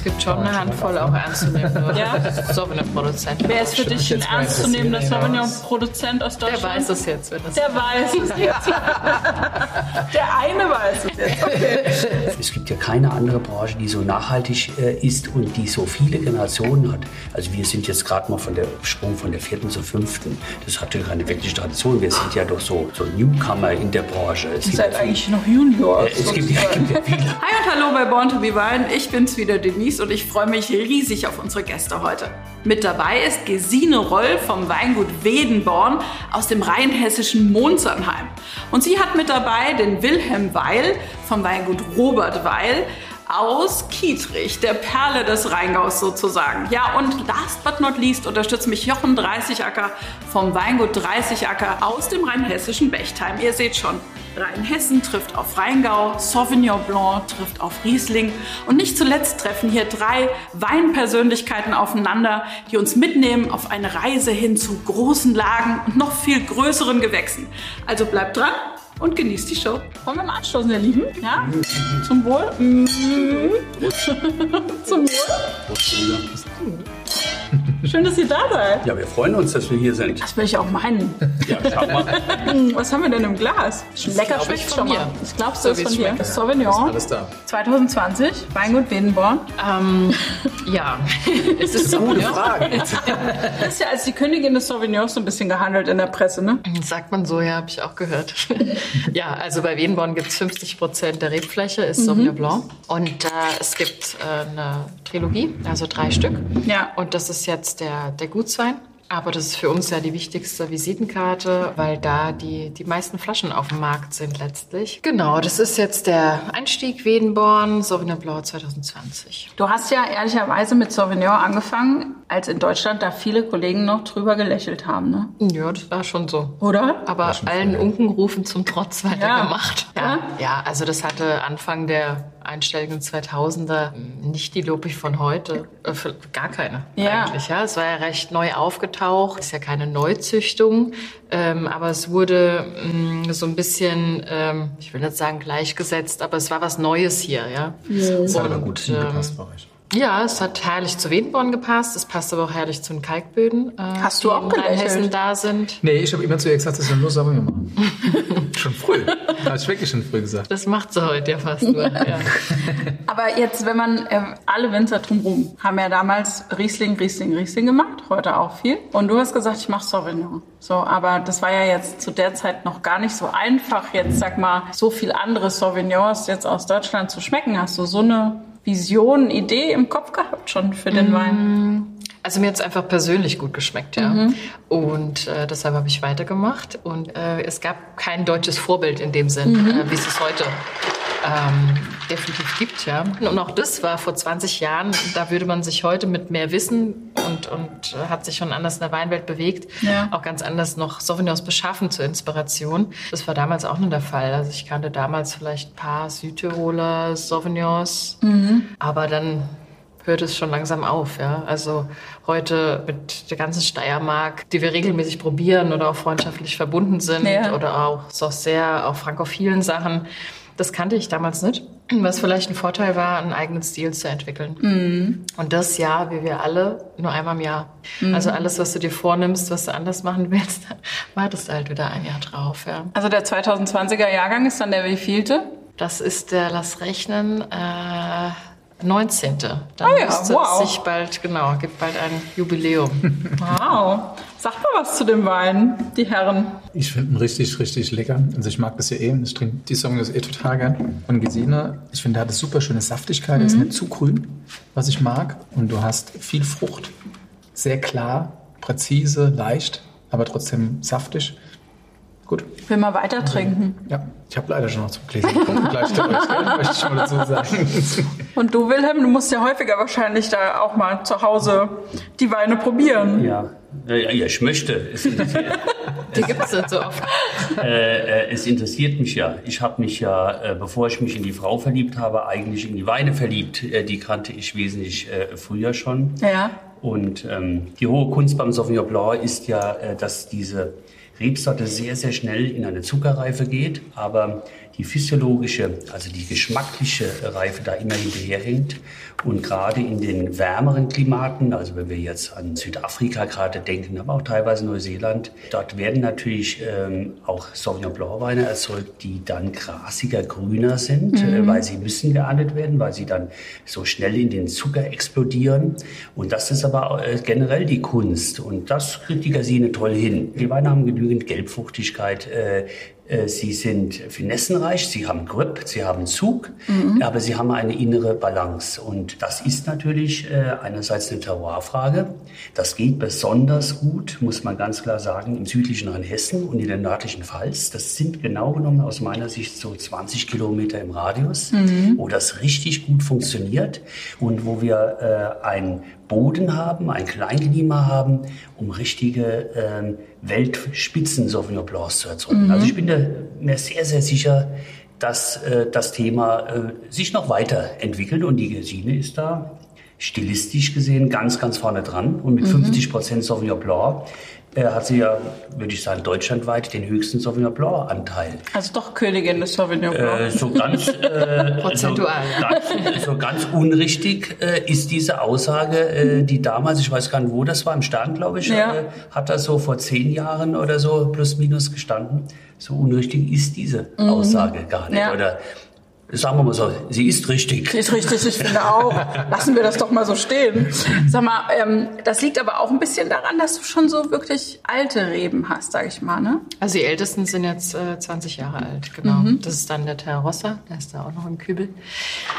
es gibt schon eine Handvoll auch ernstzunehmende Ja? Sauvignon-Produzenten. Wer ist für dich ein ernstzunehmender Sauvignon-Produzent aus Der Deutschland? weiß es jetzt, wenn es Der weiß es jetzt. Der eine weiß es jetzt. Okay. Es gibt ja keine andere Branche, die so nachhaltig äh, ist und die so viele Generationen hat. Also wir sind jetzt gerade mal von der Sprung von der vierten zur fünften. Das hat ja keine wirkliche Tradition. Wir sind ja doch so, so Newcomer in der Branche. Es Ihr seid ja eigentlich noch Junior. viel- es gibt, ja- es gibt ja viele. Hi und hallo bei Born to be Wine. Ich bin's wieder, Denise, und ich freue mich riesig auf unsere Gäste heute. Mit dabei ist Gesine Roll vom Weingut Wedenborn aus dem rheinhessischen Monzernheim. Und sie hat mit dabei den Wilhelm Weil vom Weingut Robert Weil aus Kietrich, der Perle des Rheingaus sozusagen. Ja, und last but not least unterstützt mich Jochen Dreißigacker vom Weingut Dreißigacker aus dem rheinhessischen Bechtheim. Ihr seht schon, Rheinhessen trifft auf Rheingau, Sauvignon Blanc trifft auf Riesling und nicht zuletzt treffen hier drei Weinpersönlichkeiten aufeinander, die uns mitnehmen auf eine Reise hin zu großen Lagen und noch viel größeren Gewächsen. Also bleibt dran und genießt die Show. Wollen wir mal anstoßen, ihr Lieben? Ja? Zum Wohl. Mhm. Zum Wohl. Schön, dass ihr da seid. Ja, wir freuen uns, dass wir hier sind. Das will ich auch meinen. Ja, schau mal. Hm, Was haben wir denn im Glas? Lecker schmeckt ich schon von mal. mir. Ich glaube, So wie ist es von dir. schmeckt. Sauvignon Alles da. 2020, Weingut Wedenborn. Ähm, ja, es ist Gute Sauvignon. Frage. Das ist ja als die Königin des Sauvignons so ein bisschen gehandelt in der Presse, ne? Sagt man so, ja, habe ich auch gehört. ja, also bei Wedenborn gibt es 50 Prozent der Rebfläche, ist Sauvignon Blanc. Und äh, es gibt äh, eine Trilogie, also drei Stück. Ja. Und das ist jetzt der, der Gutswein. Aber das ist für uns ja die wichtigste Visitenkarte, weil da die, die meisten Flaschen auf dem Markt sind letztlich. Genau, das ist jetzt der Einstieg Wedenborn, Sauvignon Blanc 2020. Du hast ja ehrlicherweise mit Sauvignon angefangen, als in Deutschland da viele Kollegen noch drüber gelächelt haben, ne? Ja, das war schon so. Oder? Aber allen Unkenrufen zum Trotz weitergemacht. Ja. Ja. ja, also das hatte Anfang der einstelligen 2000er nicht die Lobby von heute. Äh, gar keine Ja. eigentlich. Ja, es war ja recht neu aufgetaucht. Ist ja keine Neuzüchtung, ähm, aber es wurde mh, so ein bisschen, ähm, ich will nicht sagen gleichgesetzt, aber es war was Neues hier. Ja. Das hat aber Und, gut hingepasst ähm, euch. Ja, es hat herrlich zu Wedenborn gepasst. Es passt aber auch herrlich zu den Kalkböden, äh, Hast du die auch gelächelt? da sind. Nee, ich habe immer zu ihr gesagt, dass wir nur Sauvignon machen. schon früh. Habe ich wirklich schon früh gesagt. Das macht sie heute ja fast nur. Ja. Aber jetzt, wenn man, äh, alle Winzer drumherum haben ja damals Riesling, Riesling, Riesling gemacht, heute auch viel. Und du hast gesagt, ich mache Sauvignon. So, aber das war ja jetzt zu der Zeit noch gar nicht so einfach, jetzt sag mal, so viel andere Sauvignons jetzt aus Deutschland zu schmecken. Hast du so eine Vision, Idee im Kopf gehabt schon für den Wein? Also mir hat's einfach persönlich gut geschmeckt, ja. Und äh, deshalb habe ich weitergemacht. Und äh, es gab kein deutsches Vorbild in dem Sinn, äh, wie es es heute ähm, definitiv gibt, ja. Und auch das war vor 20 Jahren, da würde man sich heute mit mehr Wissen und, und äh, hat sich schon anders in der Weinwelt bewegt, Ja. auch ganz anders noch Sauvignons beschaffen zur Inspiration. Das war damals auch nur der Fall. Also ich kannte damals vielleicht ein paar Südtiroler Sauvignons, aber dann hört es schon langsam auf. Ja? Also heute mit der ganzen Steiermark, die wir regelmäßig probieren oder auch freundschaftlich verbunden sind Ja. oder auch so sehr auf frankophilen Sachen, das kannte ich damals nicht. Was vielleicht ein Vorteil war, einen eigenen Stil zu entwickeln. Und das ja, wie wir alle, nur einmal im Jahr. Also alles, was du dir vornimmst, was du anders machen willst, wartest halt wieder ein Jahr drauf. Ja. Also der 2020er Jahrgang ist dann der wievielte? Das ist der, lass rechnen, äh, 19. Dann Ah ja, müsste wow. es sich bald, genau, gibt bald ein Jubiläum. Wow. Sag mal was zu dem Wein, die Herren. Ich finde ihn richtig, richtig lecker. Also ich mag das ja eh. Ich trinke die Sauvignon eh total gern. Und Gesine, ich finde, der hat eine super schöne Saftigkeit. Er ist nicht zu grün, was ich mag. Und du hast viel Frucht. Sehr klar, präzise, leicht, aber trotzdem saftig. Gut. Ich will mal weiter trinken. Ja, ich habe leider schon noch zum Gläschen getrunken. Gleich gell? möchte ich mal dazu sagen. Und du, Wilhelm, du musst ja häufiger wahrscheinlich da auch mal zu Hause die Weine probieren. Ja, ja, ja, ich möchte. Es Die gibt es nicht so oft. äh, äh, es interessiert mich ja. Ich habe mich ja, äh, bevor ich mich in die Frau verliebt habe, eigentlich in die Weine verliebt. Die kannte ich wesentlich früher schon. Ja. Und ähm, die hohe Kunst beim Sauvignon Blanc ist ja, dass diese Rebsorte sehr, sehr schnell in eine Zuckerreife geht, aber die physiologische, also die geschmackliche Reife da immer hinterherhängt. Und gerade in den wärmeren Klimaten, also wenn wir jetzt an Südafrika gerade denken, aber auch teilweise Neuseeland, dort werden natürlich ähm, auch Sauvignon Blanc Weine erzeugt, die dann grasiger, grüner sind, mhm. äh, weil sie müssen geerntet werden, weil sie dann so schnell in den Zucker explodieren. Und das ist aber äh, generell die Kunst. Und das kriegt die Gasine toll hin. Die Weine haben genügend Gelbfruchtigkeit. Äh, äh, sie sind finessenreich, sie haben Grip, sie haben Zug, mhm. aber sie haben eine innere Balance. Und das ist natürlich äh, einerseits eine Terroirfrage. Das geht besonders gut, muss man ganz klar sagen, im südlichen Rheinhessen und in der nördlichen Pfalz. Das sind genau genommen aus meiner Sicht so 20 Kilometer im Radius, mhm. wo das richtig gut funktioniert und wo wir äh, ein Boden haben, ein Kleinklima haben, um richtige ähm, Weltspitzen Sauvignon Blancs zu erzeugen. Mhm. Also ich bin mir sehr, sehr sicher, dass äh, das Thema äh, sich noch weiterentwickelt und die Gesine ist da stilistisch gesehen ganz, ganz vorne dran und mit mhm. 50 Prozent Sauvignon Blanc er hat sie ja, würde ich sagen, deutschlandweit den höchsten Sauvignon Blanc-Anteil. Also doch Königin des Sauvignon Blanc. Äh, so ganz, äh, Prozentual, so, ganz, so ganz unrichtig äh, ist diese Aussage, äh, die damals, ich weiß gar nicht, wo das war, im Stern, glaube ich, ja. Äh, hat das so vor zehn Jahren oder so plus minus gestanden. So unrichtig ist diese mhm. Aussage gar nicht. Ja. Oder Sagen wir mal so, sie ist richtig. Sie ist richtig, ich finde auch. Lassen wir das doch mal so stehen. Sag mal, ähm, das liegt aber auch ein bisschen daran, dass du schon so wirklich alte Reben hast, sag ich mal, ne? Also die ältesten sind jetzt äh, 20 Jahre alt, genau. Mhm. Das ist dann der Terrossa, der ist da auch noch im Kübel.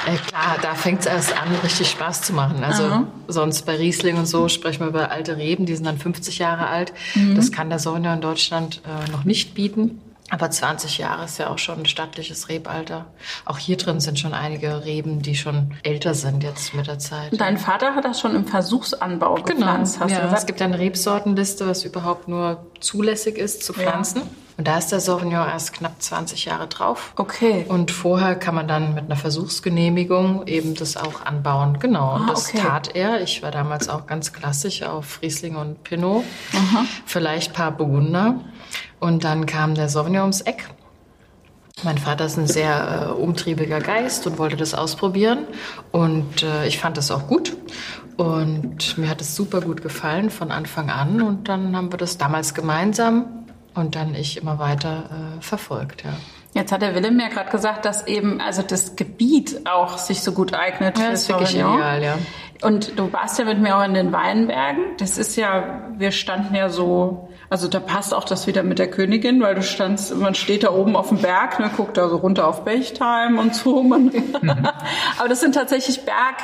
Äh, klar, da fängt es erst an, richtig Spaß zu machen. Also Aha. sonst bei Riesling und so sprechen wir über alte Reben, die sind dann 50 Jahre alt. Mhm. Das kann der Sauvignon in Deutschland äh, noch nicht bieten. Aber 20 Jahre ist ja auch schon ein stattliches Rebalter. Auch hier drin sind schon einige Reben, die schon älter sind jetzt mit der Zeit. Dein Vater hat das schon im Versuchsanbau genau. gepflanzt, hast ja, du gesagt? Es gibt eine Rebsortenliste, was überhaupt nur zulässig ist zu pflanzen. Ja. Und da ist der Sauvignon erst knapp 20 Jahre drauf. Okay. Und vorher kann man dann mit einer Versuchsgenehmigung eben das auch anbauen. Genau. Und ah, das okay. tat er. Ich war damals auch ganz klassisch auf Riesling und Pinot. Aha. Vielleicht paar Burgunder. Und dann kam der Sauvignon ums Eck. Mein Vater ist ein sehr äh, umtriebiger Geist und wollte das ausprobieren. Und äh, ich fand das auch gut. Und mir hat es super gut gefallen von Anfang an. Und dann haben wir das damals gemeinsam und dann ich immer weiter äh, verfolgt. Ja. Jetzt hat der Willem ja gerade gesagt, dass eben also das Gebiet auch sich so gut eignet ja, für das ist wirklich ideal, ja. Und du warst ja mit mir auch in den Weinbergen. Das ist ja, wir standen ja so also da passt auch das wieder mit der Königin, weil du standst, man steht da oben auf dem Berg, ne, guckt da so runter auf Bechtheim und so. Man, mhm. Aber das sind tatsächlich Berg,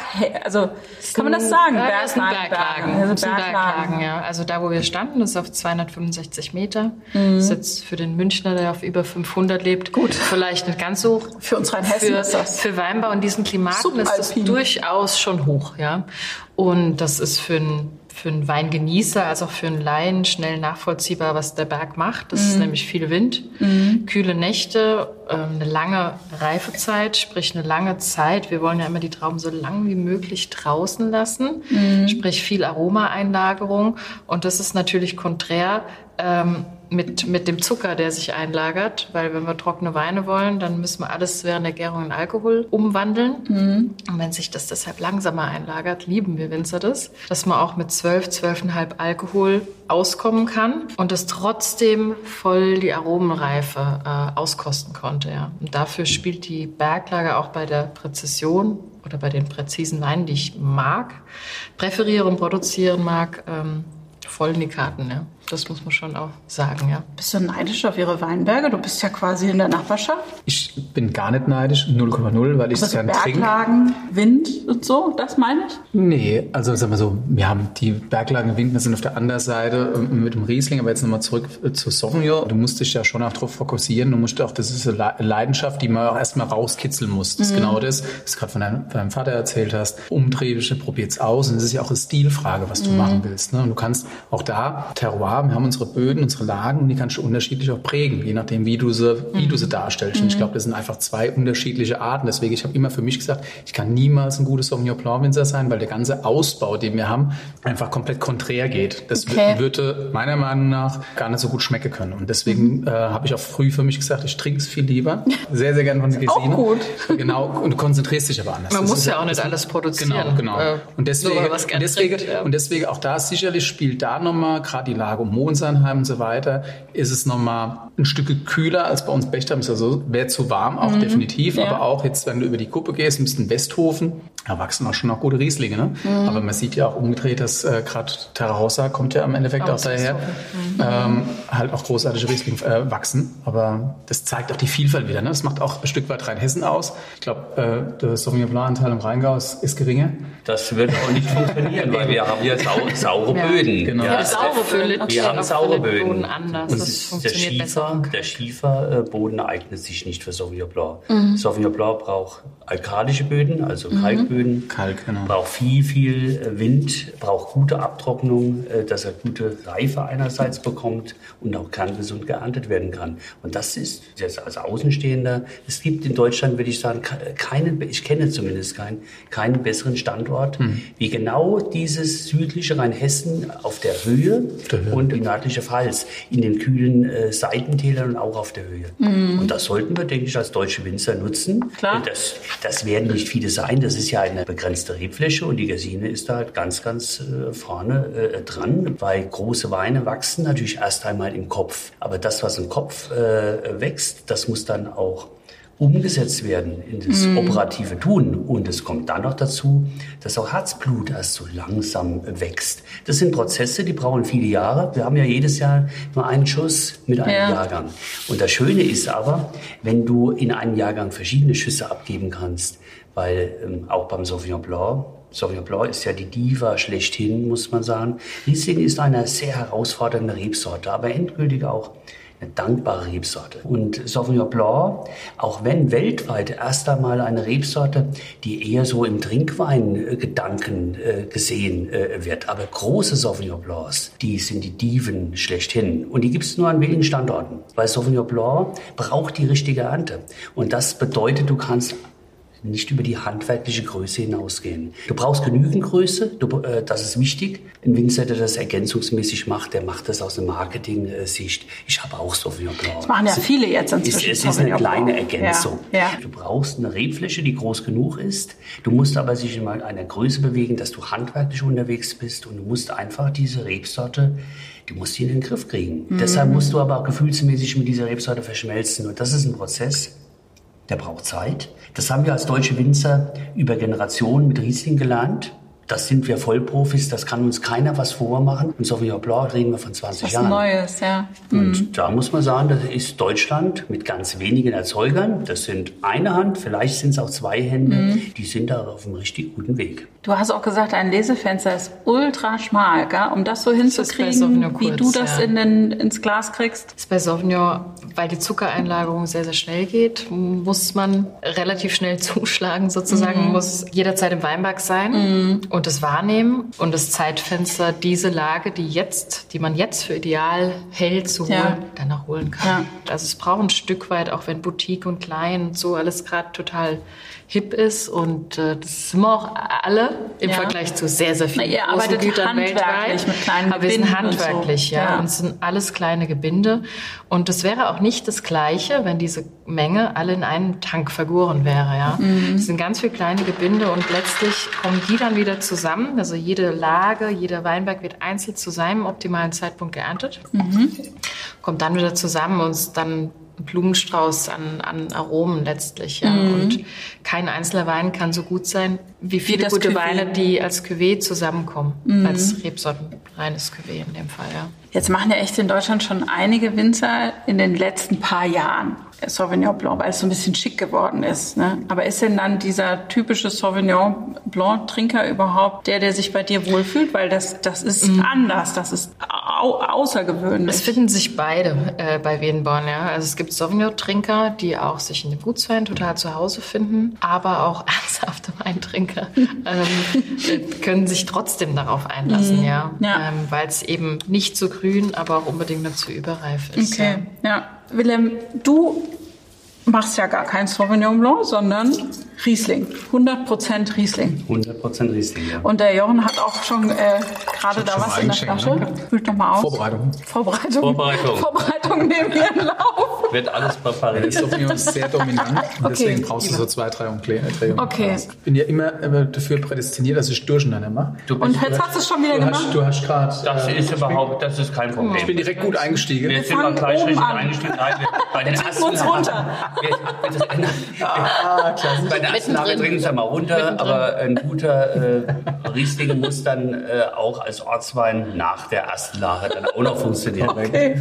also kann man das sagen? Ja, Berg, das sind Berglagen. Also das sind Berglagen, ja. Also da, wo wir standen, ist auf 265 Meter. Mhm. Das ist jetzt für den Münchner, der auf über 500 lebt, gut. Vielleicht nicht ganz so hoch. Für uns Rheinhessen für, ist das. Für Weinbau in diesen Klimaten ist das durchaus schon hoch, ja. Und das ist für einen für einen Weingenießer als auch für einen Laien schnell nachvollziehbar, was der Berg macht. Das mhm. ist nämlich viel Wind, mhm. kühle Nächte, ähm, eine lange Reifezeit, sprich eine lange Zeit. Wir wollen ja immer die Trauben so lang wie möglich draußen lassen, mhm. sprich viel Aromaeinlagerung. Und das ist natürlich konträr ähm, mit, mit dem Zucker, der sich einlagert, weil wenn wir trockene Weine wollen, dann müssen wir alles während der Gärung in Alkohol umwandeln. Mhm. Und wenn sich das deshalb langsamer einlagert, lieben wir Winzer das, dass man auch mit 12, 12,5 Alkohol auskommen kann und es trotzdem voll die Aromenreife äh, auskosten konnte. Ja. Und dafür spielt die Berglage auch bei der Präzision oder bei den präzisen Weinen, die ich mag, präferiere und produzieren mag, ähm, voll in die Karten. Ja. Das muss man schon auch sagen, ja. Bist du neidisch auf ihre Weinberge? Du bist ja quasi in der Nachbarschaft. Ich bin gar nicht neidisch, 0,0, weil ich es gern trinke. Berglagen, Wind und so, das meine ich? Nee, also sagen wir so, wir haben die Berglagen Wind, wir sind auf der anderen Seite ähm, mit dem Riesling, aber jetzt nochmal zurück äh, zu Sauvignon. Du musst dich ja schon auch darauf fokussieren. Du musst auch, das ist eine Leidenschaft, die man auch erstmal rauskitzeln muss. Das ist mhm. genau das, was du gerade von deinem, von deinem, Vater erzählt hast. Umtriebische, probiert's aus. Und es ist ja auch eine Stilfrage, was du mhm. machen willst. Ne? Und du kannst auch da Terroir klar, wir haben unsere Böden, unsere Lagen und die kannst du unterschiedlich auch prägen, je nachdem, wie du sie, wie du sie darstellst. Und ich glaube, das sind einfach zwei unterschiedliche Arten. Deswegen, ich habe immer für mich gesagt, ich kann niemals ein gutes Sauvignon Blanc Winzer sein, weil der ganze Ausbau, den wir haben, einfach komplett konträr geht. Das Okay. würde meiner Meinung nach gar nicht so gut schmecken können. Und deswegen äh, habe ich auch früh für mich gesagt, ich trinke es viel lieber. Sehr, sehr gerne von der Gesine. gut. Genau, und du konzentrierst dich aber anders. Man Das muss ja auch nicht alles produzieren. Genau, genau. Äh, und, deswegen, und, deswegen, trinkt, ja. und deswegen auch da sicherlich spielt da nochmal, gerade die Lage um Mohnseinheim und so weiter, ist es nochmal ein Stück kühler als bei uns Bechtheim. Ist also, wäre zu warm, auch definitiv. Mhm. Ja. Aber auch jetzt, wenn du über die Kuppe gehst, müssten Westhofen, da wachsen auch schon noch gute Rieslinge. Ne? Mhm. Aber man sieht ja auch umgedreht, dass äh, gerade Terra Rossa kommt ja im Endeffekt auch Aus daher, ähm, halt auch großartige Rieslinge äh, wachsen. Aber das zeigt auch die Vielfalt wieder. Ne? Das macht auch ein Stück weit Rheinhessen aus. Ich glaube, äh, der Sauvignon Blanc-Anteil im Rheingau ist, ist geringer. Das wird auch nicht funktionieren, weil wir haben ja sau, saure Böden. Genau. Ja, saure Böden, Wir haben saure Boden Böden. anders. Und das der funktioniert Schiefer, besser. der Schieferboden eignet sich nicht für Sauvignon Blanc. Sauvignon Blanc braucht alkalische Böden, also Kalkböden. Kalk, genau. Braucht viel, viel äh, Wind, braucht gute Abtrocknung, äh, dass er gute Reife einerseits bekommt und auch kerngesund geerntet werden kann. Und das ist jetzt als Außenstehender, es gibt in Deutschland, würde ich sagen, ke- keinen, ich kenne zumindest keinen, keinen besseren Standort, wie genau dieses südliche Rheinhessen auf der Höhe, Höhe. und die nördliche Pfalz in den kühlen äh, Seitentälern und auch auf der Höhe. Und das sollten wir, denke ich, als deutsche Winzer nutzen. Klar. Das, das werden nicht viele sein. Das ist ja eine begrenzte Rebfläche und die Gesine ist da halt ganz, ganz äh, vorne äh, dran, weil große Weine wachsen natürlich erst einmal im Kopf. Aber das, was im Kopf äh, wächst, das muss dann auch umgesetzt werden in das operative Tun. Und es kommt dann noch dazu, dass auch Herzblut erst so langsam wächst. Das sind Prozesse, die brauchen viele Jahre. Wir haben ja jedes Jahr nur einen Schuss mit einem Ja. Jahrgang. Und das Schöne ist aber, wenn du in einem Jahrgang verschiedene Schüsse abgeben kannst, weil ähm, auch beim Sauvignon Blanc Sauvignon Blanc ist ja die Diva schlechthin, muss man sagen. Riesling ist eine sehr herausfordernde Rebsorte, aber endgültig auch eine dankbare Rebsorte. Und Sauvignon Blanc, auch wenn weltweit erst einmal eine Rebsorte, die eher so im Trinkweingedanken äh, gesehen äh, wird, aber große Sauvignon Blancs, die sind die Diven schlechthin. Und die gibt es nur an wenigen Standorten, weil Sauvignon Blanc braucht die richtige Ernte. Und das bedeutet, du kannst nicht über die handwerkliche Größe hinausgehen. Du brauchst genügend Größe, du, äh, das ist wichtig. Ein Winzer, der das ergänzungsmäßig macht, der macht das aus der Marketing-Sicht. Ich habe auch Sauvignon Blanc. Das machen ja Es- viele jetzt Es, inzwischen. es ist eine kleine. Ergänzung. Ja, ja. Du brauchst eine Rebfläche, die groß genug ist. Du musst aber sich in einer Größe bewegen, dass du handwerklich unterwegs bist und du musst einfach diese Rebsorte die musst du in den Griff kriegen. Mhm. Deshalb musst du aber auch gefühlsmäßig mit dieser Rebsorte verschmelzen. Und das ist ein Prozess, der braucht Zeit. Das haben wir als deutsche Winzer über Generationen mit Riesling gelernt. Das sind wir Vollprofis, das kann uns keiner was vormachen. Und Sauvignon Blanc reden wir von 20 Was Jahren. Neues, ja. Und da muss man sagen, das ist Deutschland mit ganz wenigen Erzeugern. Das sind eine Hand, vielleicht sind es auch zwei Hände. Die sind da auf einem richtig guten Weg. Du hast auch gesagt, ein Lesefenster ist ultra schmal, gell? um das so hinzukriegen, Sauvignon wie kurz, du das ja. in den, ins Glas kriegst. Das ist bei Sauvignon, weil die Zuckereinlagerung sehr, sehr schnell geht, muss man relativ schnell zuschlagen sozusagen, muss jederzeit im Weinberg sein und es wahrnehmen und das Zeitfenster, diese Lage, die jetzt, die man jetzt für ideal hält zu holen, Ja. dann auch holen kann. Also es braucht ein Stück weit, auch wenn Boutique und klein und so alles gerade total hip ist und äh, das sind wir auch alle im Ja. Vergleich zu sehr, sehr vielen Na, großen Gütern handwerklich weltweit. Aber wir sind und so. handwerklich, ja. Ja. Und es sind alles kleine Gebinde. Und es wäre auch nicht das Gleiche, wenn diese Menge alle in einem Tank vergoren wäre, ja. Es sind ganz viele kleine Gebinde und letztlich kommen die dann wieder zusammen. Also jede Lage, jeder Weinberg wird einzeln zu seinem optimalen Zeitpunkt geerntet. Kommt dann wieder zusammen und dann Blumenstrauß an, an Aromen letztlich, ja. Und kein einzelner Wein kann so gut sein wie viele das gute Cuvée. Weine, die als Cuvée zusammenkommen. Als Rebsorten, reines Cuvée in dem Fall, ja. Jetzt machen ja echt in Deutschland schon einige Winzer in den letzten paar Jahren Sauvignon Blanc, weil es so ein bisschen schick geworden ist. Ne? Aber ist denn dann dieser typische Sauvignon Blanc Trinker überhaupt der, der sich bei dir wohlfühlt? Weil das, das ist anders. Das ist au außergewöhnlich. Es finden sich beide äh, bei Wedenborn, ja. Also es gibt Sauvignon-Trinker, die auch sich in den Gutswein total zu Hause finden, aber auch ernsthafte Weintrinker ähm, äh, können sich trotzdem darauf einlassen, ja. Ja. Ähm, Weil es eben nicht zu grün, aber auch unbedingt nicht zu überreif ist. Okay, ja. Willem, du machst ja gar kein Sauvignon Blanc, sondern Riesling. 100% Riesling. 100% Riesling, ja. Und der Jochen hat auch schon äh, gerade da schon was in der Flasche. ne? Füllt doch mal aus. Vorbereitung. Vorbereitung. Vorbereitung. Vorbereitung nehmen wir einen Lauf. Wird alles Der präpariert. Sauvignon ist sehr dominant und deswegen brauchst du so zwei, drei Umdrehungen. Okay. Ich bin ja immer, immer dafür prädestiniert, dass ich durcheinander mache. Du Und jetzt hast du es schon wieder Du gemacht. hast, du hast gerade. das ist überhaupt, das ist kein Problem. Ich bin direkt gut eingestiegen. wir sind mal fangen gleich richtig an. eingestiegen. Nein, wir, bei den trinken uns runter. Wir, wir, Ah, klasse. Bei der ersten Lage Mittendrin. trinken wir mal runter, aber ein guter äh, Riesling muss dann äh, auch als Ortswein nach der ersten Lage dann auch noch funktionieren. Okay.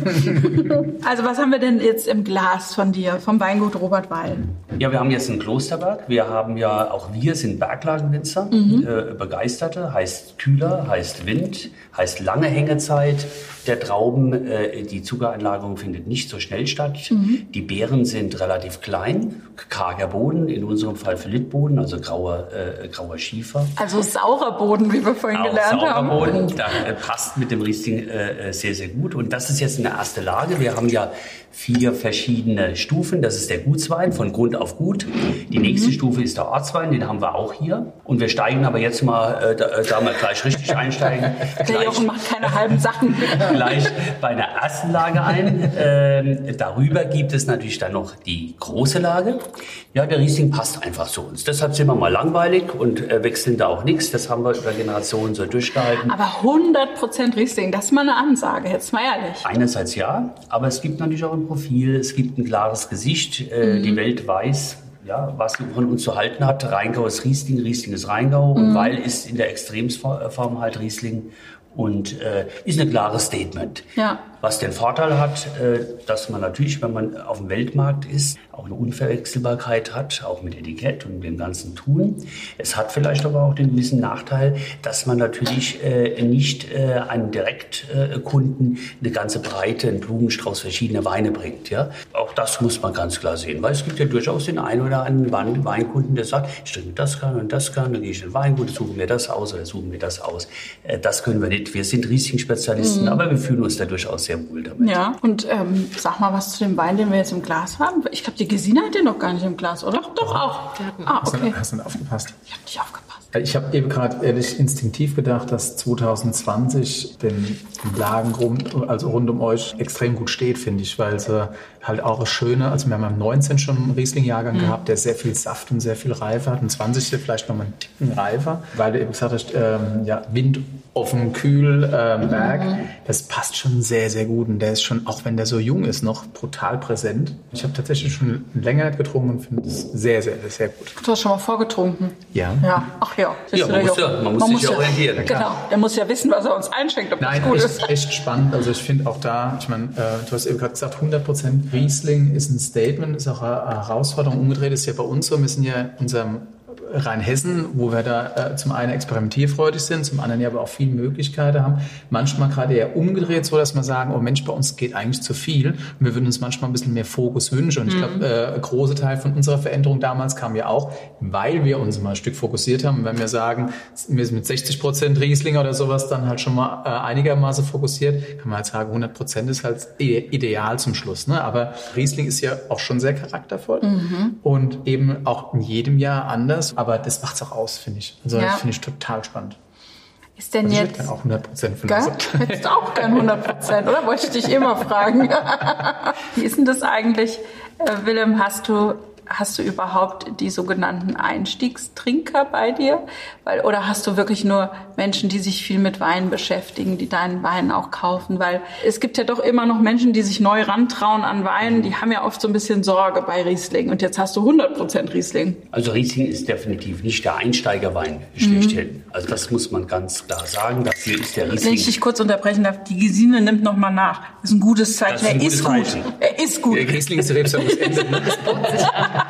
Also was haben wir denn jetzt im Glas von dir, vom Weingut Robert Weil? Ja, wir haben jetzt ein Klosterberg. Wir haben ja, auch wir sind Berglagenwinzer, äh, Begeisterte. Heißt kühler, heißt Wind, heißt lange Hängezeit der Trauben. Äh, die Zuckereinlagerung findet nicht so schnell statt. Die Beeren sind relativ klein, karger Boden, in unserem Fall Philippboden, also grauer, äh, grauer Schiefer. Also saurer Boden, wie wir vorhin Auch gelernt haben. Sauerboden, da äh, passt mit dem Riesling äh, äh, sehr, sehr gut. Und das ist jetzt eine erste Lage. Wir haben ja vier verschiedene Stufen. Das ist der Gutswein von Grund auf Gut. Die nächste Stufe ist der Ortswein, den haben wir auch hier. Und wir steigen aber jetzt mal, äh, da, äh, da mal gleich richtig einsteigen. Der gleich, Jochen macht keine halben Sachen. gleich bei der ersten Lage ein. Ähm, darüber gibt es natürlich dann noch die große Lage. Ja, der Riesling passt einfach zu uns. Deshalb sind wir mal langweilig und äh, wechseln da auch nichts. Das haben wir über Generationen so durchgehalten. Aber 100% Riesling, das ist mal eine Ansage, jetzt mal ehrlich. Einerseits ja, aber es gibt natürlich auch ein Profil, es gibt ein klares Gesicht. Äh, Die Welt weiß, ja, was von uns zu halten hat. Rheingau ist Riesling, Riesling ist Rheingau und Weil ist in der Extremform halt Riesling und äh, ist ein klares Statement. Ja. Was den Vorteil hat, äh, dass man natürlich, wenn man auf dem Weltmarkt ist, auch eine Unverwechselbarkeit hat, auch mit Etikett und dem ganzen Tun. Es hat vielleicht aber auch den gewissen Nachteil, dass man natürlich äh, nicht äh, einem Direktkunden eine ganze Breite, einen Blumenstrauß verschiedener Weine bringt. Ja? Auch das muss man ganz klar sehen, weil es gibt ja durchaus den einen oder anderen Wein- Weinkunden, der sagt, ich trinke das gerne und das gerne, dann gehe ich in den Weingut, suche mir das aus oder suche mir das aus. Das können wir nicht. Wir sind Riesling-Spezialisten, aber wir fühlen uns da durchaus sehr wohl damit. Ja, und ähm, sag mal was zu dem Wein, den wir jetzt im Glas haben. Ich glaube, die Gesine hat den noch gar nicht im Glas, oder? Doch, doch auch. Ah, Hast, okay. du, hast du nicht aufgepasst? Ich habe nicht aufgepasst. Ich habe eben gerade ehrlich instinktiv gedacht, dass 2020 den Lagen rund, also rund um euch extrem gut steht, finde ich, weil sie halt auch das Schöne, also wir haben im 19 schon einen Riesling-Jahrgang gehabt, der sehr viel Saft und sehr viel Reife hat. Ein 20 vielleicht noch mal einen Ticken reifer, weil du eben gesagt hast, ähm, ja, Wind offen, kühl, ähm, Berg, das passt schon sehr, sehr gut. Und der ist schon, auch wenn der so jung ist, noch brutal präsent. Ich habe tatsächlich schon länger nicht getrunken und finde es sehr, sehr, sehr gut. Du hast schon mal vorgetrunken. Ja. Ja, ach ja. Ja, man muss ja- man muss sich ja orientieren, Genau, der muss ja wissen, was er uns einschenkt, ob Nein, das gut echt, ist. echt spannend. Also ich finde auch da, ich meine, äh, du hast eben gerade gesagt, 100% Riesling ist ein Statement, ist auch eine Herausforderung. Umgedreht ist ja bei uns so, wir sind ja in unserem Rheinhessen, wo wir da äh, zum einen experimentierfreudig sind, zum anderen ja aber auch viele Möglichkeiten haben. Manchmal gerade eher umgedreht, so dass wir sagen, oh Mensch, bei uns geht eigentlich zu viel. Und wir würden uns manchmal ein bisschen mehr Fokus wünschen. Und ich glaube, äh, ein großer Teil von unserer Veränderung damals kam ja auch, weil wir uns mal ein Stück fokussiert haben. Und wenn wir sagen, wir sind mit 60 Prozent Riesling oder sowas dann halt schon mal äh, einigermaßen fokussiert, kann man halt sagen, 100 Prozent ist halt i- ideal zum Schluss. Ne? Aber Riesling ist ja auch schon sehr charaktervoll und eben auch in jedem Jahr anders. Aber das macht's auch aus, finde ich. Also Ja. finde ich total spannend. Ist denn Also ich jetzt... gerne auch 100 Prozent uns. Hättest du auch gern 100 Prozent, oder? Wollte ich dich immer fragen. Wie ist denn das eigentlich, äh, Willem? Hast du, hast du überhaupt die sogenannten Einstiegstrinker bei dir? Weil, oder hast du wirklich nur Menschen, die sich viel mit Wein beschäftigen, die deinen Wein auch kaufen? Weil es gibt ja doch immer noch Menschen, die sich neu rantrauen an Wein. Die haben ja oft so ein bisschen Sorge bei Riesling. Und jetzt hast du 100 Prozent Riesling. Also Riesling ist definitiv nicht der Einsteigerwein schlechthin. Also das muss man ganz klar sagen. Dafür ist der Wenn ich Riesling. dich kurz unterbrechen darf, die Gesine nimmt noch mal nach. Das ist ein gutes Zeichen. Das ist ein er gutes ist gut. Zeichen. Er ist gut. Der Riesling ist der Rebsorte, das endet. ne?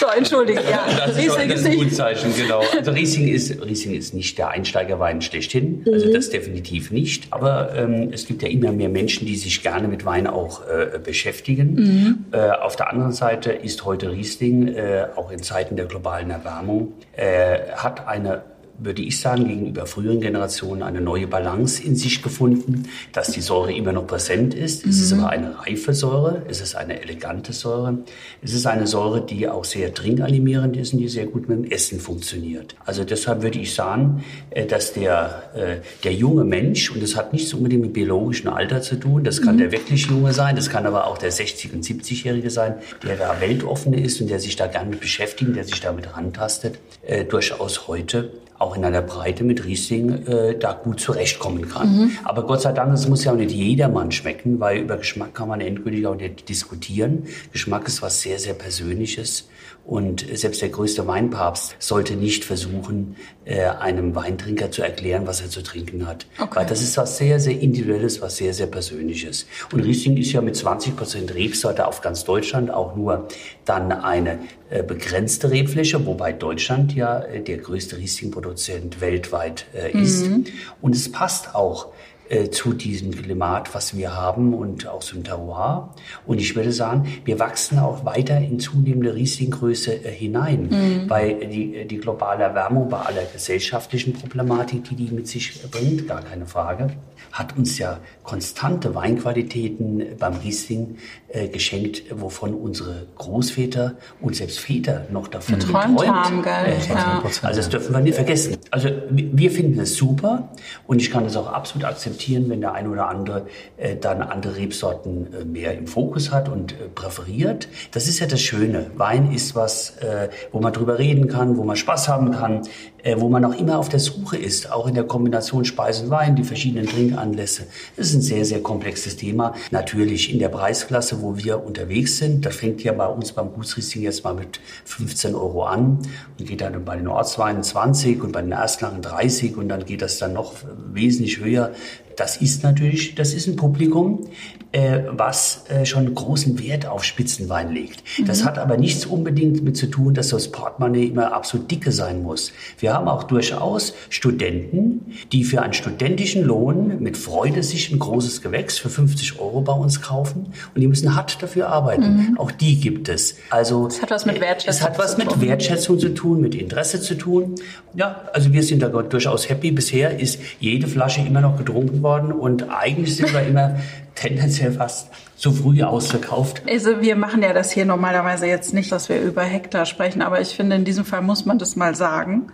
So, entschuldige, ja. Das ist, Riesling das ist ein gutes Zeichen, genau. Also Riesling ist, Riesling ist nicht der Einsteigerwein schlechthin, also mhm. das definitiv nicht. Aber ähm, es gibt ja immer mehr Menschen, die sich gerne mit Wein auch äh, beschäftigen. Mhm. Äh, auf der anderen Seite ist heute Riesling, äh, auch in Zeiten der globalen Erwärmung, äh, hat eine würde ich sagen, gegenüber früheren Generationen eine neue Balance in sich gefunden, dass die Säure immer noch präsent ist. Mhm. Es ist mhm. aber eine reife Säure, es ist eine elegante Säure, es ist eine Säure, die auch sehr trinkanimierend ist und die sehr gut mit dem Essen funktioniert. Also deshalb würde ich sagen, äh, dass der, äh, der junge Mensch, und das hat nichts unbedingt mit biologischem Alter zu tun, das kann mhm. der wirklich junge sein, das kann aber auch der 60- und 70-Jährige sein, der da weltoffen ist und der sich da gerne beschäftigt, der sich damit rantastet, äh, durchaus heute auch in einer Breite mit Riesling äh, da gut zurechtkommen kann. Mhm. Aber Gott sei Dank, es muss ja auch nicht jedermann schmecken, weil über Geschmack kann man endgültig auch nicht diskutieren. Geschmack ist was sehr, sehr Persönliches. Und selbst der größte Weinpapst sollte nicht versuchen, äh, einem Weintrinker zu erklären, was er zu trinken hat. Okay. Weil das ist was sehr, sehr Individuelles, was sehr, sehr Persönliches. Und Riesling ist ja mit 20 Prozent Rebsorte auf ganz Deutschland auch nur dann eine äh, begrenzte Rebfläche, wobei Deutschland ja äh, der größte Riesling-Produzent weltweit ist. Mhm. Und es passt auch äh, zu diesem Klimat, was wir haben und auch zum Terroir. Und ich würde sagen, wir wachsen auch weiter in zunehmende Rieslinggröße äh, hinein, mhm. weil die, die globale Erwärmung bei aller gesellschaftlichen Problematik, die die mit sich bringt, gar keine Frage, hat uns ja konstante Weinqualitäten beim Riesling äh, geschenkt, wovon unsere Großväter und selbst Väter noch davon geträumt, geträumt haben. Gell? Äh, ja. Also das dürfen wir nicht vergessen. Also wir finden es super und ich kann es auch absolut akzeptieren, wenn der eine oder andere äh, dann andere Rebsorten äh, mehr im Fokus hat und äh, präferiert. Das ist ja das Schöne. Wein ist was, äh, wo man drüber reden kann, wo man Spaß haben kann, äh, wo man auch immer auf der Suche ist, auch in der Kombination Speisen Wein, die verschiedenen Trinkanlässe. Das ist ein sehr, sehr komplexes Thema. Natürlich in der Preisklasse, wo wir unterwegs sind, das fängt ja bei uns beim Gutsriesling jetzt mal mit 15 Euro an und geht dann bei den Ortsweinen 20 und bei den Erstlagen 30 und dann geht das dann noch wesentlich höher das ist natürlich, das ist ein Publikum, äh, was äh, schon großen Wert auf Spitzenwein legt. Mhm. Das hat aber nichts unbedingt damit zu tun, dass das Portemonnaie immer absolut dicke sein muss. Wir haben auch durchaus Studenten, die für einen studentischen Lohn mit Freude sich ein großes Gewächs für 50 Euro bei uns kaufen und die müssen hart dafür arbeiten. Mhm. Auch die gibt es. Also es hat was mit Wertschätzung. Es hat was mit Wertschätzung zu tun, mit Interesse zu tun. Ja, also wir sind da durchaus happy. Bisher ist jede Flasche immer noch getrunken worden und eigentlich sind wir immer tendenziell fast zu früh ausverkauft. Also wir machen ja das hier normalerweise jetzt nicht, dass wir über Hektar sprechen, aber ich finde, in diesem Fall muss man das mal sagen.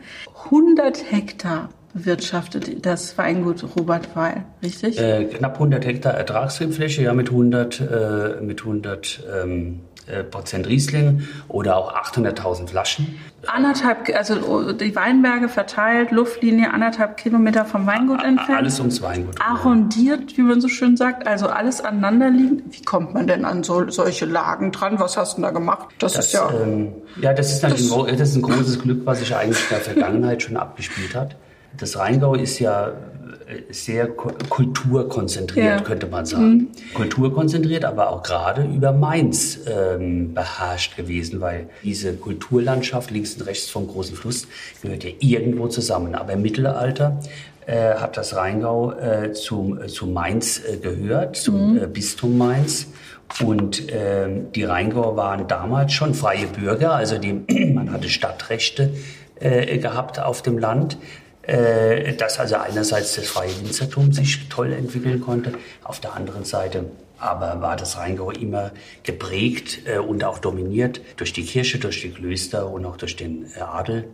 100 Hektar bewirtschaftet das Weingut Robert Weil, richtig? Äh, knapp 100 Hektar Ertragsrebfläche, ja mit 100, äh, mit 100 ähm, äh, Prozent Riesling oder auch 800.000 Flaschen. Anderthalb, also die Weinberge verteilt, Luftlinie anderthalb Kilometer vom Weingut entfernt. Alles ums Weingut. Arrondiert, wie man so schön sagt, also alles aneinander liegend. Wie kommt man denn an so, solche Lagen dran? Was hast du da gemacht? Das, das ist ja. Ähm, ja, das ist, das, ein, das ist ein großes Glück, was sich eigentlich in der Vergangenheit schon abgespielt hat. Das Rheingau ist ja sehr kulturkonzentriert, ja. könnte man sagen. Mhm. Kulturkonzentriert, aber auch gerade über Mainz ähm, beherrscht gewesen, weil diese Kulturlandschaft links und rechts vom großen Fluss gehört ja irgendwo zusammen. Aber im Mittelalter äh, hat das Rheingau äh, zu, äh, zu Mainz äh, gehört, zum mhm. Äh, Bistum Mainz. Und äh, die Rheingauer waren damals schon freie Bürger, also die, man hatte Stadtrechte äh, gehabt auf dem Land. Äh, dass also einerseits das freie Winzertum sich toll entwickeln konnte, auf der anderen Seite aber war das Rheingau immer geprägt äh, und auch dominiert durch die Kirche, durch die Klöster und auch durch den äh, Adel.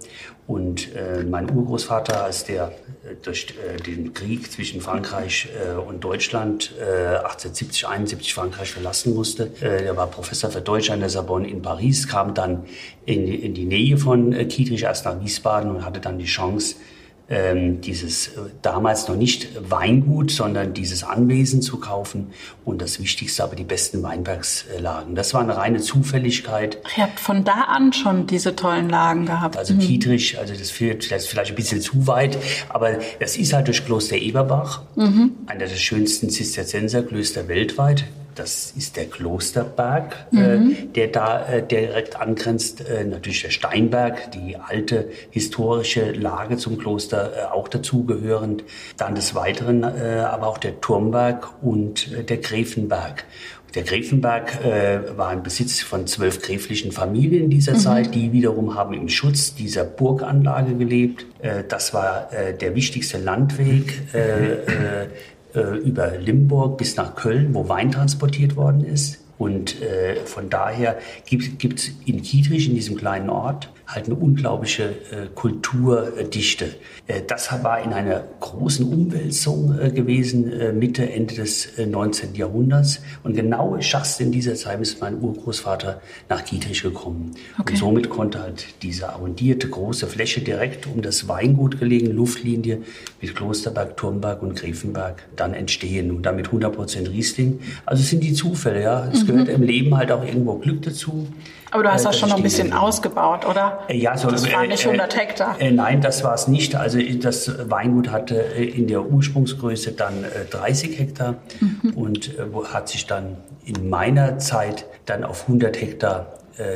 Und äh, mein Urgroßvater, als der äh, durch äh, den Krieg zwischen Frankreich und Deutschland 1870, 71 Frankreich verlassen musste, der war Professor für Deutsch an der Sorbonne in Paris, kam dann in, in die Nähe von Kietrich, erst nach Wiesbaden und hatte dann die Chance, ähm, dieses äh, damals noch nicht Weingut, sondern dieses Anwesen zu kaufen und das Wichtigste aber die besten Weinbergslagen. Das war eine reine Zufälligkeit. Ihr habt von da an schon diese tollen Lagen gehabt. Also mhm. Kietrich, also das führt das vielleicht ein bisschen zu weit, aber das ist halt durch Kloster Eberbach, mhm. einer der schönsten Zisterzienserklöster weltweit Das ist der Klosterberg, äh, mhm. äh, der da äh, direkt angrenzt. Äh, natürlich der Steinberg, die alte historische Lage zum Kloster äh, auch dazugehörend. Dann des Weiteren äh, aber auch der Turmberg und der Gräfenberg. Der Gräfenberg äh, war im Besitz von zwölf gräflichen Familien dieser mhm. Zeit. Die wiederum haben im Schutz dieser Burganlage gelebt. Äh, das war äh, der wichtigste Landweg äh, über Limburg bis nach Köln, wo Wein transportiert worden ist. Und äh, von daher gibt es in Kietrich, in diesem kleinen Ort, halt eine unglaubliche äh, Kulturdichte. Äh, das war in einer großen Umwälzung äh, gewesen, äh, Mitte, Ende des 19. Äh, Jahrhunderts. Und genau just in dieser Zeit ist mein Urgroßvater nach Kietrich gekommen. Okay. Und somit konnte halt diese arrondierte große Fläche direkt um das Weingut gelegen, Luftlinie mit Klosterberg, Turmberg und Gräfenberg dann entstehen. Und damit 100 Prozent Riesling. Also es sind die Zufälle, ja. Es mhm. gehört im Leben halt auch irgendwo Glück dazu. Aber du hast äh, das schon noch ein bisschen ausgebaut, oder? Äh, ja, so, das waren nicht 100 Hektar. Äh, nein, das war es nicht. Also das Weingut hatte in der Ursprungsgröße dann 30 Hektar mhm. und hat sich dann in meiner Zeit dann auf 100 Hektar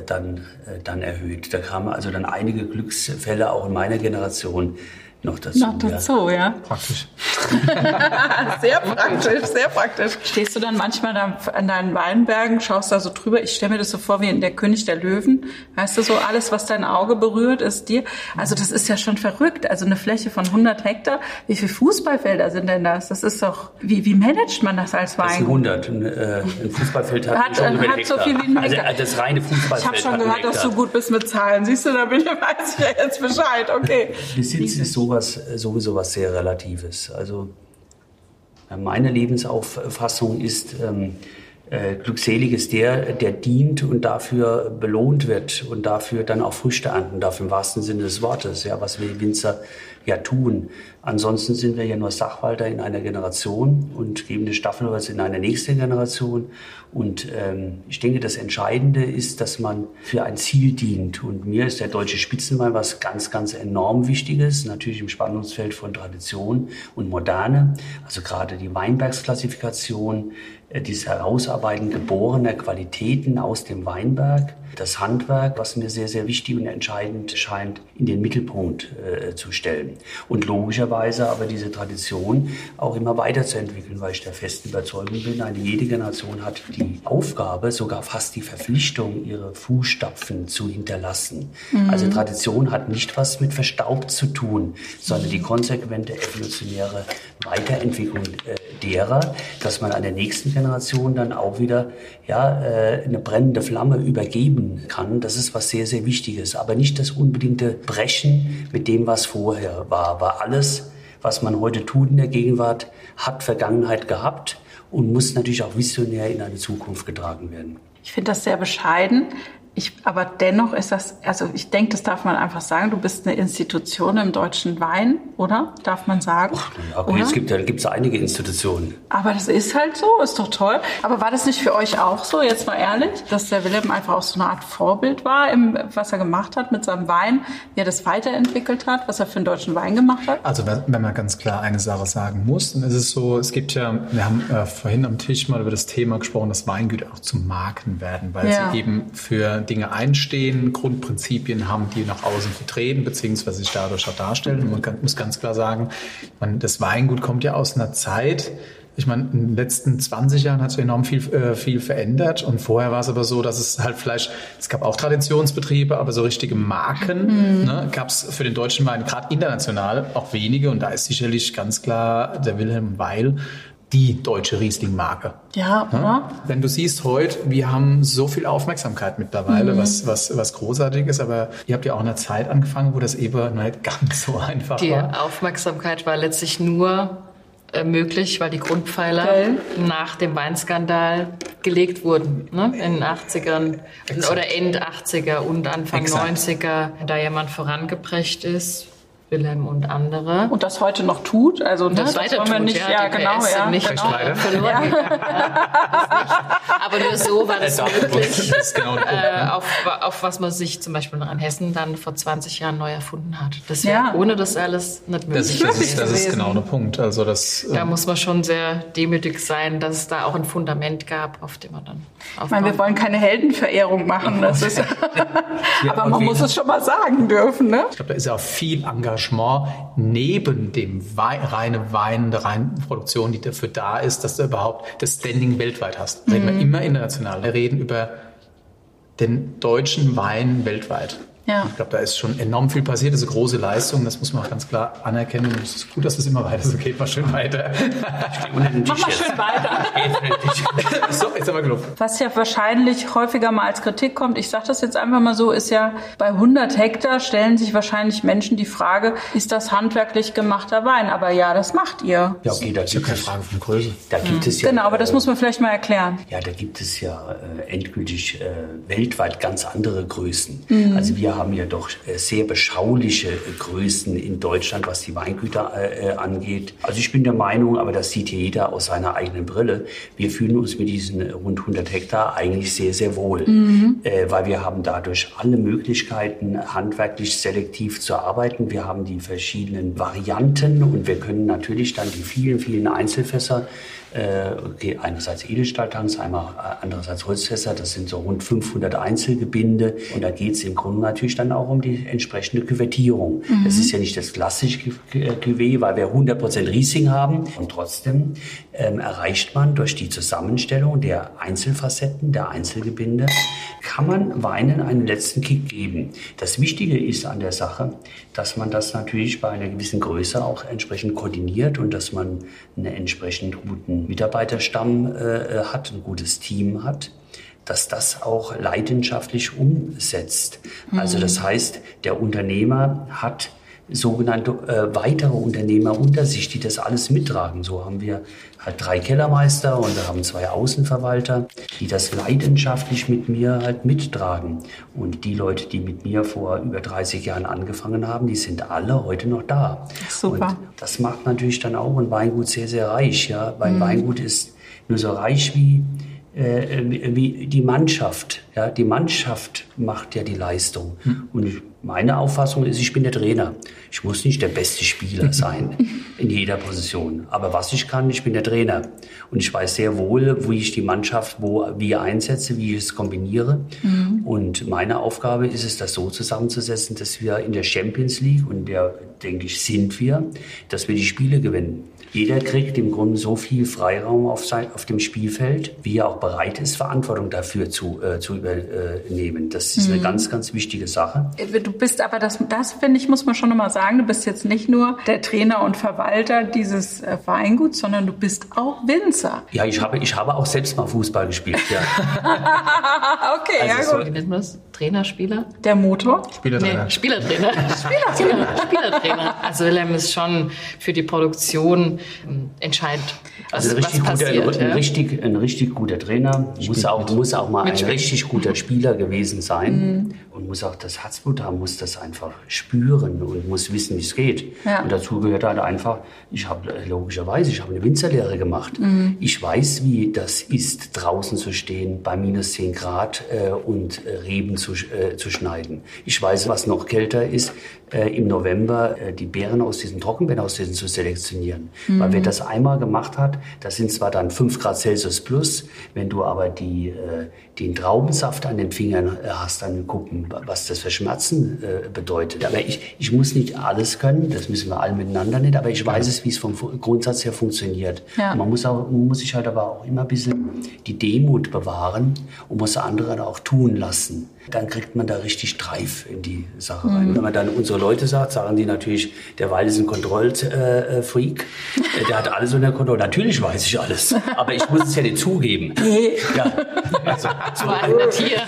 dann, dann erhöht. Da kamen also dann einige Glücksfälle auch in meiner Generation noch dazu. Noch dazu, ja. ja. Praktisch. sehr praktisch, sehr praktisch. Stehst du dann manchmal da an deinen Weinbergen, schaust da so drüber? Ich stelle mir das so vor wie in der König der Löwen. Weißt du, so alles, was dein Auge berührt, ist dir. Also das ist ja schon verrückt. Also eine Fläche von 100 Hektar. Wie viele Fußballfelder sind denn das? Das ist doch, wie, wie managt man das als Weingut? Das ist 100. Ein, äh, ein Fußballfeld hat, hat, schon hat so viel wie ein Hektar. Also das reine Fußballfeld Ich habe schon gehört, dass du gut bist mit Zahlen. Siehst du, da bin ich, weiß ich ja jetzt Bescheid. Okay. Besitz ist sowas, sowieso was sehr Relatives. Also meine Lebensauffassung ist, ähm, äh, glückselig ist der, der dient und dafür belohnt wird und dafür dann auch Früchte ernten darf, im wahrsten Sinne des Wortes, ja, was wir Winzer ja tun. Ansonsten sind wir ja nur Sachwalter in einer Generation und geben eine Staffelholz in eine nächste Generation. Und ähm, ich denke, das Entscheidende ist, dass man für ein Ziel dient. Und mir ist der deutsche Spitzenwein was ganz, ganz enorm Wichtiges, natürlich im Spannungsfeld von Tradition und Moderne. Also gerade die Weinbergsklassifikation, äh, dieses Herausarbeiten geborener Qualitäten aus dem Weinberg, das Handwerk, was mir sehr, sehr wichtig und entscheidend scheint, in den Mittelpunkt äh, zu stellen. Und logischerweise aber diese Tradition auch immer weiterzuentwickeln, weil ich der festen Überzeugung bin, eine jede Generation hat die Aufgabe, sogar fast die Verpflichtung, ihre Fußstapfen zu hinterlassen. Mhm. Also Tradition hat nicht was mit verstaubt zu tun, sondern die konsequente evolutionäre Weiterentwicklung äh, derer, dass man an der nächsten Generation dann auch wieder ja, äh, eine brennende Flamme übergeben kann. Das ist was sehr, sehr Wichtiges. Aber nicht das unbedingte Brechen mit dem, was vorher war. War alles, was man heute tut in der Gegenwart, hat Vergangenheit gehabt und muss natürlich auch visionär in eine Zukunft getragen werden. Ich finde das sehr bescheiden. Ich, aber dennoch ist das, also ich denke, das darf man einfach sagen. Du bist eine Institution im deutschen Wein, oder? Darf man sagen? Ja, okay, es gibt ja gibt's einige Institutionen. Aber das ist halt so, ist doch toll. Aber war das nicht für euch auch so, jetzt mal ehrlich, dass der Willem einfach auch so eine Art Vorbild war, im, was er gemacht hat mit seinem Wein, wie er das weiterentwickelt hat, was er für einen deutschen Wein gemacht hat? Also wenn man ganz klar eine Sache sagen muss, dann ist es so, es gibt ja, wir haben äh, vorhin am Tisch mal über das Thema gesprochen, dass Weingüter auch zu Marken werden, weil ja. sie eben für Dinge einstehen, Grundprinzipien haben, die nach außen vertreten, beziehungsweise sich dadurch auch darstellen. Und man kann, muss ganz klar sagen, man, das Weingut kommt ja aus einer Zeit, ich meine, in den letzten 20 Jahren hat sich enorm viel, äh, viel verändert. Und vorher war es aber so, dass es halt vielleicht, es gab auch Traditionsbetriebe, aber so richtige Marken mhm. ne, gab es für den deutschen Wein gerade international auch wenige. Und da ist sicherlich ganz klar der Wilhelm Weil die deutsche Riesling-Marke. Ja, ja, Wenn du siehst heute, wir haben so viel Aufmerksamkeit mittlerweile, mhm. was, was, was großartig ist, aber ihr habt ja auch in einer Zeit angefangen, wo das eben nicht ganz so einfach die war. Die Aufmerksamkeit war letztlich nur äh, möglich, weil die Grundpfeiler okay. nach dem Weinskandal gelegt wurden, ne? in den 80ern Exakt. oder End 80er und Anfang Exakt. 90er, da jemand vorangeprescht ist Wilhelm und andere. Und das heute noch tut, also das, das weiter wollen wir tut, nicht, ja, ja, die genau, PS ja, nicht genau. verloren. Aber nur so war das möglich, Das genau äh, auf, auf was man sich zum Beispiel in Hessen dann vor 20 Jahren neu erfunden hat. Das wäre Ja. ohne das alles nicht möglich Das, ist- das, ist, das ist genau der Punkt. Also das, Da ähm, muss man schon sehr demütig sein, dass es da auch ein Fundament gab, auf dem man dann Ich meine, wir aufbauen wollen keine Heldenverehrung machen, das ist, aber man muss es schon mal sagen dürfen, ne? Ich glaube, da ist ja auch viel Engagement neben dem Wein, reine Wein, der reinen Produktion, die dafür da ist, dass du überhaupt das Standing weltweit hast. Reden wir immer international. Wir reden über den deutschen Wein weltweit. Ja. Ich glaube, da ist schon enorm viel passiert. Das ist eine große Leistung. Das muss man auch ganz klar anerkennen. Und es ist gut, dass es immer weiter so geht. Mal schön weiter. Mach mal schön weiter. so, jetzt aber genug. Was ja wahrscheinlich häufiger mal als Kritik kommt, ich sage das jetzt einfach mal so, ist ja, bei 100 Hektar stellen sich wahrscheinlich Menschen die Frage, ist das handwerklich gemachter Wein? Aber ja, das macht ihr. Ja, okay, da Das ist ja gibt keine es, Frage von Größe. da gibt es ja. Genau, aber das äh, muss man vielleicht mal erklären. Ja, da gibt es ja äh, endgültig äh, weltweit ganz andere Größen. Also wir haben ja doch äh, sehr beschauliche äh, Größen in Deutschland, was die Weingüter äh, angeht. Also ich bin der Meinung, aber das sieht jeder aus seiner eigenen Brille, wir fühlen uns mit diesen rund 100 Hektar eigentlich sehr, sehr wohl, äh, weil wir haben dadurch alle Möglichkeiten, handwerklich selektiv zu arbeiten. Wir haben die verschiedenen Varianten und wir können natürlich dann die vielen, vielen Einzelfässer okay, einerseits Edelstahltanks, einmal äh, andererseits Holzfässer. Das sind so rund 500 Einzelgebinde. Und da geht es im Grunde natürlich dann auch um die entsprechende Küvettierung. Das ist ja nicht das klassische Cu- äh, Cuvée, weil wir 100% Riesling haben. Und trotzdem ähm, erreicht man durch die Zusammenstellung der Einzelfacetten, der Einzelgebinde, kann man Weinen einen letzten Kick geben. Das Wichtige ist an der Sache, dass man das natürlich bei einer gewissen Größe auch entsprechend koordiniert und dass man einen entsprechend guten Mitarbeiterstamm äh, hat, ein gutes Team hat dass das auch leidenschaftlich umsetzt. Also das heißt, der Unternehmer hat sogenannte äh, weitere Unternehmer unter sich, die das alles mittragen. So haben wir halt drei Kellermeister und wir haben zwei Außenverwalter, die das leidenschaftlich mit mir halt mittragen. Und die Leute, die mit mir vor über 30 Jahren angefangen haben, die sind alle heute noch da. Super. Und das macht natürlich dann auch ein Weingut sehr, sehr reich. Ja? Mein Weingut ist nur so reich wie äh, wie die Mannschaft. Ja, die Mannschaft macht ja die Leistung. Und ich, meine Auffassung ist, ich bin der Trainer. Ich muss nicht der beste Spieler sein in jeder Position. Aber was ich kann, ich bin der Trainer. Und ich weiß sehr wohl, wie ich die Mannschaft wo, wie einsetze, wie ich es kombiniere. Und meine Aufgabe ist es, das so zusammenzusetzen, dass wir in der Champions League, und der, denke ich, sind wir, dass wir die Spiele gewinnen. Jeder kriegt im Grunde so viel Freiraum auf, sein, auf dem Spielfeld, wie er auch bereit ist, Verantwortung dafür zu, äh, zu übernehmen. Das ist eine ganz, ganz wichtige Sache. Du bist aber, das, das finde ich, muss man schon nochmal sagen, du bist jetzt nicht nur der Trainer und Verwalter dieses äh, Weinguts, sondern du bist auch Winzer. Ja, ich habe, ich habe auch selbst mal Fußball gespielt. Ja. okay, Also Wie nennt man das? Trainer, Spieler? Der Motor? Spielertrainer. Nee, Spielertrainer. Spielertrainer. Spielertrainer. Also Wilhelm ist schon für die Produktion entscheidend, was, Also ein was richtig, guter, passiert. ein, ja. richtig, ein richtig guter Trainer muss auch, muss auch mal ein richtig guter Spieler gewesen sein und muss auch das Herzblut haben, muss das einfach spüren und muss wissen, wie es geht. Ja. Und dazu gehört halt einfach, ich habe äh, logischerweise, ich habe eine Winzerlehre gemacht. Ich weiß, wie das ist, draußen zu stehen bei minus 10 Grad äh, und äh, Reben zu, äh, zu schneiden. Ich weiß, was noch kälter ist, äh, im November äh, die Beeren aus diesen Trockenbeerenauslesen zu selektionieren. Weil wer das einmal gemacht hat, das sind zwar dann 5 Grad Celsius plus, wenn du aber die, äh, den Traubensaft an den Fingern äh, hast, dann gucken, was das für Schmerzen äh, bedeutet. Aber ich, ich muss nicht alles können, das müssen wir alle miteinander nicht, aber ich weiß es, wie es vom Grundsatz her funktioniert. Ja. Man muss, auch, muss sich halt aber auch immer ein bisschen die Demut bewahren und muss andere dann auch tun lassen. Dann kriegt man da richtig Dreif in die Sache rein. Wenn man dann unsere Leute sagt, sagen die natürlich, der Wald ist ein Kontrollfreak. Äh, Freak. Der hat alles unter Kontrolle. Natürlich weiß ich alles, aber ich muss es ja nicht zugeben. Ja. Also, So ein Tier.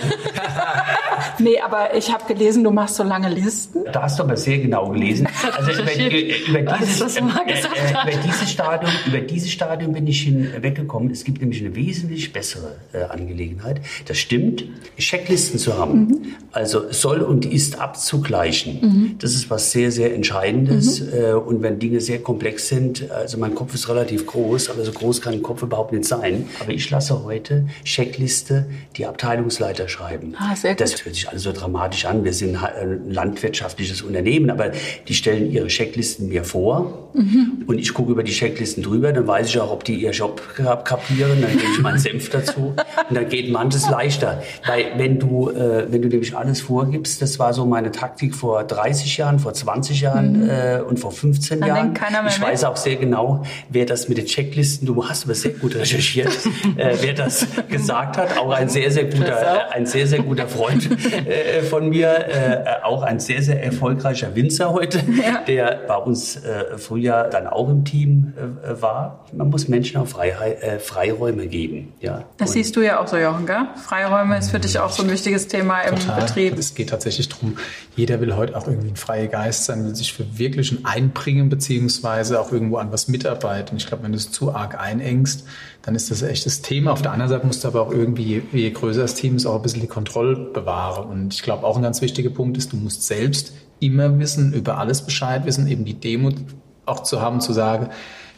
Nee, aber ich habe gelesen, du machst so lange Listen. Da hast du aber sehr genau gelesen. Also über, über, dieses, äh, hast. über dieses Stadium, über dieses Stadium bin ich hinweggekommen. Es gibt nämlich eine wesentlich bessere äh, Angelegenheit. Das stimmt, Checklisten zu haben. haben. Mhm. Also soll und ist abzugleichen. Mhm. Das ist was sehr, sehr Entscheidendes. Mhm. Äh, und wenn Dinge sehr komplex sind, also mein Kopf ist relativ groß, aber so groß kann ein Kopf überhaupt nicht sein. Aber ich lasse heute Checkliste die Abteilungsleiter schreiben. Ah, sehr gut. Das hört sich alles so dramatisch an. Wir sind ein landwirtschaftliches Unternehmen, aber die stellen ihre Checklisten mir vor. Mhm. Und ich gucke über die Checklisten drüber, dann weiß ich auch, ob die ihr Job kapieren, dann gebe ich meinen Senf dazu und dann geht manches leichter. Weil wenn du, äh, wenn du nämlich alles vorgibst, das war so meine Taktik vor 30 Jahren, vor 20 Jahren mhm. äh, und vor 15 dann Jahren. ich weiß auch sehr genau, wer das mit den Checklisten, du hast aber sehr gut recherchiert, äh, wer das gesagt hat. Auch ein sehr, sehr guter, äh, ein sehr, sehr guter Freund äh, von mir, äh, auch ein sehr, sehr erfolgreicher Winzer heute, ja. der bei uns äh, früher dann auch im Team äh, war. Man muss Menschen auch Freiheit, äh, Freiräume geben. Ja. Das und siehst du ja auch so, Jochen, gell? Freiräume ist für dich auch so ein wichtiges Thema im Total. Betrieb. Es geht tatsächlich darum, jeder will heute auch irgendwie ein freier Geist sein, will sich für wirklichen einbringen, beziehungsweise auch irgendwo an was mitarbeiten. Ich glaube, wenn du es zu arg einengst, dann ist das echt das Thema. Auf der anderen Seite musst du aber auch irgendwie, je größer das Team ist, auch ein bisschen die Kontrolle bewahren. Und ich glaube, auch ein ganz wichtiger Punkt ist, du musst selbst immer wissen, über alles Bescheid wissen, eben die Demut auch zu haben, zu sagen,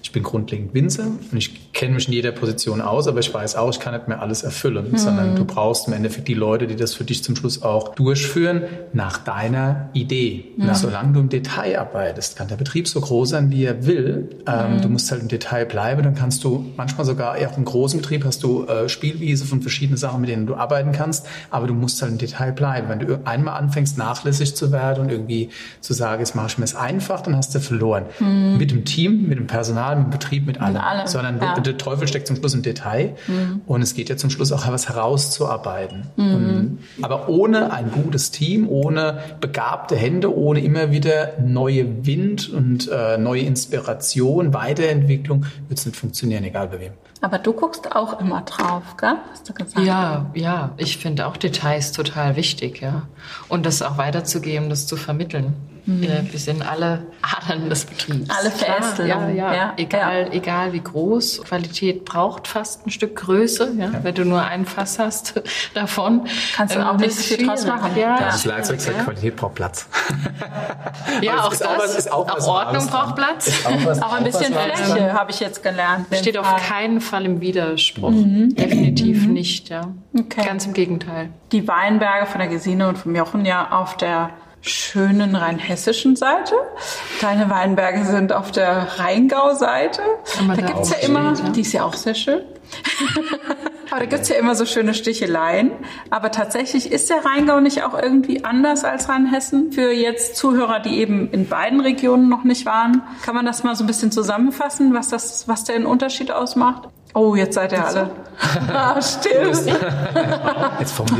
ich bin grundlegend Winzer und ich kenne mich in jeder Position aus, aber ich weiß auch, ich kann nicht mehr alles erfüllen, mhm. sondern du brauchst im Endeffekt die Leute, die das für dich zum Schluss auch durchführen, nach deiner Idee. Mhm. Solange du im Detail arbeitest, kann der Betrieb so groß sein, wie er will. Ähm, mhm. Du musst halt im Detail bleiben, dann kannst du manchmal sogar, auch im großen Betrieb hast du äh, Spielwiese von verschiedenen Sachen, mit denen du arbeiten kannst, aber du musst halt im Detail bleiben. Wenn du einmal anfängst, nachlässig zu werden und irgendwie zu sagen, jetzt mache ich mir es einfach, dann hast du verloren. Mhm. Mit dem Team, mit dem Personal, Mit Betrieb, mit allem. Mit allem. Sondern ja. der Teufel steckt zum Schluss im Detail. Mhm. Und es geht ja zum Schluss auch was herauszuarbeiten. Mhm. Und, aber ohne ein gutes Team, ohne begabte Hände, ohne immer wieder neue Wind und äh, neue Inspiration, Weiterentwicklung, wird es nicht funktionieren, egal bei wem. Aber du guckst auch immer drauf, gell? Hast du gesagt? Ja, ja. Ich finde auch Details total wichtig, ja. Und das auch weiterzugeben, das zu vermitteln. Mhm. Wir sind alle Adern des Betriebs. Alle Verästeln. Ja, ja, ja. Egal, ja. egal wie groß. Qualität braucht fast ein Stück Größe. Ja? Wenn du nur ein Fass hast davon. Kannst du auch nicht viel draus machen. Ja, das Schlagzeug sagt, Qualität braucht Platz. ja, auch das. Auch, auch, auch Ordnung braucht Platz. Auch, was, auch, ein bisschen Fläche, habe ich jetzt gelernt. Steht auf keinen Fall im Widerspruch. Mhm. Definitiv mhm. nicht, ja. Okay. Ganz im Gegenteil. Die Weinberge von der Gesine und vom Jochen ja auf der schönen rheinhessischen Seite. Deine Weinberge sind auf der Rheingau-Seite. Da gibt's ja immer, steht, ja. die ist ja auch sehr schön. Aber da gibt's ja immer so schöne Sticheleien. Aber tatsächlich ist der Rheingau nicht auch irgendwie anders als Rheinhessen? Für jetzt Zuhörer, die eben in beiden Regionen noch nicht waren, kann man das mal so ein bisschen zusammenfassen, was das, was den Unterschied ausmacht? Oh, jetzt seid ihr alle. ah, still.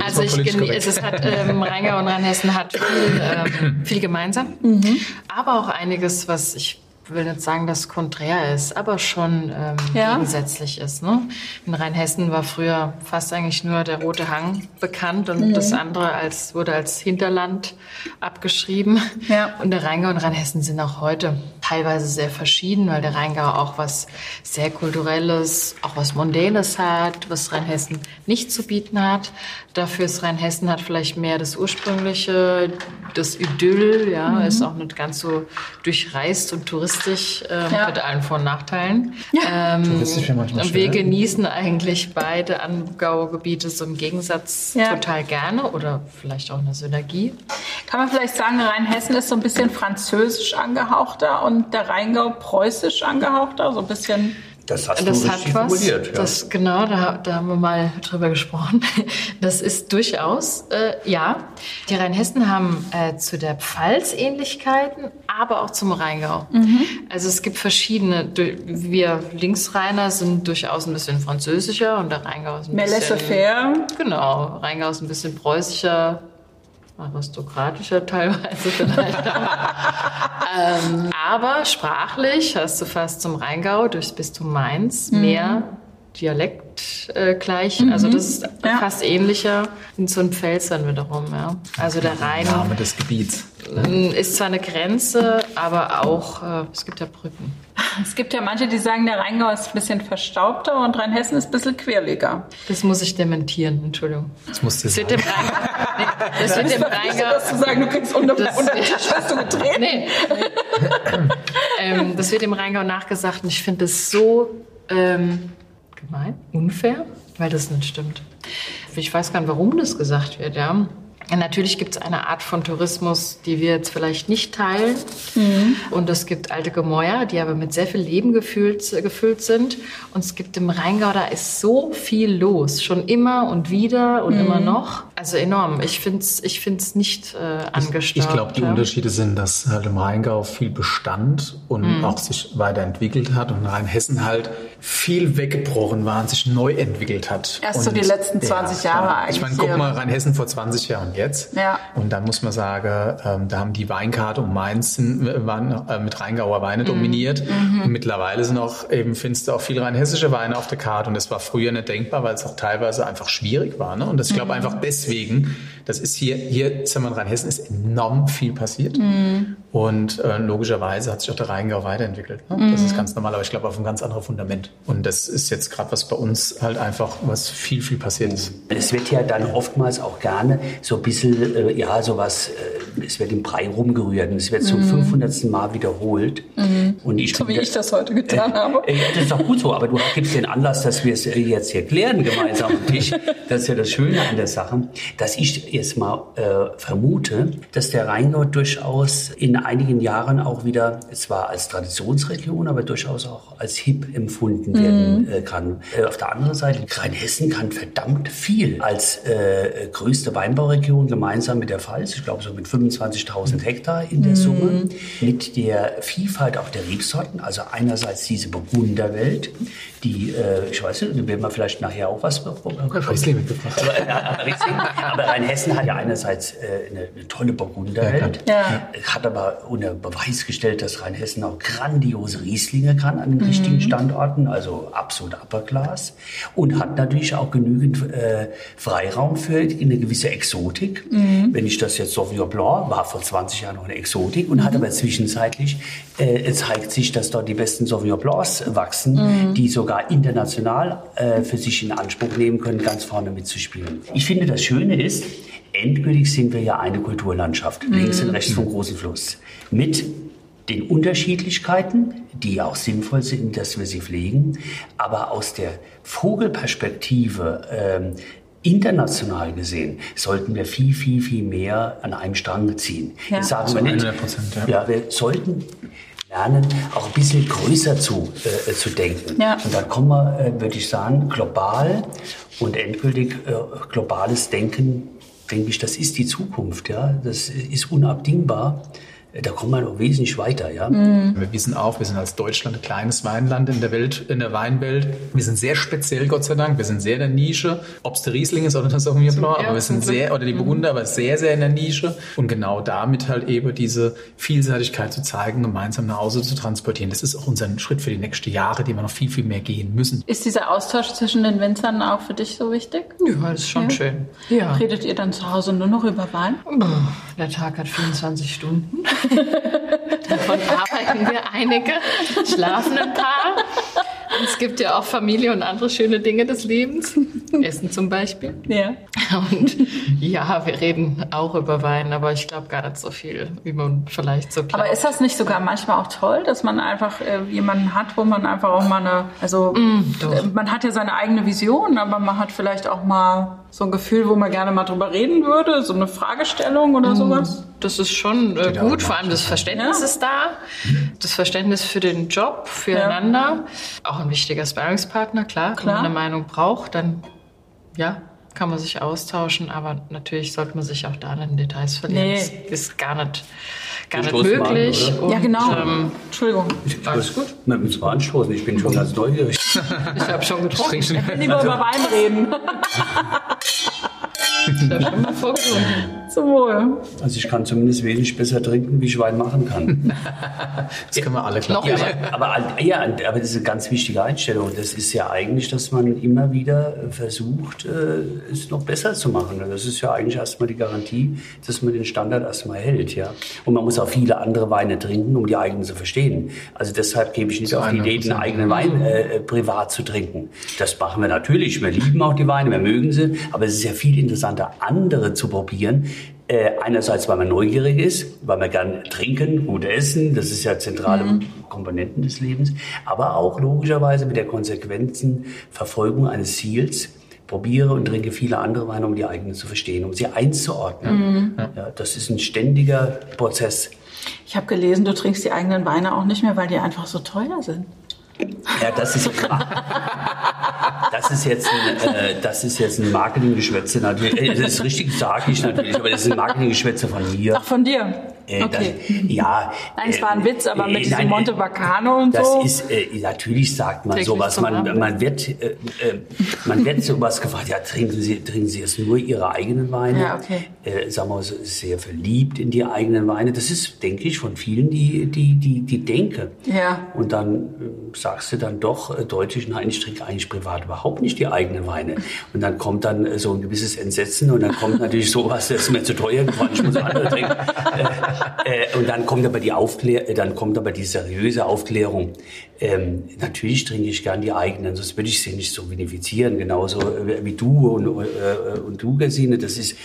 also ich, es ist, hat, ähm, Rheingau und Rheinhessen hat viel, ähm, viel gemeinsam, mhm. aber auch einiges, was ich will nicht sagen, dass konträr ist, aber schon ähm, ja. gegensätzlich ist. Ne? In Rheinhessen war früher fast eigentlich nur der Rote Hang bekannt und mhm. das andere als, wurde als Hinterland abgeschrieben. Ja. Und der Rheingau und Rheinhessen sind auch heute teilweise sehr verschieden, weil der Rheingau auch was sehr Kulturelles, auch was Mondänes hat, was Rheinhessen nicht zu bieten hat. Dafür ist Rheinhessen hat vielleicht mehr das Ursprüngliche, das Idyll, ja, mhm. ist auch nicht ganz so durchreist und touristisch äh, ja. mit allen Vor- und Nachteilen. Ja. Ähm, touristisch manchmal und wir genießen eigentlich beide Angaugebiete so im Gegensatz ja. total gerne oder vielleicht auch eine Synergie. Kann man vielleicht sagen, Rheinhessen ist so ein bisschen französisch angehauchter und der Rheingau preußisch angehauchter, so ein bisschen das hast das du hat was. Ja. Das, genau, da, da haben wir mal drüber gesprochen. Das ist durchaus, äh, ja. Die Rheinhessen haben äh, zu der Pfalz Ähnlichkeiten, aber auch zum Rheingau. Mhm. Also es gibt verschiedene. Wir Linksrheiner sind durchaus ein bisschen französischer und der Rheingau ist ein Mehr bisschen... laissez-faire. Genau, Rheingau ist ein bisschen preußischer, aristokratischer teilweise vielleicht. ähm, aber sprachlich hast du fast zum Rheingau durchs Bistum Mainz mhm. mehr Dialekt äh, gleich. Mhm. Also das ist ja. fast ähnlicher in so einem Pfälzern wiederum. Ja. Also der Rhein. Name des Gebiets. Ist zwar eine Grenze, aber auch, äh, es gibt ja Brücken. Es gibt ja manche, die sagen, der Rheingau ist ein bisschen verstaubter und Rheinhessen ist ein bisschen quirliger. Das muss ich dementieren, Entschuldigung. Das musst du Das wird sagen. dem Rheingau, nee, das wird dem Rheingau, dass du sagen, du kriegst unter, Das- unter den Tisch wirst du getreten. nee, ähm, das wird dem Rheingau nachgesagt und ich finde das so ähm, gemein, unfair, weil das nicht stimmt. Ich weiß gar nicht, warum das gesagt wird, ja. Natürlich gibt es eine Art von Tourismus, die wir jetzt vielleicht nicht teilen. Und es gibt alte Gemäuer, die aber mit sehr viel Leben gefüllt, gefüllt sind. Und es gibt im Rheingau, da ist so viel los. Schon immer und wieder und immer noch. Also enorm. Ich finde es ich find's nicht äh, angestaubt. Ich glaube, die ja. Unterschiede sind, dass halt im Rheingau viel bestand und Mhm. auch sich weiterentwickelt hat und Rheinhessen halt viel weggebrochen war und sich neu entwickelt hat. Erst so und, die letzten 20 Jahre klar. eigentlich Ich meine, guck mal, Rheinhessen vor 20 Jahren und jetzt. Ja. Und dann muss man sagen, ähm, da haben die Weinkarte um Mainz sind, waren äh, mit Rheingauer Mhm. Weine dominiert. Und mittlerweile sind auch eben, findest du auch viele rheinhessische Weine auf der Karte. Und das war früher nicht denkbar, weil es auch teilweise einfach schwierig war. Ne? Und das, ich Mhm. glaube einfach deswegen, deswegen, das ist hier, hier, in Rheinhessen ist enorm viel passiert. Mhm. Und äh, logischerweise hat sich auch der Rheingau weiterentwickelt. Ne? Mhm. Das ist ganz normal, aber ich glaube auf einem ganz anderen Fundament. Und das ist jetzt gerade was bei uns halt einfach, was viel, viel passiert ist. Es wird ja dann oftmals auch gerne so ein bisschen, äh, ja, sowas, äh, es wird im Brei rumgerührt und es wird zum 500. Mal wiederholt. Und ich Mhm. So wie ich das heute getan habe. Äh, das ist doch gut so, aber du gibst den Anlass, dass wir es äh, jetzt hier klären gemeinsam am Tisch. Das ist ja das Schöne an der Sache, dass ich jetzt mal äh, vermute, dass der Rheingau durchaus in einigen Jahren auch wieder, zwar als Traditionsregion, aber durchaus auch als hip empfunden werden äh, kann. Äh, auf der anderen Seite, Rheinhessen kann verdammt viel als äh, größte Weinbauregion gemeinsam mit der Pfalz, ich glaube so mit 25.000 Hektar in der Summe, mit der Vielfalt auch der Rebsorten, also einerseits diese Burgunderwelt, die, äh, ich weiß nicht, da werden wir vielleicht nachher auch was Riesling mitgebracht. aber, äh, aber Rheinhessen hat ja einerseits äh, eine, eine tolle Burgunderwelt, Ja. hat aber unter Beweis gestellt, dass Rheinhessen auch grandiose Rieslinge kann an den richtigen Standorten, also absolut Upper Class und hat natürlich auch genügend äh, Freiraum für eine gewisse Exotik. Wenn ich das jetzt Sauvignon Blanc war vor 20 Jahren noch eine Exotik und hat aber zwischenzeitlich äh, zeigt sich, dass dort die besten Sauvignon Blancs wachsen, die sogar international äh, für sich in Anspruch nehmen können, ganz vorne mitzuspielen. Ich finde, das Schöne ist, endgültig sind wir ja eine Kulturlandschaft, links und rechts vom großen Fluss. Mit den Unterschiedlichkeiten, die auch sinnvoll sind, dass wir sie pflegen, aber aus der Vogelperspektive ähm, international gesehen sollten wir viel, viel, viel mehr an einem Strang ziehen. Ja. Jetzt sagen wir nicht, 100%, ja. ja, wir sollten lernen, auch ein bisschen größer zu, äh, zu denken. Ja. Und dann kommen wir, äh, würde ich sagen, global und endgültig äh, globales Denken, denke ich, das ist die Zukunft. Ja? Das ist unabdingbar. Da kommt man noch wesentlich weiter. Ja? Wir wissen auch, wir sind als Deutschland ein kleines Weinland in der Welt, in der Weinwelt. Wir sind sehr speziell, Gott sei Dank. Wir sind sehr in der Nische. Ob es der Riesling ist oder das Sauvignon Blanc, Ja, aber wir sind sehr, oder die Burgunder, aber sehr, sehr in der Nische. Und genau damit halt eben diese Vielseitigkeit zu zeigen, gemeinsam nach Hause zu transportieren. Das ist auch unser Schritt für die nächsten Jahre, die wir noch viel, viel mehr gehen müssen. Ist dieser Austausch zwischen den Winzern auch für dich so wichtig? Ja, das ist schon Ja. schön. Ja. Redet ihr dann zu Hause nur noch über Wein? Der Tag hat 24 Stunden. Davon arbeiten wir einige, schlafen ein paar. Es gibt ja auch Familie und andere schöne Dinge des Lebens. Essen zum Beispiel. Ja. Und ja, wir reden auch über Wein, aber ich glaube gar nicht so viel, wie man vielleicht so glaubt. Aber ist das nicht sogar manchmal auch toll, dass man einfach äh, jemanden hat, wo man einfach auch mal eine, also doch. äh, man hat ja seine eigene Vision, aber man hat vielleicht auch mal so ein Gefühl, wo man gerne mal drüber reden würde, so eine Fragestellung oder sowas? Das ist schon äh, gut, vor allem das Verständnis Ja. ist da. Das Verständnis für den Job, füreinander. Auch ein wichtiger Sparringspartner, klar. Klar. Wenn man eine Meinung braucht, dann ja, kann man sich austauschen, aber natürlich sollte man sich auch da in den Details verlieren. Nee. Das ist gar nicht, gar nicht möglich. oder? ja, genau. Ähm, Entschuldigung. alles gut. Müssen mal anstoßen, ich bin schon ganz neugierig. Ich habe schon getrunken. Lieber über Wein reden. Schon mal vorgetrunken. Zum Wohl. Also ich kann zumindest wenig besser trinken, wie ich Wein machen kann. Das können wir alle klar. Ja, aber, aber, ja, aber das ist eine ganz wichtige Einstellung. Das ist ja eigentlich, dass man immer wieder versucht, äh, es noch besser zu machen. Das ist ja eigentlich erstmal die Garantie, dass man den Standard erstmal hält. Ja? Und man muss auch viele andere Weine trinken, um die eigenen zu verstehen. Also deshalb gebe ich nicht auf die Idee, den eigenen Wein äh, privat zu trinken. Das machen wir natürlich. Wir lieben auch die Weine, wir mögen sie. Aber es ist ja viel interessanter, andere zu probieren, äh, einerseits, weil man neugierig ist, weil man gern trinken, gut essen, das ist ja zentrale mhm. Komponenten des Lebens, aber auch logischerweise mit der konsequenten Verfolgung eines Ziels, probiere und trinke viele andere Weine, um die eigenen zu verstehen, um sie einzuordnen. Mhm. Ja, das ist ein ständiger Prozess. Ich habe gelesen, du trinkst die eigenen Weine auch nicht mehr, weil die einfach so teuer sind. Ja, das ist, das ist jetzt ein, äh, das ist jetzt ein Marketinggeschwätze natürlich. Äh, das ist richtig, sage ich natürlich, aber das ist ein Marketinggeschwätze von mir. Ach, von dir? Äh, okay. Das, ja. Nein, es war ein Witz, aber mit äh, diesem Monte Bacano und das so. ist, äh, natürlich sagt man sowas. Man, man wird, äh, man wird sowas gefragt, ja, trinken Sie, trinken Sie jetzt nur Ihre eigenen Weine? Ja, okay. Äh, sagen wir so, sehr verliebt in die eigenen Weine. Das ist, denke ich, von vielen die, die, die, die Denke. Ja. Und dann äh, sagst du dann doch äh, deutlich, nein, ich trinke eigentlich privat überhaupt nicht die eigenen Weine. Und dann kommt dann äh, so ein gewisses Entsetzen und dann kommt natürlich sowas, das ist mir zu teuer geworden, ich muss andere trinken. Äh, und dann kommt aber die Aufklär äh, dann kommt aber die seriöse Aufklärung. Ähm, natürlich trinke ich gern die eigenen, sonst würde ich sie nicht so vinifizieren, genauso äh, wie du und, äh, und du, Gesine. Das ist,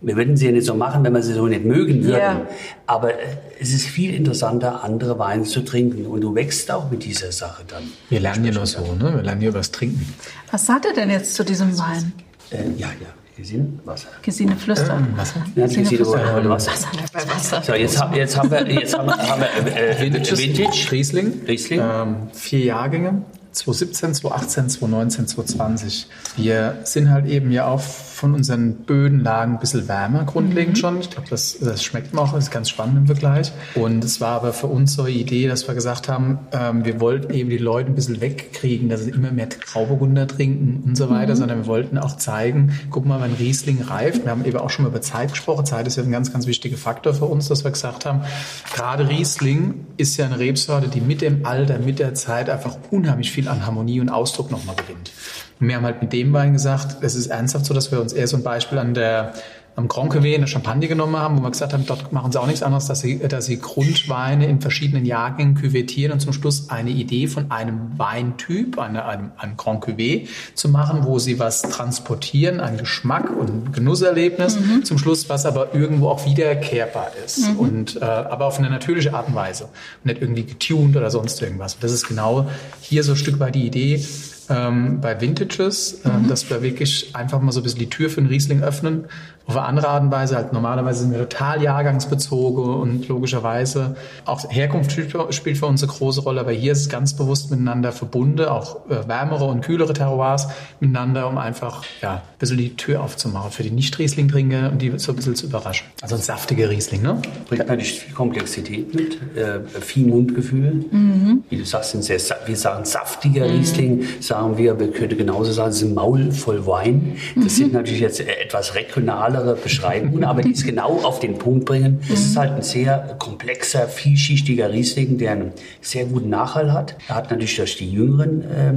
wir würden sie ja nicht so machen, wenn wir sie so nicht mögen würden. Yeah. Aber es ist viel interessanter, andere Weine zu trinken. Und du wächst auch mit dieser Sache dann. Wir lernen ja nur so, ne? Wir lernen ja über das Trinken. Was sagt er denn jetzt zu diesem Wein? Äh, ja, ja. Gesine, Wasser. Gesine Flüster. Ähm, Wasser. Ja, Gesine, Gesine Flüster. Heute Wasser. Wasser. Bei Wasser. So, jetzt, haben, jetzt haben wir, jetzt haben wir, haben wir äh, Vintage, Vintage. Riesling. Riesling. Ähm, vier Jahrgänge. 2017, 2018, 2019, 2020. Wir sind halt eben ja auch von unseren Bödenlagen ein bisschen wärmer grundlegend mhm. schon. Ich glaube, das, das schmeckt man auch, das ist ganz spannend im Vergleich. Und es war aber für uns so eine Idee, dass wir gesagt haben, ähm, wir wollten eben die Leute ein bisschen wegkriegen, dass sie immer mehr Grauburgunder trinken und so weiter, mhm. sondern wir wollten auch zeigen, guck mal, wenn Riesling reift, wir haben eben auch schon mal über Zeit gesprochen, Zeit ist ja ein ganz, ganz wichtiger Faktor für uns, dass wir gesagt haben, gerade Riesling ist ja eine Rebsorte, die mit dem Alter, mit der Zeit einfach unheimlich viel viel an Harmonie und Ausdruck nochmal gewinnt. Und wir haben halt mit dem Wein gesagt, es ist ernsthaft so, dass wir uns eher so ein Beispiel an der am Grand Cuvée eine Champagne genommen haben, wo wir gesagt haben, dort machen sie auch nichts anderes, dass sie, dass sie Grundweine in verschiedenen Jahrgängen küvettieren und zum Schluss eine Idee von einem Weintyp, eine, einem, einem Grand Cuvée zu machen, wo sie was transportieren, einen Geschmack und ein Genusserlebnis, mhm. zum Schluss, was aber irgendwo auch wiederkehrbar ist mhm. und äh, aber auf eine natürliche Art und Weise und nicht irgendwie getuned oder sonst irgendwas. Das ist genau hier so ein Stück weit die Idee, ähm, bei Vintages, äh, mhm. dass wir wirklich einfach mal so ein bisschen die Tür für den Riesling öffnen auf eine andere Art und Weise. Halt normalerweise sind wir total jahrgangsbezogen und logischerweise auch Herkunft spielt für uns eine große Rolle, aber hier ist es ganz bewusst miteinander verbunden, auch äh, wärmere und kühlere Terroirs miteinander, um einfach ja, ein bisschen die Tür aufzumachen für die Nicht-Riesling-Trinker und die so ein bisschen zu überraschen. Also ein saftiger Riesling, ne? Bringt natürlich viel Komplexität mit, äh, viel Mundgefühl. Mhm. Wie du sagst, ein sehr, wir sagen saftiger mhm. Riesling, sagen wir, wir könnten genauso sagen, es ist ein Maul voll Wein. Das mhm. sind natürlich jetzt etwas regionale andere Beschreibungen, aber die es genau auf den Punkt bringen. Es ist halt ein sehr komplexer, vielschichtiger Riesling, der einen sehr guten Nachhall hat. Er hat natürlich durch die jüngeren äh,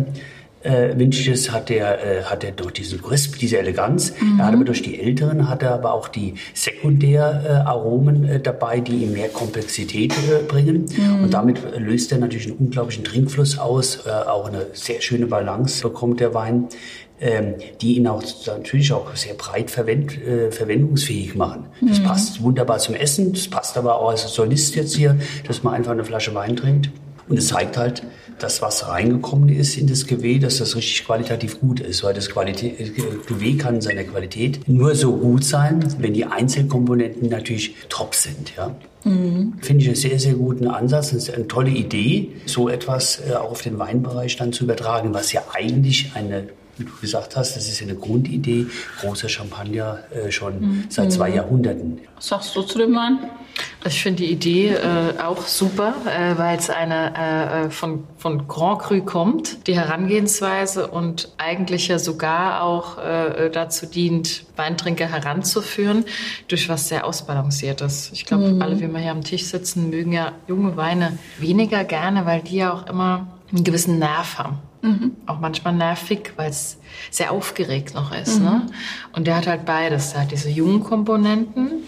äh, Vintages hat er, äh, hat er durch diesen Crisp, diese Eleganz. Mhm. Er hat aber durch die älteren hat er aber auch die Sekundäraromen äh, dabei, die ihm mehr Komplexität äh, bringen. Mhm. Und damit löst er natürlich einen unglaublichen Trinkfluss aus. Äh, auch eine sehr schöne Balance bekommt der Wein ähm, die ihn auch natürlich auch sehr breit verwend, äh, verwendungsfähig machen. Das mhm. passt wunderbar zum Essen, das passt aber auch als Solist jetzt hier, dass man einfach eine Flasche Wein trinkt. Und es zeigt halt, dass was reingekommen ist in das Geweih, dass das richtig qualitativ gut ist, weil das Qualität, äh, Geweih kann seiner Qualität nur so gut sein, wenn die Einzelkomponenten natürlich top sind. Ja. Mhm. Finde ich einen sehr, sehr guten Ansatz. Das ist eine tolle Idee, so etwas äh, auch auf den Weinbereich dann zu übertragen, was ja eigentlich eine wie du gesagt hast, das ist ja eine Grundidee großer Champagner äh, schon mhm. seit zwei Jahrhunderten. Was sagst du zu dem Wein? Ich finde die Idee äh, auch super, äh, weil es eine äh, äh, von, von Grand Cru kommt, die Herangehensweise und eigentlich ja sogar auch äh, dazu dient, Weintrinker heranzuführen durch was sehr ausbalanciertes. Ich glaube, mhm. alle, wie wir hier am Tisch sitzen, mögen ja junge Weine weniger gerne, weil die ja auch immer einen gewissen Nerv haben. Mhm. Auch manchmal nervig, weil es sehr aufgeregt noch ist. Mhm. Ne? Und der hat halt beides. Der hat diese jungen Komponenten,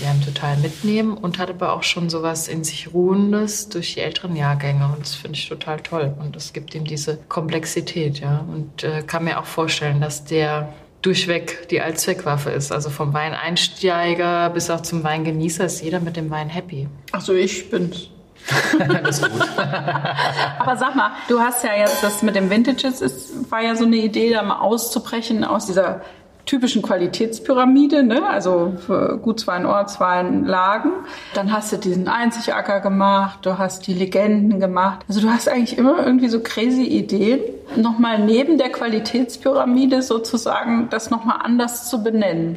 die einem total mitnehmen und hat aber auch schon sowas in sich Ruhendes durch die älteren Jahrgänge. Und das finde ich total toll. Und das gibt ihm diese Komplexität. ja. Und äh, kann mir auch vorstellen, dass der durchweg die Allzweckwaffe ist. Also vom Weineinsteiger bis auch zum Weingenießer ist jeder mit dem Wein happy. Also ich bin's. das gut. Aber sag mal, du hast ja jetzt das mit dem Vintages, ist, war ja so eine Idee, da mal auszubrechen aus dieser typischen Qualitätspyramide, ne? also Gutswein, Ortswein, Lagen. Dann hast du diesen Einzigacker gemacht, du hast die Legenden gemacht. Also du hast eigentlich immer irgendwie so crazy Ideen, nochmal neben der Qualitätspyramide sozusagen das nochmal anders zu benennen.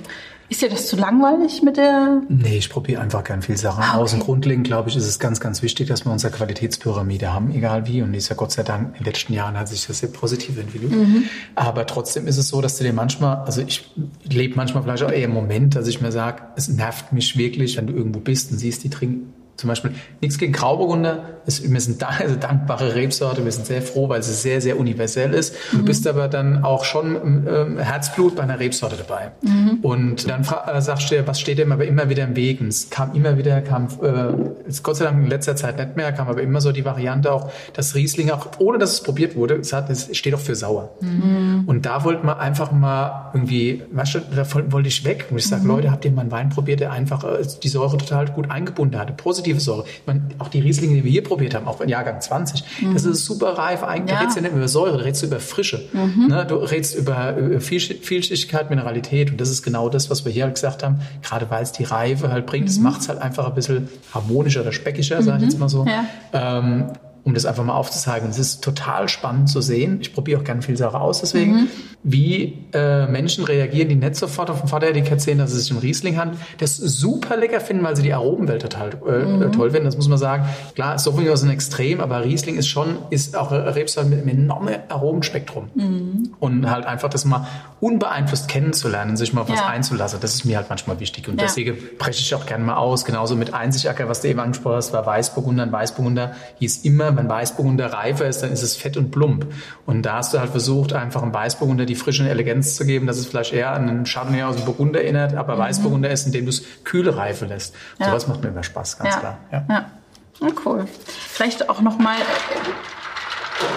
Ist dir das zu langweilig mit der? Nee, ich probiere einfach gern viel Sachen ah, okay. aus. Und grundlegend, glaube ich, ist es ganz, ganz wichtig, dass wir unsere Qualitätspyramide haben, egal wie. Und die ist ja Gott sei Dank in den letzten Jahren hat sich das sehr positiv entwickelt. Mhm. Aber trotzdem ist es so, dass du dir manchmal, also ich lebe manchmal vielleicht auch eher im Moment, dass ich mir sage, es nervt mich wirklich, wenn du irgendwo bist und siehst, die trinken zum Beispiel nichts gegen Grauburgunder. wir sind da, also dankbare Rebsorte. Wir sind sehr froh, weil sie sehr, sehr universell ist. Mhm. Du bist aber dann auch schon ähm, Herzblut bei einer Rebsorte dabei. Mhm. Und dann äh, sagst du dir, was steht dem aber immer wieder im Weg? Und es kam immer wieder, kam, äh, ist Gott sei Dank in letzter Zeit nicht mehr, kam aber immer so die Variante auch, dass Riesling auch, ohne dass es probiert wurde, es, hat, es steht auch für sauer. Mhm. Und da wollte man einfach mal irgendwie, weißt du, da wollte ich weg. Und ich sage, mhm. Leute, habt ihr mal einen Wein probiert, der einfach äh, die Säure total gut eingebunden hatte? Positiv positive Säure. Ich meine, auch die Rieslinge, die wir hier probiert haben, auch in Jahrgang 20, mhm. das ist super reif. Eigentlich ja. redest du nicht über Säure, du redest über Frische. Mhm. Ne? Du redest über, über Vielschichtigkeit, Mineralität. Und das ist genau das, was wir hier halt gesagt haben. Gerade weil es die Reife halt bringt, mhm. das macht es halt einfach ein bisschen harmonischer oder speckiger, sage ich jetzt mhm. mal so. Ja. Ähm, um das einfach mal aufzuzeigen. Es ist total spannend zu sehen. Ich probiere auch gerne viel Sache aus, deswegen, mhm. wie äh, Menschen reagieren, die nicht sofort auf dem Vateretikett sehen, dass es sich um Riesling handelt, das super lecker finden, weil sie die Aromenwelt total äh, mhm. toll finden. Das muss man sagen. Klar, Sauvignon ist ein Extrem, aber Riesling ist schon, ist auch Rebsorte mit einem enormen Aromenspektrum. Mhm. Und halt einfach das mal unbeeinflusst kennenzulernen, sich mal auf ja. was einzulassen, das ist mir halt manchmal wichtig. Und ja. deswegen breche ich auch gerne mal aus. Genauso mit Einzigacker, was du eben angesprochen hast, war Weißburgunder. Ein Weißburgunder hieß immer wenn Weißburgunder reifer ist, dann ist es fett und plump. Und da hast du halt versucht, einfach einem Weißburgunder die frische Eleganz zu geben, dass es vielleicht eher an einen Chardonnay aus dem Burgunder erinnert, aber mhm. Weißburgunder ist, indem du es kühle reifen lässt. Ja. Sowas macht mir immer Spaß, ganz ja. klar. Ja. ja. cool. Vielleicht auch noch mal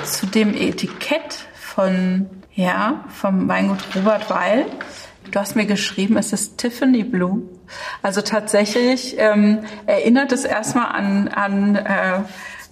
zu dem Etikett von ja vom Weingut Robert Weil. Du hast mir geschrieben, es ist Tiffany Blue. Also tatsächlich ähm, erinnert es erstmal an, an äh,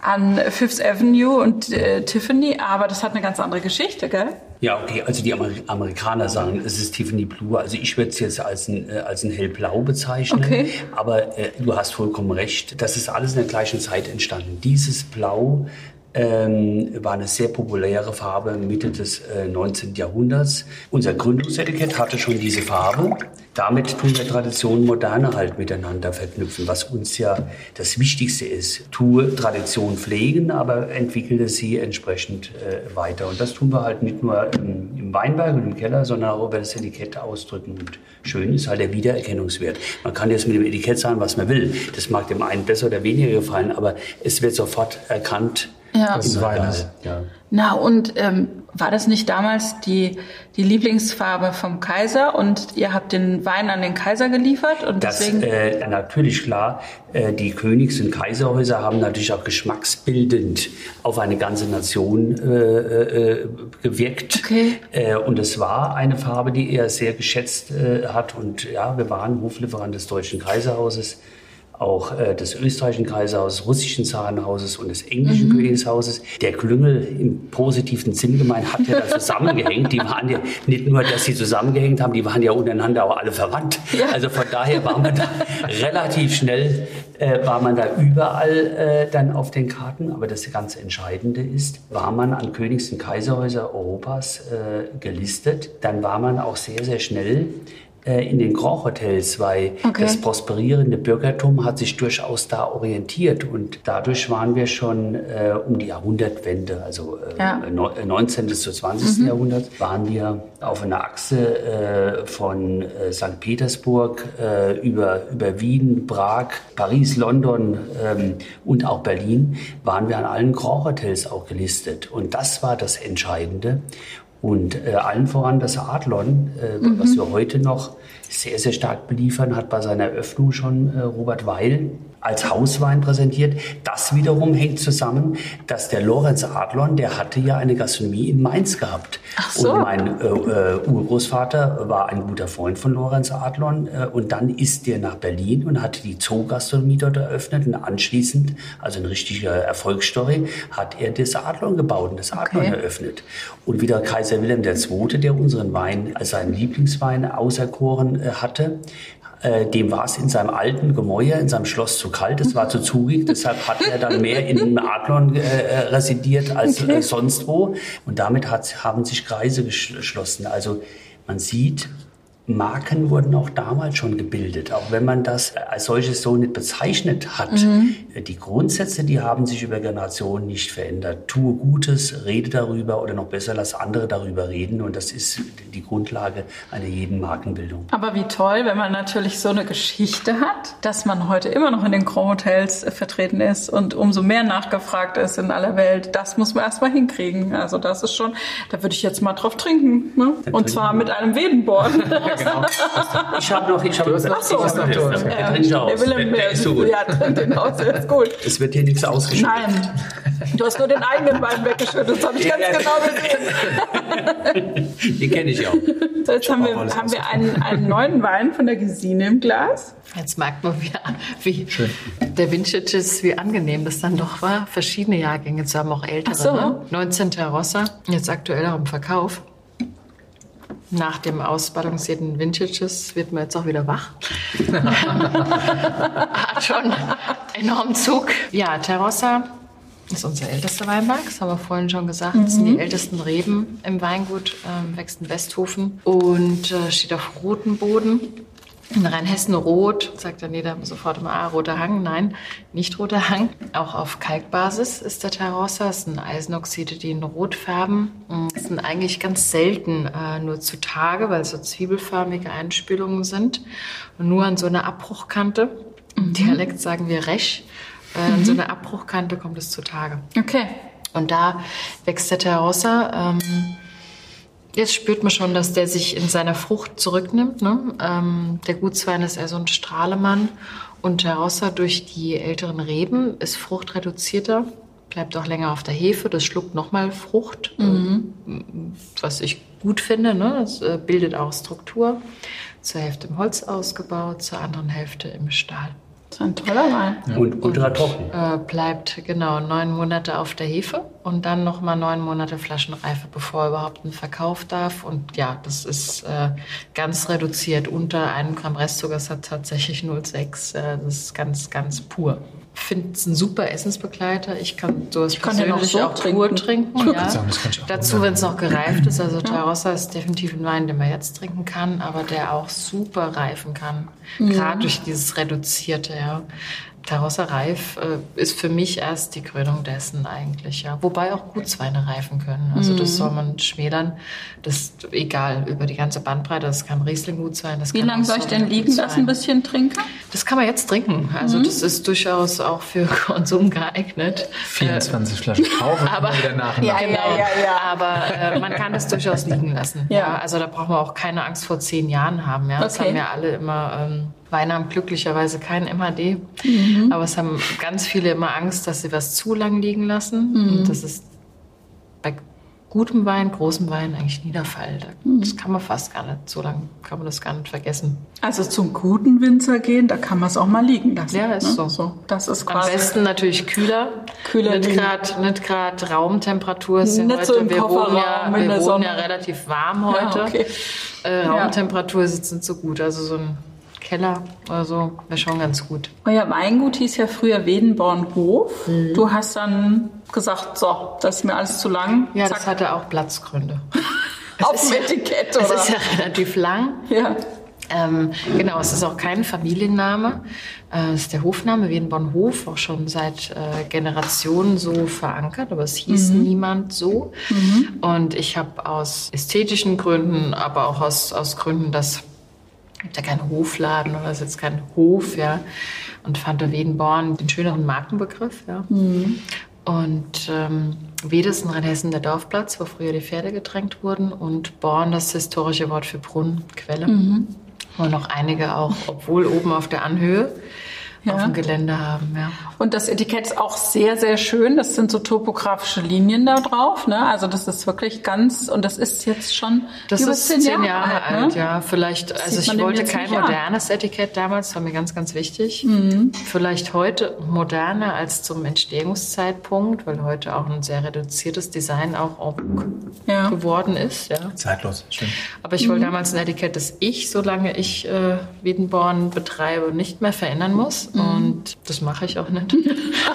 an Fifth Avenue und äh, Tiffany, aber das hat eine ganz andere Geschichte, gell? Ja, okay, also die Amer Amerikaner sagen, es ist Tiffany Blue. Also ich würde es jetzt als ein, äh, als ein hellblau bezeichnen. Okay. Aber äh, du hast vollkommen recht, das ist alles in der gleichen Zeit entstanden. Dieses Blau ähm, war eine sehr populäre Farbe Mitte des äh, 19. Jahrhunderts. Unser Gründungsetikett hatte schon diese Farbe. Damit tun wir Tradition und Moderne halt miteinander verknüpfen, was uns ja das Wichtigste ist. Tue Tradition pflegen, aber entwickle sie entsprechend äh, weiter. Und das tun wir halt nicht nur im, im Weinberg und im Keller, sondern auch über das Etikett ausdrücken. Und schön ist halt der Wiedererkennungswert. Man kann jetzt mit dem Etikett sagen, was man will. Das mag dem einen besser oder weniger gefallen, aber es wird sofort erkannt, ja. Das ist Weihnachten. Ja. Na, und ähm, war das nicht damals die, die Lieblingsfarbe vom Kaiser und ihr habt den Wein an den Kaiser geliefert? Und das, deswegen äh, natürlich klar, äh, die Königs- und Kaiserhäuser haben natürlich auch geschmacksbildend auf eine ganze Nation äh, äh, gewirkt. Okay. Äh, und es war eine Farbe, die er sehr geschätzt äh, hat. Und ja, wir waren Hoflieferant des Deutschen Kaiserhauses auch äh, des österreichischen Kaiserhauses, russischen Zarenhauses und des englischen mhm. Königshauses. Der Klüngel im positiven Sinn gemeint hat ja da zusammengehängt. Die waren ja nicht nur, dass sie zusammengehängt haben, die waren ja untereinander auch alle verwandt. Ja. Also von daher war man da relativ schnell, äh, war man da überall äh, dann auf den Karten. Aber das ganz Entscheidende ist, war man an Königs- und Kaiserhäuser Europas äh, gelistet, dann war man auch sehr, sehr schnell in den Grand Hotels, weil Okay. das prosperierende Bürgertum hat sich durchaus da orientiert und dadurch waren wir schon äh, um die Jahrhundertwende, also äh, Ja. neu- äh, 19. bis zu 20. Jahrhundert, waren wir auf einer Achse äh, von äh, St. Petersburg äh, über, über Wien, Prag, Paris, London ähm, und auch Berlin, waren wir an allen Grand Hotels auch gelistet. Und das war das Entscheidende. Und äh, allen voran das Adlon, äh, was wir heute noch sehr, sehr stark beliefern, hat bei seiner Eröffnung schon äh, Robert Weil als Hauswein präsentiert. Das wiederum hängt zusammen, dass der Lorenz Adlon, der hatte ja eine Gastronomie in Mainz gehabt. so. Und mein äh, äh, Urgroßvater war ein guter Freund von Lorenz Adlon äh, und dann ist der nach Berlin und hat die Zoogastronomie dort eröffnet und anschließend, also eine richtige Erfolgsstory, hat er das Adlon gebaut und das Adlon Okay. eröffnet. Und wieder Kaiser Wilhelm II., der unseren Wein als seinen Lieblingswein auserkoren äh, hatte, äh, dem war es in seinem alten Gemäuer, in seinem Schloss zu kalt, es war zu zugig, deshalb hat er dann mehr in Adlon äh, äh, residiert als äh, sonst wo. Und damit hat, haben sich Kreise gesch- geschlossen. Also man sieht, Marken wurden auch damals schon gebildet, auch wenn man das als solches so nicht bezeichnet hat. Die Grundsätze, die haben sich über Generationen nicht verändert. Tue Gutes, rede darüber oder noch besser, lass andere darüber reden. Und das ist die Grundlage einer jeden Markenbildung. Aber wie toll, wenn man natürlich so eine Geschichte hat, dass man heute immer noch in den Grand Hotels äh, vertreten ist und umso mehr nachgefragt ist in aller Welt. Das muss man erstmal hinkriegen. Also das ist schon, da würde ich jetzt mal drauf trinken. Ne? Und zwar mit einem Wedenborn. Ich habe noch, ich habe noch- Ach so, du hast noch durch. Der trinkt aus. Der Willem, Der ist so gut. Ja, trinkt den aus, der ist gut. Es wird hier nichts ausgeschüttet. Nein, du hast nur den eigenen Wein weggeschüttet. Das habe ich Ja, ganz ja. genau gesehen. Den kenne ich auch. So, jetzt haben wir, haben wir einen, einen neuen Wein von der Gesine im Glas. Jetzt merkt man wieder, wie der Vintages, wie angenehm das dann doch war. Verschiedene Jahrgänge zu haben, auch ältere. Ach so. Ne? 19. Rossa, jetzt aktuell auch im Verkauf. Nach dem ausbalancierten Vintages wird man jetzt auch wieder wach. Hat schon enormen Zug. Ja, Terrossa ist unser ältester Weinberg, das haben wir vorhin schon gesagt. Das sind die ältesten Reben im Weingut, ähm, wächst in Westhofen und äh, steht auf rotem Boden. In Rheinhessen rot, sagt dann jeder sofort immer, ah, roter Hang. Nein, nicht roter Hang. Auch auf Kalkbasis ist der Tarossa. Das sind Eisenoxide, die in Rot färben. Mm, Das sind eigentlich ganz selten äh, nur zutage, weil es so zwiebelförmige Einspülungen sind. Und nur an so einer Abbruchkante, im Dialekt sagen wir Resch, äh, an so einer Abbruchkante kommt es zutage. Okay. Und da wächst der Tarossa. Ähm, jetzt spürt man schon, dass der sich in seiner Frucht zurücknimmt. Ne? Ähm, der Gutswein ist eher so ein Strahlemann. Und Tarossa durch die älteren Reben ist fruchtreduzierter, bleibt auch länger auf der Hefe. Das schluckt nochmal Frucht, äh, was ich gut finde. Ne? Das äh, bildet auch Struktur. Zur Hälfte im Holz ausgebaut, zur anderen Hälfte im Stahl. Das ist ein toller Wein. Und ultra trocken. Äh, bleibt genau neun Monate auf der Hefe und dann noch mal neun Monate Flaschenreife, bevor er überhaupt einen Verkauf darf. Und ja, das ist äh, ganz reduziert. Unter einem Gramm Restzucker es hat tatsächlich 0,6. Äh, das ist ganz, ganz pur. Finde es ein super Essensbegleiter. Ich kann sowas kann den auch persönlich so auch pur trinken. trinken. Ja. sagen, das kann ich auch Dazu, wenn es noch gereift ist. Also Tarossa ist definitiv ein Wein, den man jetzt trinken kann, aber der auch super reifen kann. Gerade durch dieses Reduzierte, ja. Tarossa reif äh, ist für mich erst die Krönung dessen eigentlich, ja. Wobei auch Gutsweine reifen können. Also das soll man schmälern. Das ist egal, über die ganze Bandbreite. Das kann Riesling-Gutswein, das Wie lange soll ich denn liegen lassen, bis ich ihn trinke? Das kann man jetzt trinken. Also das ist durchaus auch für Konsum geeignet. 24 Flaschen kaufen aber- und wieder nach. Ja, ja, ja, ja. Aber äh, man kann das durchaus liegen lassen. Ja. Ja. also da braucht man auch keine Angst vor zehn Jahren haben. Ja. Das Okay. haben ja alle immer. Ähm, Weine haben glücklicherweise kein MHD, Mhm. aber es haben ganz viele immer Angst, dass sie was zu lang liegen lassen. Mhm. Und das ist bei gutem Wein, großem Wein eigentlich nie der Fall. Mhm. Das kann man fast gar nicht, so lange kann man das gar nicht vergessen. Also zum guten Winzer gehen, da kann man es auch mal liegen lassen. Ja, ist ne? so. Das ist Am quasi. besten natürlich kühler. Kühler nicht gerade Raumtemperatur. Sind Nicht heute, so im wir wohnen ja, Kofferraum in wir wohnen Sonne. ja relativ warm Ja, heute. okay. äh, Raumtemperatur ist nicht so gut. Also so ein Keller oder so wäre schon ganz gut. Euer Weingut hieß ja früher Wedenbornhof. Mhm. Du hast dann gesagt, so, das ist mir alles zu lang. Ja, Zack, das hatte auch Platzgründe. auf dem Etikett, oder? ist ja relativ lang. ja. Ähm, genau, es ist auch kein Familienname. Äh, es ist der Hofname Wiedenborn-Hof, auch schon seit äh, Generationen so verankert, aber es hieß mhm. niemand so. Mhm. Und ich habe aus ästhetischen Gründen, aber auch aus, aus Gründen, dass gibt ja keinen Hofladen oder ist jetzt kein Hof, ja. Und fand der Wiedenborn den schöneren Markenbegriff, ja. Mhm. Und ähm, Wede ist in Rheinhessen der Dorfplatz, wo früher die Pferde getränkt wurden. Und Born das historische Wort für Brunnen, Quelle. Mhm wo noch einige auch, obwohl oben auf der Anhöhe, ja. auf dem Gelände haben. Ja. Und das Etikett ist auch sehr, sehr schön. Das sind so topografische Linien da drauf. Ne? Also das ist wirklich ganz, und das ist jetzt schon das über ist zehn Jahre, Jahre alt. Ne? Ja, vielleicht, das also ich wollte kein modernes an. Etikett damals, das war mir ganz, ganz wichtig. Mhm. Vielleicht heute moderner als zum Entstehungszeitpunkt, weil heute auch ein sehr reduziertes Design auch, auch ja. geworden ist. Ja. Zeitlos, schön. Aber ich wollte mhm. damals ein Etikett, das ich, solange ich äh, Wiedenborn betreibe, nicht mehr verändern muss. Mhm. Und das mache ich auch nicht.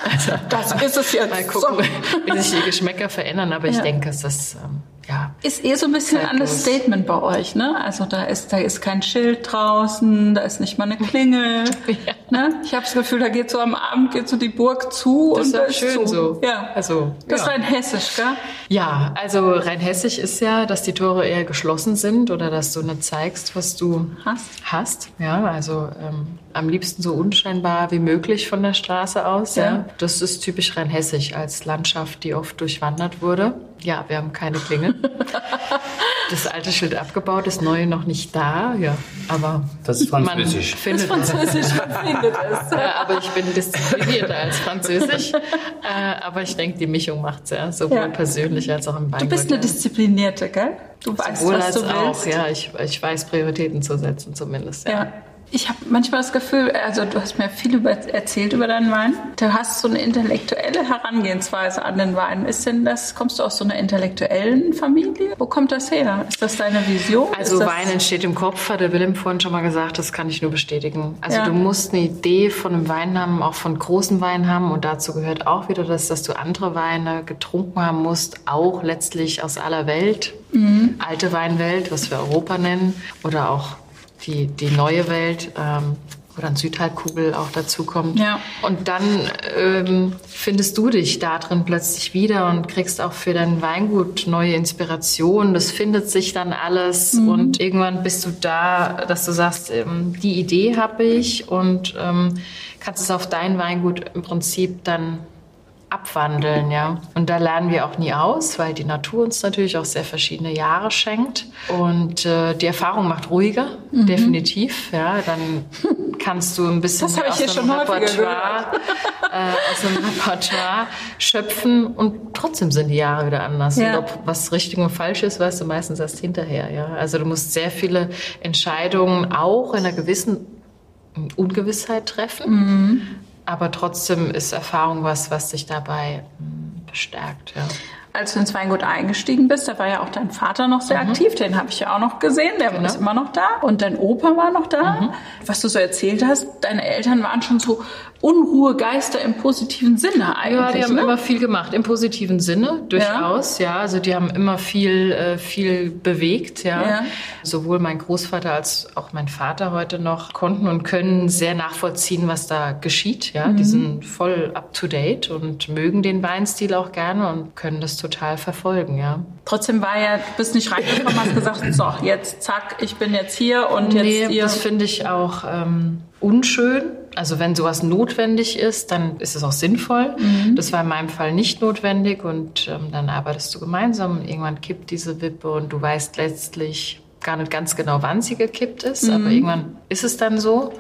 Also, das ist es jetzt. Mal gucken, so. wie sich die Geschmäcker verändern. Aber ich denke, es ist ähm, ja. Ist eh so ein bisschen ein anderes Statement bei euch, ne? Also da ist, da ist kein Schild draußen, da ist nicht mal eine Klingel. ja. ne? Ich habe das Gefühl, da geht so am Abend geht so die Burg zu das und ist, ist schön zu. so. Ja. Also, das ja. ist rein hessisch, gell? Ja, also rein hessisch ist ja, dass die Tore eher geschlossen sind oder dass du nicht zeigst, was du hast. hast. Ja, also ähm, am liebsten so unscheinbar wie möglich von der Straße aus. Ja. ja. Das ist typisch rein hessisch als Landschaft, die oft durchwandert wurde. Ja, wir haben keine Klingel. Das alte Schild abgebaut, das neue noch nicht da. Ja, aber das ist Französisch. Man findet das ist Französisch, man findet es. Ja, aber ich bin disziplinierter als Französisch. Äh, aber ich denke, die Mischung macht es ja, sowohl ja. persönlich als auch im Weingut. Du bist eine Disziplinierte, gell? Du weißt, sowohl was du willst. Auch, ja, ich, ich weiß Prioritäten zu setzen zumindest. ja. ja. Ich habe manchmal das Gefühl, also du hast mir viel über, erzählt über deinen Wein. Du hast so eine intellektuelle Herangehensweise an den Wein. Ist denn das, kommst du aus so einer intellektuellen Familie? Wo kommt das her? Ist das deine Vision? Also Wein entsteht im Kopf, hat der Willem vorhin schon mal gesagt, das kann ich nur bestätigen. Also ja. du musst eine Idee von einem Wein haben, auch von großen Weinen haben und dazu gehört auch wieder das, dass du andere Weine getrunken haben musst, auch letztlich aus aller Welt. Mhm. Alte Weinwelt, was wir Europa nennen, oder auch die, die neue Welt, ähm, wo dann Südhalbkugel auch dazu kommt. Ja. Und dann ähm, findest du dich da drin plötzlich wieder und kriegst auch für dein Weingut neue Inspirationen. Das findet sich dann alles mhm. und irgendwann bist du da, dass du sagst, ähm, die Idee habe ich und ähm, kannst es auf dein Weingut im Prinzip dann abwandeln, ja. Und da lernen wir auch nie aus, weil die Natur uns natürlich auch sehr verschiedene Jahre schenkt. Und äh, die Erfahrung macht ruhiger, mhm. definitiv. Ja, dann kannst du ein bisschen aus, dem Repertoire, äh, aus dem Repertoire schöpfen und trotzdem sind die Jahre wieder anders. Ja. Und ob was richtig und falsch ist, weißt du meistens erst hinterher. Ja, also du musst sehr viele Entscheidungen auch in einer gewissen Ungewissheit treffen. Mhm. Aber trotzdem ist Erfahrung was, was dich dabei hm, bestärkt. Ja. Als du ins Weingut eingestiegen bist, da war ja auch dein Vater noch sehr mhm. aktiv, den habe ich ja auch noch gesehen, der genau. ist immer noch da. Und dein Opa war noch da. Mhm. Was du so erzählt hast, deine Eltern waren schon so Unruhegeister im positiven Sinne eigentlich. Ja, die haben ne? immer viel gemacht, im positiven Sinne, durchaus, ja. ja. Also die haben immer viel, äh, viel bewegt, ja. ja. Sowohl mein Großvater als auch mein Vater heute noch konnten und können sehr nachvollziehen, was da geschieht, ja. Mhm. Die sind voll up to date und mögen den Weinstil auch gerne und können das total verfolgen, ja. Trotzdem war ja, du bist nicht reingekommen, hast gesagt, so, jetzt zack, ich bin jetzt hier und jetzt nee, ihr. das finde ich auch ähm, unschön also wenn sowas notwendig ist, dann ist es auch sinnvoll. Mhm. Das war in meinem Fall nicht notwendig und ähm, dann arbeitest du gemeinsam. Irgendwann kippt diese Wippe und du weißt letztlich gar nicht ganz genau, wann sie gekippt ist, mhm. aber irgendwann ist es dann so.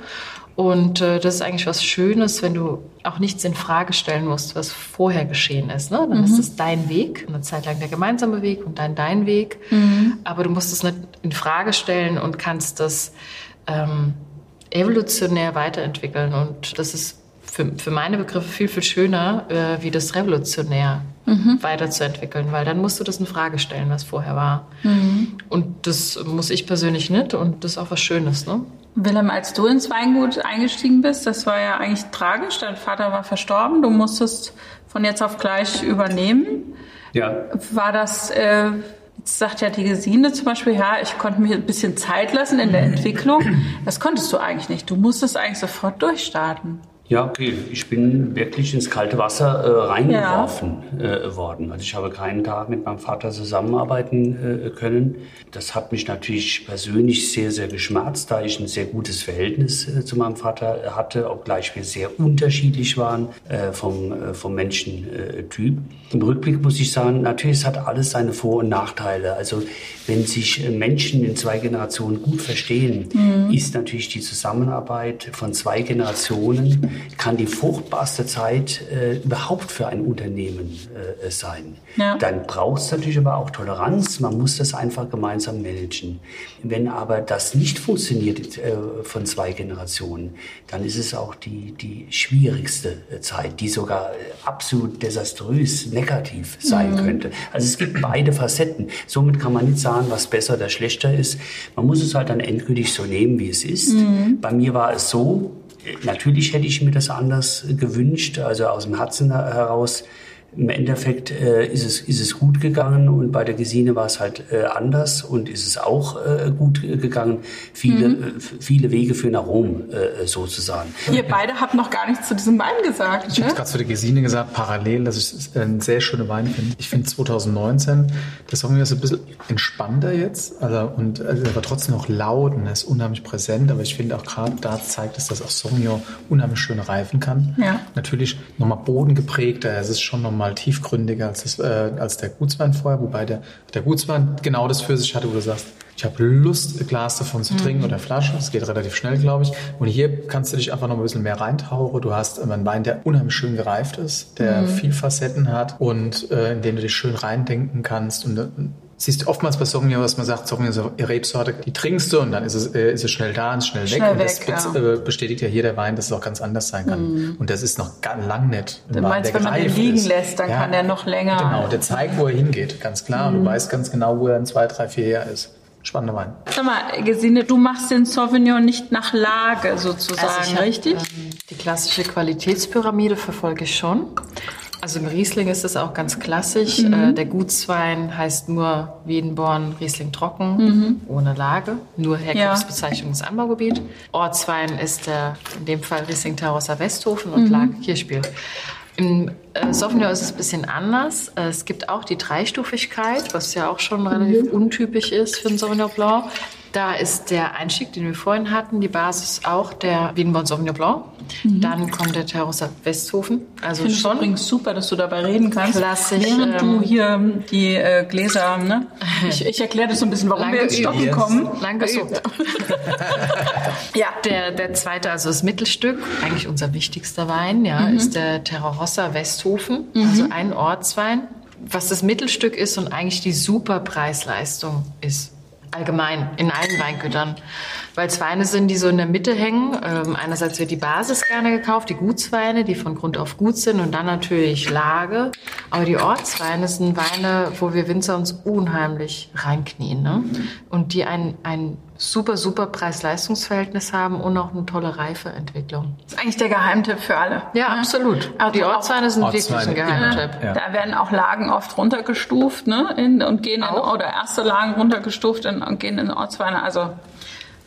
Und äh, das ist eigentlich was Schönes, wenn du auch nichts in Frage stellen musst, was vorher geschehen ist. Ne? Dann mhm. ist es dein Weg, eine Zeit lang der gemeinsame Weg und dann dein Weg. Mhm. Aber du musst es nicht in Frage stellen und kannst das ähm, evolutionär weiterentwickeln. Und das ist für, für meine Begriffe viel, viel schöner, äh, wie das revolutionär mhm. weiterzuentwickeln, weil dann musst du das in Frage stellen, was vorher war. Mhm. Und das muss ich persönlich nicht und das ist auch was Schönes. Ne? Willem, als du ins Weingut eingestiegen bist, das war ja eigentlich tragisch. Dein Vater war verstorben, du musstest von jetzt auf gleich übernehmen. Ja. War das... Äh, Jetzt sagt ja die Gesine zum Beispiel, ja, ich konnte mir ein bisschen Zeit lassen in der Entwicklung. Das konntest du eigentlich nicht. Du musstest eigentlich sofort durchstarten. Ja, okay. Ich bin wirklich ins kalte Wasser äh, reingeworfen ja. äh, worden. Also ich habe keinen Tag mit meinem Vater zusammenarbeiten äh, können. Das hat mich natürlich persönlich sehr, sehr geschmerzt, da ich ein sehr gutes Verhältnis äh, zu meinem Vater hatte, obgleich wir sehr unterschiedlich waren äh, vom, äh, vom Menschentyp. Im Rückblick muss ich sagen, natürlich, es hat alles seine Vor- und Nachteile. Also wenn sich Menschen in zwei Generationen gut verstehen, mhm. ist natürlich die Zusammenarbeit von zwei Generationen kann die fruchtbarste Zeit äh, überhaupt für ein Unternehmen äh, sein. Ja. Dann braucht es natürlich aber auch Toleranz. Man muss das einfach gemeinsam managen. Wenn aber das nicht funktioniert äh, von zwei Generationen, dann ist es auch die, die schwierigste äh, Zeit, die sogar äh, absolut desaströs negativ sein mhm. könnte. Also es gibt beide Facetten. Somit kann man nicht sagen, was besser oder schlechter ist. Man muss es halt dann endgültig so nehmen, wie es ist. Mhm. Bei mir war es so, Natürlich hätte ich mir das anders gewünscht, also aus dem Herzen heraus im Endeffekt äh, ist, es, ist es gut gegangen und bei der Gesine war es halt äh, anders und ist es auch äh, gut gegangen. Viele, mhm. Äh, viele Wege führen nach Rom äh, sozusagen. Ihr beide habt noch gar nichts zu diesem Wein gesagt. Ich ne? habe gerade zu der Gesine gesagt, parallel, dass ich es einen sehr schönen Wein finde. Ich finde 2019, das Song ist ein bisschen entspannter jetzt also, und also, er war trotzdem noch laut und er ist unheimlich präsent, aber ich finde auch gerade da zeigt es, dass auch Sauvignon unheimlich schön reifen kann. Ja. Natürlich nochmal bodengeprägter, es ist schon nochmal nochmal tiefgründiger als, das, äh, als der Gutswein vorher, wobei der, der Gutswein genau das für sich hatte, wo du sagst, ich habe Lust, ein Glas davon zu trinken mhm. oder Flasche. Das geht relativ schnell, glaube ich. Und hier kannst du dich einfach noch ein bisschen mehr reintauchen. Du hast einen Wein, der unheimlich schön gereift ist, der mhm. viel Facetten hat und äh, in den du dich schön reindenken kannst. Und äh, siehst du oftmals bei Sauvignon, dass man sagt, Sauvignon ist eine Rebsorte, die trinkst du und dann ist es, äh, ist es schnell da und schnell, schnell weg. weg. Und das ja. Äh, bestätigt ja hier der Wein, dass es auch ganz anders sein kann. Mm. Und das ist noch ganz lang nicht. Du meinst, wenn man den liegen ist. lässt, dann ja. kann der noch länger. Genau, der zeigt, wo er hingeht, ganz klar. Mm. Und du mhm. weißt ganz genau, wo er in zwei, drei, vier Jahren ist. Spannender Wein. Sag mal, Gesine, du machst den Sauvignon nicht nach Lage sozusagen, also richtig? Hab, ähm, die klassische Qualitätspyramide verfolge ich schon. Also im Riesling ist es auch ganz klassisch. Mhm. Äh, der Gutswein heißt nur Wiedenborn Riesling trocken, mhm. ohne Lage, nur Herkunftsbezeichnung des Anbaugebiet. Ortswein ist der, in dem Fall Riesling Tarossa Westhofen und mhm. Lage Kirchspiel. Im äh, Sauvignon ist es ein bisschen anders. Äh, es gibt auch die Dreistufigkeit, was ja auch schon relativ mhm. untypisch ist für ein Sauvignon Blanc. Da ist der Einstieg, den wir vorhin hatten, die Basis auch der Wiedenborn Sauvignon Blanc. Mhm. Dann kommt der Terrosser Westhofen. Also ich schon. übrigens super, dass du dabei reden kannst. Klassisch. Während ähm, du hier die äh, Gläser, ne? Ich, ich erkläre dir so ein bisschen, warum wir jetzt stoppen kommen. Lange geübt. ja. Der, der zweite, also das Mittelstück, eigentlich unser wichtigster Wein, ja, mhm. ist der Terrorosser Westhofen. Mhm. Also ein Ortswein. Was das Mittelstück ist und eigentlich die super Preis-Leistung ist allgemein in allen Weingütern. Weil es Weine sind, die so in der Mitte hängen. Ähm, einerseits wird die Basis gerne gekauft, die Gutsweine, die von Grund auf gut sind und dann natürlich Lage. Aber die Ortsweine sind Weine, wo wir Winzer uns unheimlich reinknien. Ne? Und die ein, ein super, super Preis-Leistungs-Verhältnis haben und auch eine tolle Reifeentwicklung. Das ist eigentlich der Geheimtipp für alle. Ja, ne? absolut. Also die Ortsweine sind Ortsweine, wirklich ein Geheimtipp. Ja. Da werden auch Lagen oft runtergestuft ne? In, und gehen in, oder erste Lagen runtergestuft in, und gehen in Ortsweine. Also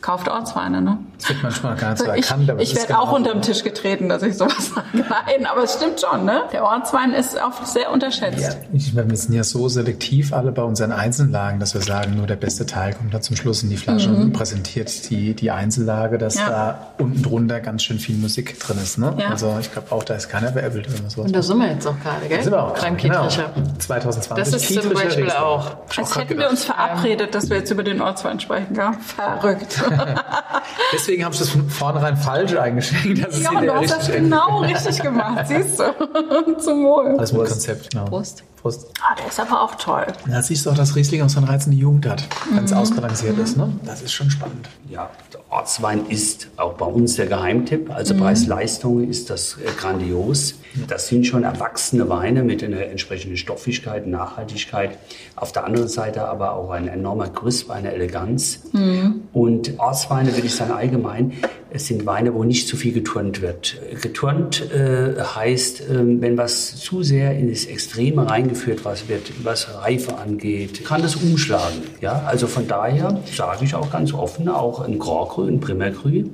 kauft Ortsweine, ne? Das wird manchmal gar nicht so ich, erkannt. Aber ich werde genau auch unter den Tisch getreten, dass ich sowas sage. Nein, aber es stimmt schon, ne? Der Ortswein ist oft sehr unterschätzt. Ja, ich, wir sind ja so selektiv alle bei unseren Einzellagen, dass wir sagen, nur der beste Teil kommt da zum Schluss in die Flasche mhm. und präsentiert die, die Einzellage, dass ja. da unten drunter ganz schön viel Musik drin ist, ne? Ja. Also ich glaube auch, da ist keiner veräppelt oder sowas. Und da sind wir jetzt auch gerade, gell? Da sind wir auch Beim genau. 2020. Das ist zum Beispiel Riesling. auch. Als hätten wir uns verabredet, dass wir jetzt über den Ortswein sprechen, gell? Verrückt. Deswegen habe ich das von vornherein falsch eingeschenkt. ja, und du hast das genau richtig gemacht, siehst du. Zum Wohl. Alles mit Konzept, genau. Prost. Prost. Ah, der ist aber auch toll. Da siehst du auch, dass Riesling auch so eine reizende Jugend hat, wenn es mhm. ausbalanciert mhm. ist. Ne? Das ist schon spannend. Ja, der Ortswein ist auch bei uns der Geheimtipp. Also mhm. Preis-Leistung ist das äh, grandios. Das sind schon erwachsene Weine mit einer entsprechenden Stoffigkeit, Nachhaltigkeit. Auf der anderen Seite aber auch ein enormer Grüß, eine Eleganz. Mhm. Und Ortsweine, würde ich sagen, allgemein, es sind Weine, wo nicht zu viel geturnt wird. Geturnt äh, heißt, äh, wenn was zu sehr in das Extreme reingeführt was wird, was Reife angeht, kann das umschlagen. Ja? Also von daher sage ich auch ganz offen, auch ein Grand Cru, ein Primer Cru,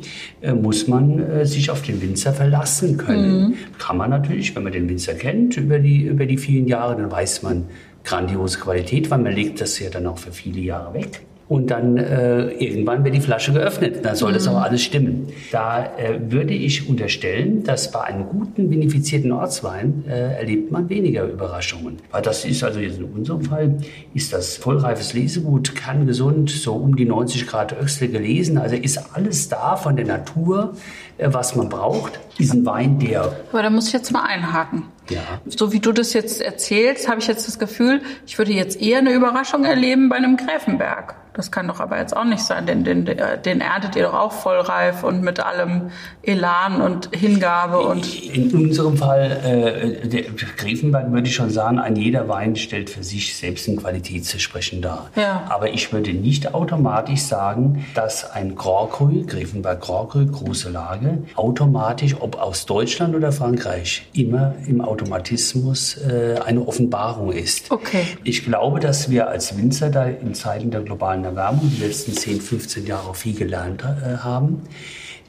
äh, muss man äh, sich auf den Winzer verlassen können. Mhm. Kann man natürlich, wenn man den Winzer kennt über die, über die vielen Jahre, dann weiß man grandiose Qualität, weil man legt das ja dann auch für viele Jahre weg. Und dann äh, irgendwann wird die Flasche geöffnet. Dann soll mhm. das auch alles stimmen. Da äh, würde ich unterstellen, dass bei einem guten vinifizierten Ortswein äh, erlebt man weniger Überraschungen. Weil das ist also jetzt in unserem Fall, ist das vollreifes Lesegut, kerngesund, so um die 90 Grad Öxle gelesen. Also ist alles da von der Natur, äh, was man braucht. Ein Wein, der... Aber da muss ich jetzt mal einhaken. Ja. So wie du das jetzt erzählst, habe ich jetzt das Gefühl, ich würde jetzt eher eine Überraschung erleben bei einem Gräfenberg. Das kann doch aber jetzt auch nicht sein, denn den, den erntet ihr doch auch vollreif und mit allem Elan und Hingabe und. In unserem Fall, äh, der Grevenberg würde ich schon sagen, ein jeder Wein stellt für sich selbst ein Qualitätsversprechen dar. Ja. Aber ich würde nicht automatisch sagen, dass ein Grand Cru, Grevenberg Grand Cru, große Lage, automatisch, ob aus Deutschland oder Frankreich, immer im Automatismus äh, eine Offenbarung ist. Okay. Ich glaube, dass wir als Winzer da in Zeiten der globalen Erwärmung die letzten 10, 15 Jahre viel gelernt äh, haben.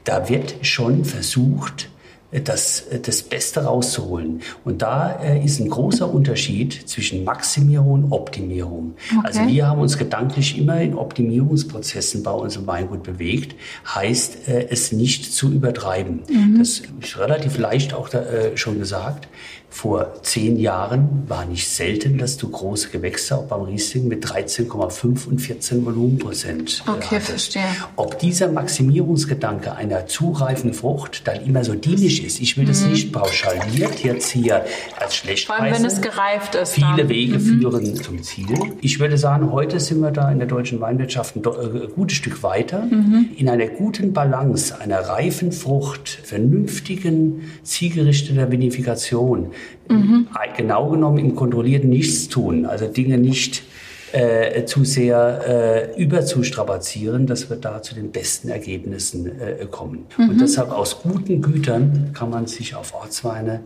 Da wird schon versucht, äh, das, äh, das Beste rauszuholen. Und da äh, ist ein großer Unterschied zwischen Maximierung und Optimierung. Okay. Also wir haben uns gedanklich immer in Optimierungsprozessen bei uns im Weingut bewegt, heißt äh, es nicht zu übertreiben. Mhm. Das ist relativ leicht auch da, äh, schon gesagt. Vor zehn Jahren war nicht selten, dass du große Gewächse auch beim Riesling mit 13,5 und 14 Volumenprozent äh, Okay, hattest. verstehe. Ob dieser Maximierungsgedanke einer zu reifen Frucht dann immer so dienlich ist, ich will das mhm. nicht pauschaliert jetzt hier als schlecht Vor allem, wenn es gereift ist. Viele dann. Wege mhm. führen zum Ziel. Ich würde sagen, heute sind wir da in der deutschen Weinwirtschaft ein, äh, gutes Stück weiter. Mhm. In einer guten Balance einer reifen Frucht, vernünftigen, zielgerichteter Vinifikation Mhm. Genau genommen im kontrollierten Nichtstun, also Dinge nicht äh, zu sehr äh, überzustrapazieren, dass wir da zu den besten Ergebnissen äh, kommen. Mhm. Und deshalb aus guten Gütern kann man sich auf Ortsweine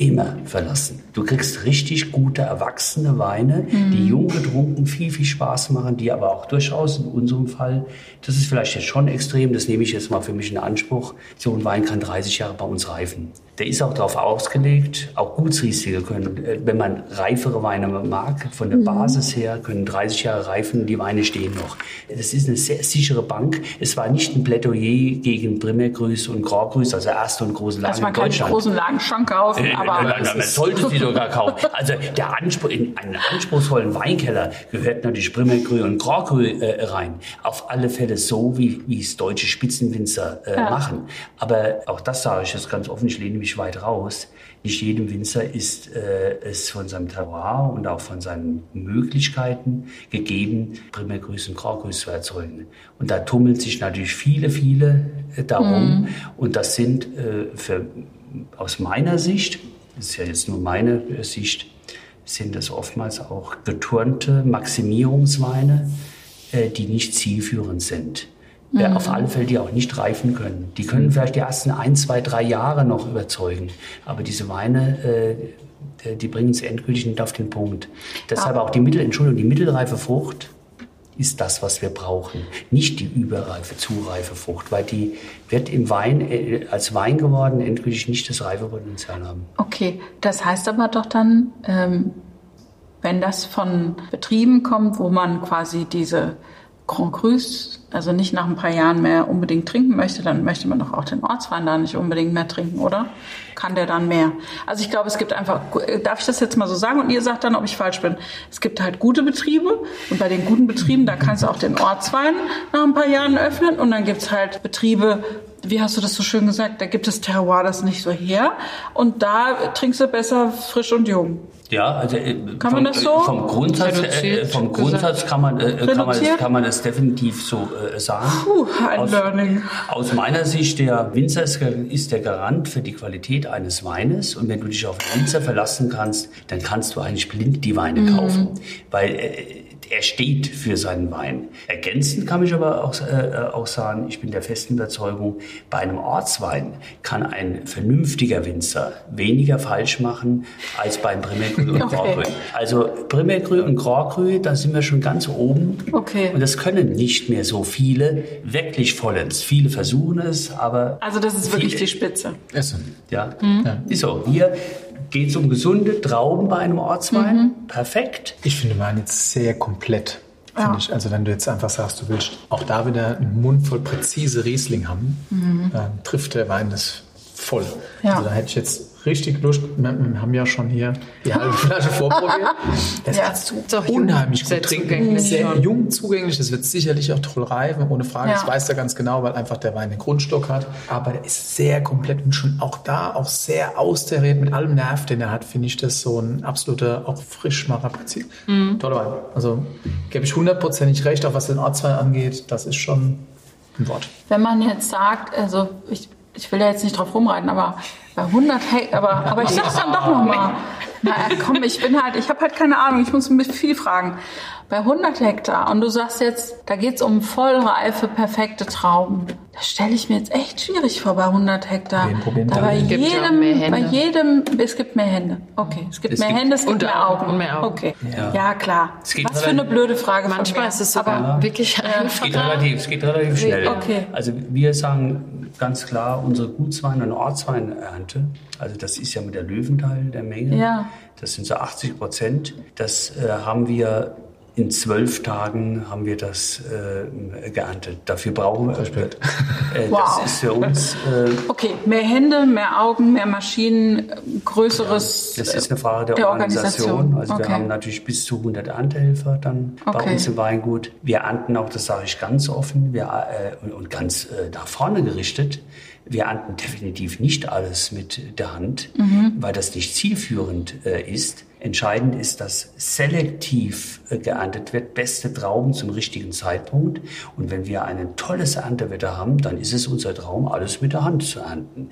immer verlassen. Du kriegst richtig gute, erwachsene Weine, mhm. die jung getrunken viel, viel Spaß machen, die aber auch durchaus in unserem Fall, das ist vielleicht jetzt schon extrem, das nehme ich jetzt mal für mich in Anspruch, so ein Wein kann 30 Jahre bei uns reifen. Der ist auch darauf ausgelegt, auch Gutsrieslinge können, äh, wenn man reifere Weine mag, von der mhm. Basis her, können 30 Jahre reifen, die Weine stehen noch. Das ist eine sehr sichere Bank. Es war nicht ein Plädoyer gegen Primärgrüß und Graugrüß, also erste und große Lagen also man kann die großen Lagen schon kaufen, äh, aber... Äh, man sollte sie sogar kaufen. Also der Anspruch, in einen anspruchsvollen Weinkeller gehört natürlich Primärgrü und Graugrü äh, rein. Auf alle Fälle so, wie, wie es deutsche Spitzenwinzer äh, ja. machen. Aber auch das sage ich jetzt ganz offen, ich lehne mich weit raus. Nicht jedem Winzer ist äh, es von seinem Terroir und auch von seinen Möglichkeiten gegeben, Primärgrüße und Graugrüße zu erzeugen. Und da tummeln sich natürlich viele, viele äh, darum. Mhm. Und das sind äh, für, aus meiner Sicht, das ist ja jetzt nur meine Sicht, sind das oftmals auch geturnte Maximierungsweine, äh, die nicht zielführend sind mhm. auf alle Fälle die auch nicht reifen können. Die können vielleicht die ersten ein, zwei, drei Jahre noch überzeugen, aber diese Weine, äh, die bringen es endgültig nicht auf den Punkt. Deshalb auch die Mittel, Entschuldigung, die mittelreife Frucht ist das, was wir brauchen. Nicht die überreife, zu reife Frucht, weil die wird im Wein, äh, als Wein geworden, endgültig nicht das Reifepotenzial haben. Okay, das heißt aber doch dann, ähm, wenn das von Betrieben kommt, wo man quasi diese Grand Crus, also nicht nach ein paar Jahren mehr unbedingt trinken möchte, dann möchte man doch auch den Ortswein da nicht unbedingt mehr trinken, oder? Kann der dann mehr? Also ich glaube, es gibt einfach, darf ich das jetzt mal so sagen und ihr sagt dann, ob ich falsch bin. Es gibt halt gute Betriebe und bei den guten Betrieben, da kannst du auch den Ortswein nach ein paar Jahren öffnen und dann gibt's halt Betriebe, wie hast du das so schön gesagt, da gibt es Terroir das nicht so her und da trinkst du besser frisch und jung. Ja, also äh, kann vom, man das so? Vom Grundsatz, äh, vom Grundsatz kann man, äh, kann man, das, kann man das definitiv so äh, sagen. Puh, ein aus, Learning. Aus meiner Sicht, der Winzer ist, ist, der Garant für die Qualität eines Weines. Und wenn du dich auf den Winzer verlassen kannst, dann kannst du eigentlich blind die Weine mhm. kaufen. Weil äh, er steht für seinen Wein. Ergänzend kann ich aber auch, äh, auch sagen, ich bin der festen Überzeugung, bei einem Ortswein kann ein vernünftiger Winzer weniger falsch machen als beim Primärgrü und Okay. Graugrü. Also Primärgrü und Graugrü, da sind wir schon ganz oben. Okay. Und das können nicht mehr so viele wirklich vollends. Viele versuchen es, aber Also das ist wirklich viele- die Spitze. Essen. ja, ist so. Hier geht es um gesunde Trauben bei einem Ortswein. Perfekt. Ich finde Wein jetzt sehr komplett. Ja. Finde ich. Also wenn du jetzt einfach sagst, du willst auch da wieder einen Mund voll präzise Riesling haben, dann trifft der Wein das voll. Ja. Also da hätte ich jetzt richtig Lust. Wir, wir haben ja schon hier die halbe Flasche vorprobiert. Das Ja. kannst du Ist auch jung, unheimlich gut trinken. Sehr jung zugänglich. Das wird sicherlich auch toll reifen, ohne Frage. Ja. Das weiß er ganz genau, weil einfach der Wein den Grundstock hat. Aber der ist sehr komplett und schon auch da auch sehr austariert mit allem Nerv, den er hat, finde ich das so ein absoluter auch Frischmacher Prinzip. Mhm. Toller Wein. Also gebe ich hundertprozentig recht, auch was den Ortswein angeht. Das ist schon ein Wort. Wenn man jetzt sagt, also ich, ich will ja jetzt nicht drauf rumreiten, aber bei 100 Hektar, aber, aber ich sag's dann doch nochmal. Na komm, ich bin halt, ich habe halt keine Ahnung, ich muss mich viel fragen. Bei 100 Hektar und du sagst jetzt, da geht's um vollreife, perfekte Trauben. Das stelle ich mir jetzt echt schwierig vor bei 100 Hektar. Da bei Es gibt ja jedem, mehr Hände. bei jedem, es gibt mehr Hände. Okay, es gibt Es mehr gibt- Hände, es gibt und mehr Augen, Augen. und mehr Augen. Okay, Ja. ja, klar. Es geht Was für eine blöde Frage Manchmal ist es Aber- sogar wirklich Es geht relativ, es geht relativ schnell. Okay. Also wir sagen ganz klar, unsere Gutswein- und Ortsweinernte, also das ist ja mit der Löwenteil der Menge, Ja. das sind so 80 Prozent, das äh, haben wir in zwölf Tagen haben wir das äh, geerntet. Dafür brauchen wir. Äh, Wow. Das ist für uns. Äh, Okay, mehr Hände, mehr Augen, mehr Maschinen, größeres. Das ist eine Frage der, der Organisation. Organisation. Also Okay. wir haben natürlich bis zu 100 Erntehelfer dann bei Okay. uns im Weingut. Wir ernten auch, das sage ich ganz offen wir, äh, und, und ganz äh, nach vorne gerichtet. Wir ernten definitiv nicht alles mit der Hand, Mhm. weil das nicht zielführend äh, ist. Entscheidend ist, dass selektiv äh, geerntet wird, beste Trauben zum richtigen Zeitpunkt. Und wenn wir ein tolles Erntewetter haben, dann ist es unser Traum, alles mit der Hand zu ernten.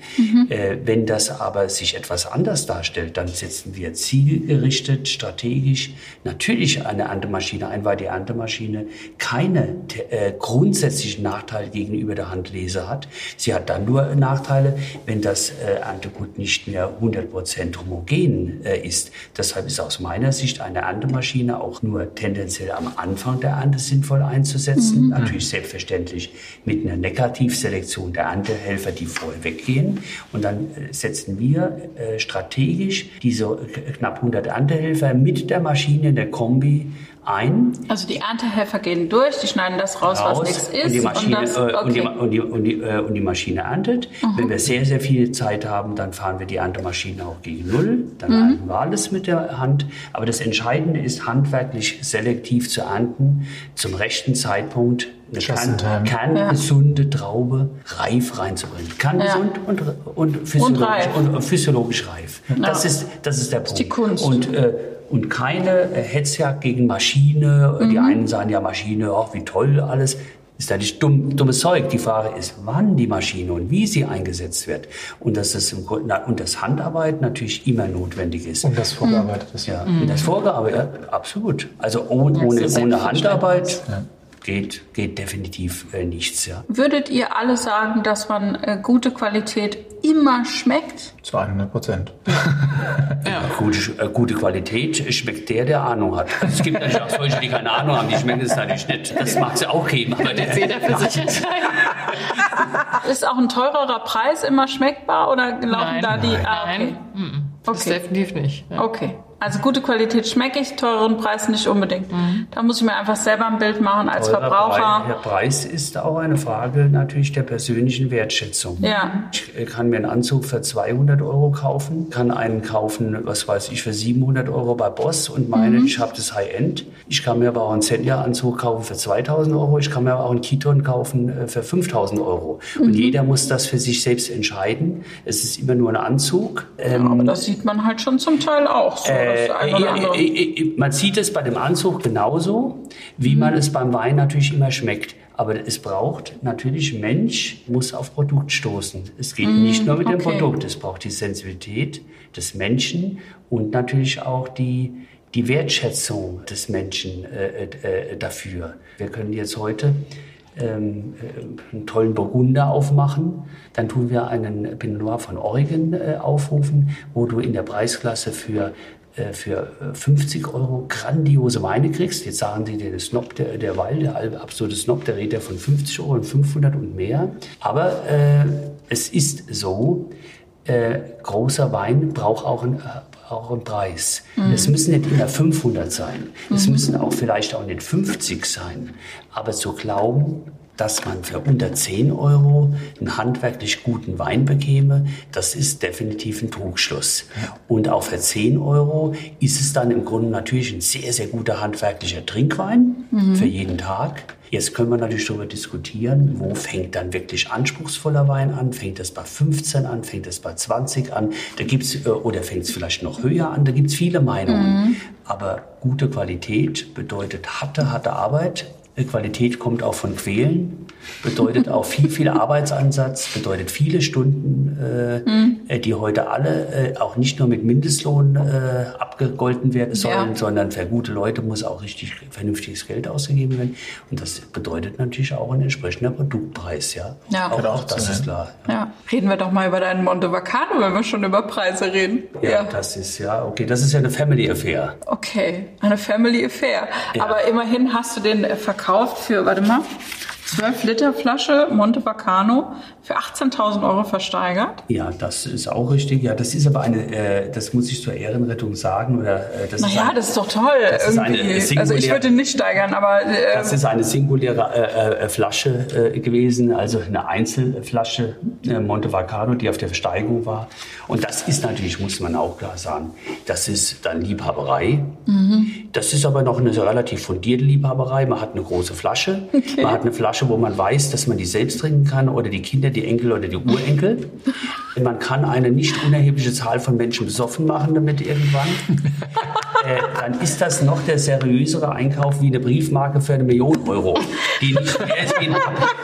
Äh, wenn das aber sich etwas anders darstellt, dann setzen wir zielgerichtet, strategisch natürlich eine Erntemaschine ein, weil die Erntemaschine keine äh, grundsätzlichen Nachteile gegenüber der Handlese hat. Sie hat dann nur Nachteile, wenn das äh, Erntegut nicht mehr 100% homogen äh, ist. Deshalb ist aus meiner Sicht eine Erntemaschine auch nur tendenziell am Anfang der Ernte sinnvoll einzusetzen. Natürlich selbstverständlich mit einer Negativselektion der Erntehelfer, die vorher weggehen. Und dann äh, setzen wir äh, strategisch diese äh, knapp 100 Erntehelfer mit der Maschine in der Kombi ein Also die Erntehelfer gehen durch, die schneiden das raus, was raus nichts ist. und die Maschine, das, und die, okay. Mhm. und die, und die, und die Maschine erntet. Wenn wir sehr, sehr viel Zeit haben, dann fahren wir die Erntemaschine auch gegen Null. Dann Mhm. ernten wir alles mit der Hand. Aber das Entscheidende ist, handwerklich selektiv zu ernten, zum rechten Zeitpunkt eine kern, kerngesunde Traube reif reinzubringen. Kerngesund und, und, physiologisch, reif. und, und physiologisch reif. Das, ist, das ist der Punkt. die Kunst. Und, äh, und keine äh, Hetzjagd gegen Maschine. Mhm. Die einen sagen ja Maschine, ach wie toll alles. Ist natürlich dumm, dummes Zeug. Die Frage ist, wann die Maschine und wie sie eingesetzt wird. Und dass das, im Grunde, und das Handarbeit natürlich immer notwendig ist. Und das vorgearbeitet ist. Ja, das Vorgearbeitet, ja, absolut. Also ohne, ohne, ohne. Handarbeit Ja. Geht, geht definitiv äh, nichts. Ja. Würdet ihr alle sagen, dass man äh, gute Qualität immer schmeckt? Zu 100 Prozent. Gute, äh, gute Qualität schmeckt der, der Ahnung hat. Es gibt natürlich auch solche, die keine Ahnung haben, die schmecken es natürlich nicht. Das mag es auch geben. Aber der, Jeder für sich entscheiden. Ist auch ein teurerer Preis immer schmeckbar oder laufen Nein, da die? nein, Ah, okay. nein. Mhm. Das Okay. definitiv nicht. Ja. Okay. Also gute Qualität schmecke ich, teureren Preis nicht unbedingt. Mhm. Da muss ich mir einfach selber ein Bild machen als Teurer Verbraucher. Preis, der Preis ist auch eine Frage natürlich der persönlichen Wertschätzung. Ja. Ich äh, kann mir einen Anzug für 200 Euro kaufen, kann einen kaufen, was weiß ich, für 700 Euro bei Boss und meine, ich habe das High-End. Ich kann mir aber auch einen Zenja-Anzug kaufen für 2000 Euro. Ich kann mir aber auch einen Kiton kaufen äh, für 5000 Euro. Und jeder muss das für sich selbst entscheiden. Es ist immer nur ein Anzug. Ähm, Aber das sieht man halt schon zum Teil auch so. äh. Äh, äh, man sieht es bei dem Anzug genauso, wie man es beim Wein natürlich immer schmeckt. Aber es braucht natürlich, Mensch muss auf Produkt stoßen. Es geht nicht nur mit dem okay. Produkt, es braucht die Sensibilität des Menschen und natürlich auch die, die Wertschätzung des Menschen äh, äh, dafür. Wir können jetzt heute ähm, äh, einen tollen Burgunder aufmachen. Dann tun wir einen Pinot Noir von Oregon äh, aufrufen, wo du in der Preisklasse für äh, für 50 Euro grandiose Weine kriegst. Jetzt sagen sie, der Snob der, der Wein, der absolute Snob, der redet ja von 50 Euro und 500 und mehr. Aber äh, es ist so, äh, großer Wein braucht auch einen, auch einen Preis. Mhm. Es müssen nicht immer 500 sein. Es mhm. müssen auch vielleicht auch nicht 50 sein. Aber zu glauben, dass man für unter 10 Euro einen handwerklich guten Wein bekäme, das ist definitiv ein Trugschluss. Und auch für 10 Euro ist es dann im Grunde natürlich ein sehr, sehr guter handwerklicher Trinkwein mhm. für jeden Tag. Jetzt können wir natürlich darüber diskutieren, wo fängt dann wirklich anspruchsvoller Wein an? Fängt es bei 15 an? Fängt es bei 20 an? Da gibt's, äh, oder fängt es vielleicht noch höher an? Da gibt es viele Meinungen. Mhm. Aber gute Qualität bedeutet harte, harte Arbeit Qualität kommt auch von Quälen, bedeutet auch viel, viel Arbeitsansatz, bedeutet viele Stunden, äh, mhm. die heute alle äh, auch nicht nur mit Mindestlohn äh, abgegolten werden sollen, ja. sondern für gute Leute muss auch richtig vernünftiges Geld ausgegeben werden. Und das bedeutet natürlich auch ein entsprechender Produktpreis, ja. Ja, auch, auch das ist klar. Ja. ja. Reden wir doch mal über deinen Monte Vacano, wenn wir schon über Preise reden. Ja, ja, das ist ja, okay, das ist ja eine Family Affair. Okay, eine Family Affair. Aber immerhin hast du den verkauft verkauft für, warte mal, 12 Liter Flasche Monte Bacano für 18.000 Euro versteigert. Ja, das ist auch richtig. Ja, das ist aber eine, äh, das muss ich zur Ehrenrettung sagen. Oder, äh, das naja, ist ein, das ist doch toll. Das irgendwie. also ich würde nicht steigern, aber... Äh, das ist eine singuläre äh, äh, Flasche äh, gewesen, also eine Einzelflasche äh, Monte Bacano, die auf der Versteigerung war. Und das ist natürlich, muss man auch klar sagen, das ist dann Liebhaberei. Mhm. Das ist aber noch eine relativ fundierte Liebhaberei. Man hat eine große Flasche, okay. man hat eine Flasche Flasche, wo man weiß, dass man die selbst trinken kann oder die Kinder, die Enkel oder die Urenkel. Man kann eine nicht unerhebliche Zahl von Menschen besoffen machen damit irgendwann. äh, dann ist das noch der seriösere Einkauf wie eine Briefmarke für eine Million Euro, die nicht mehr ist wie ein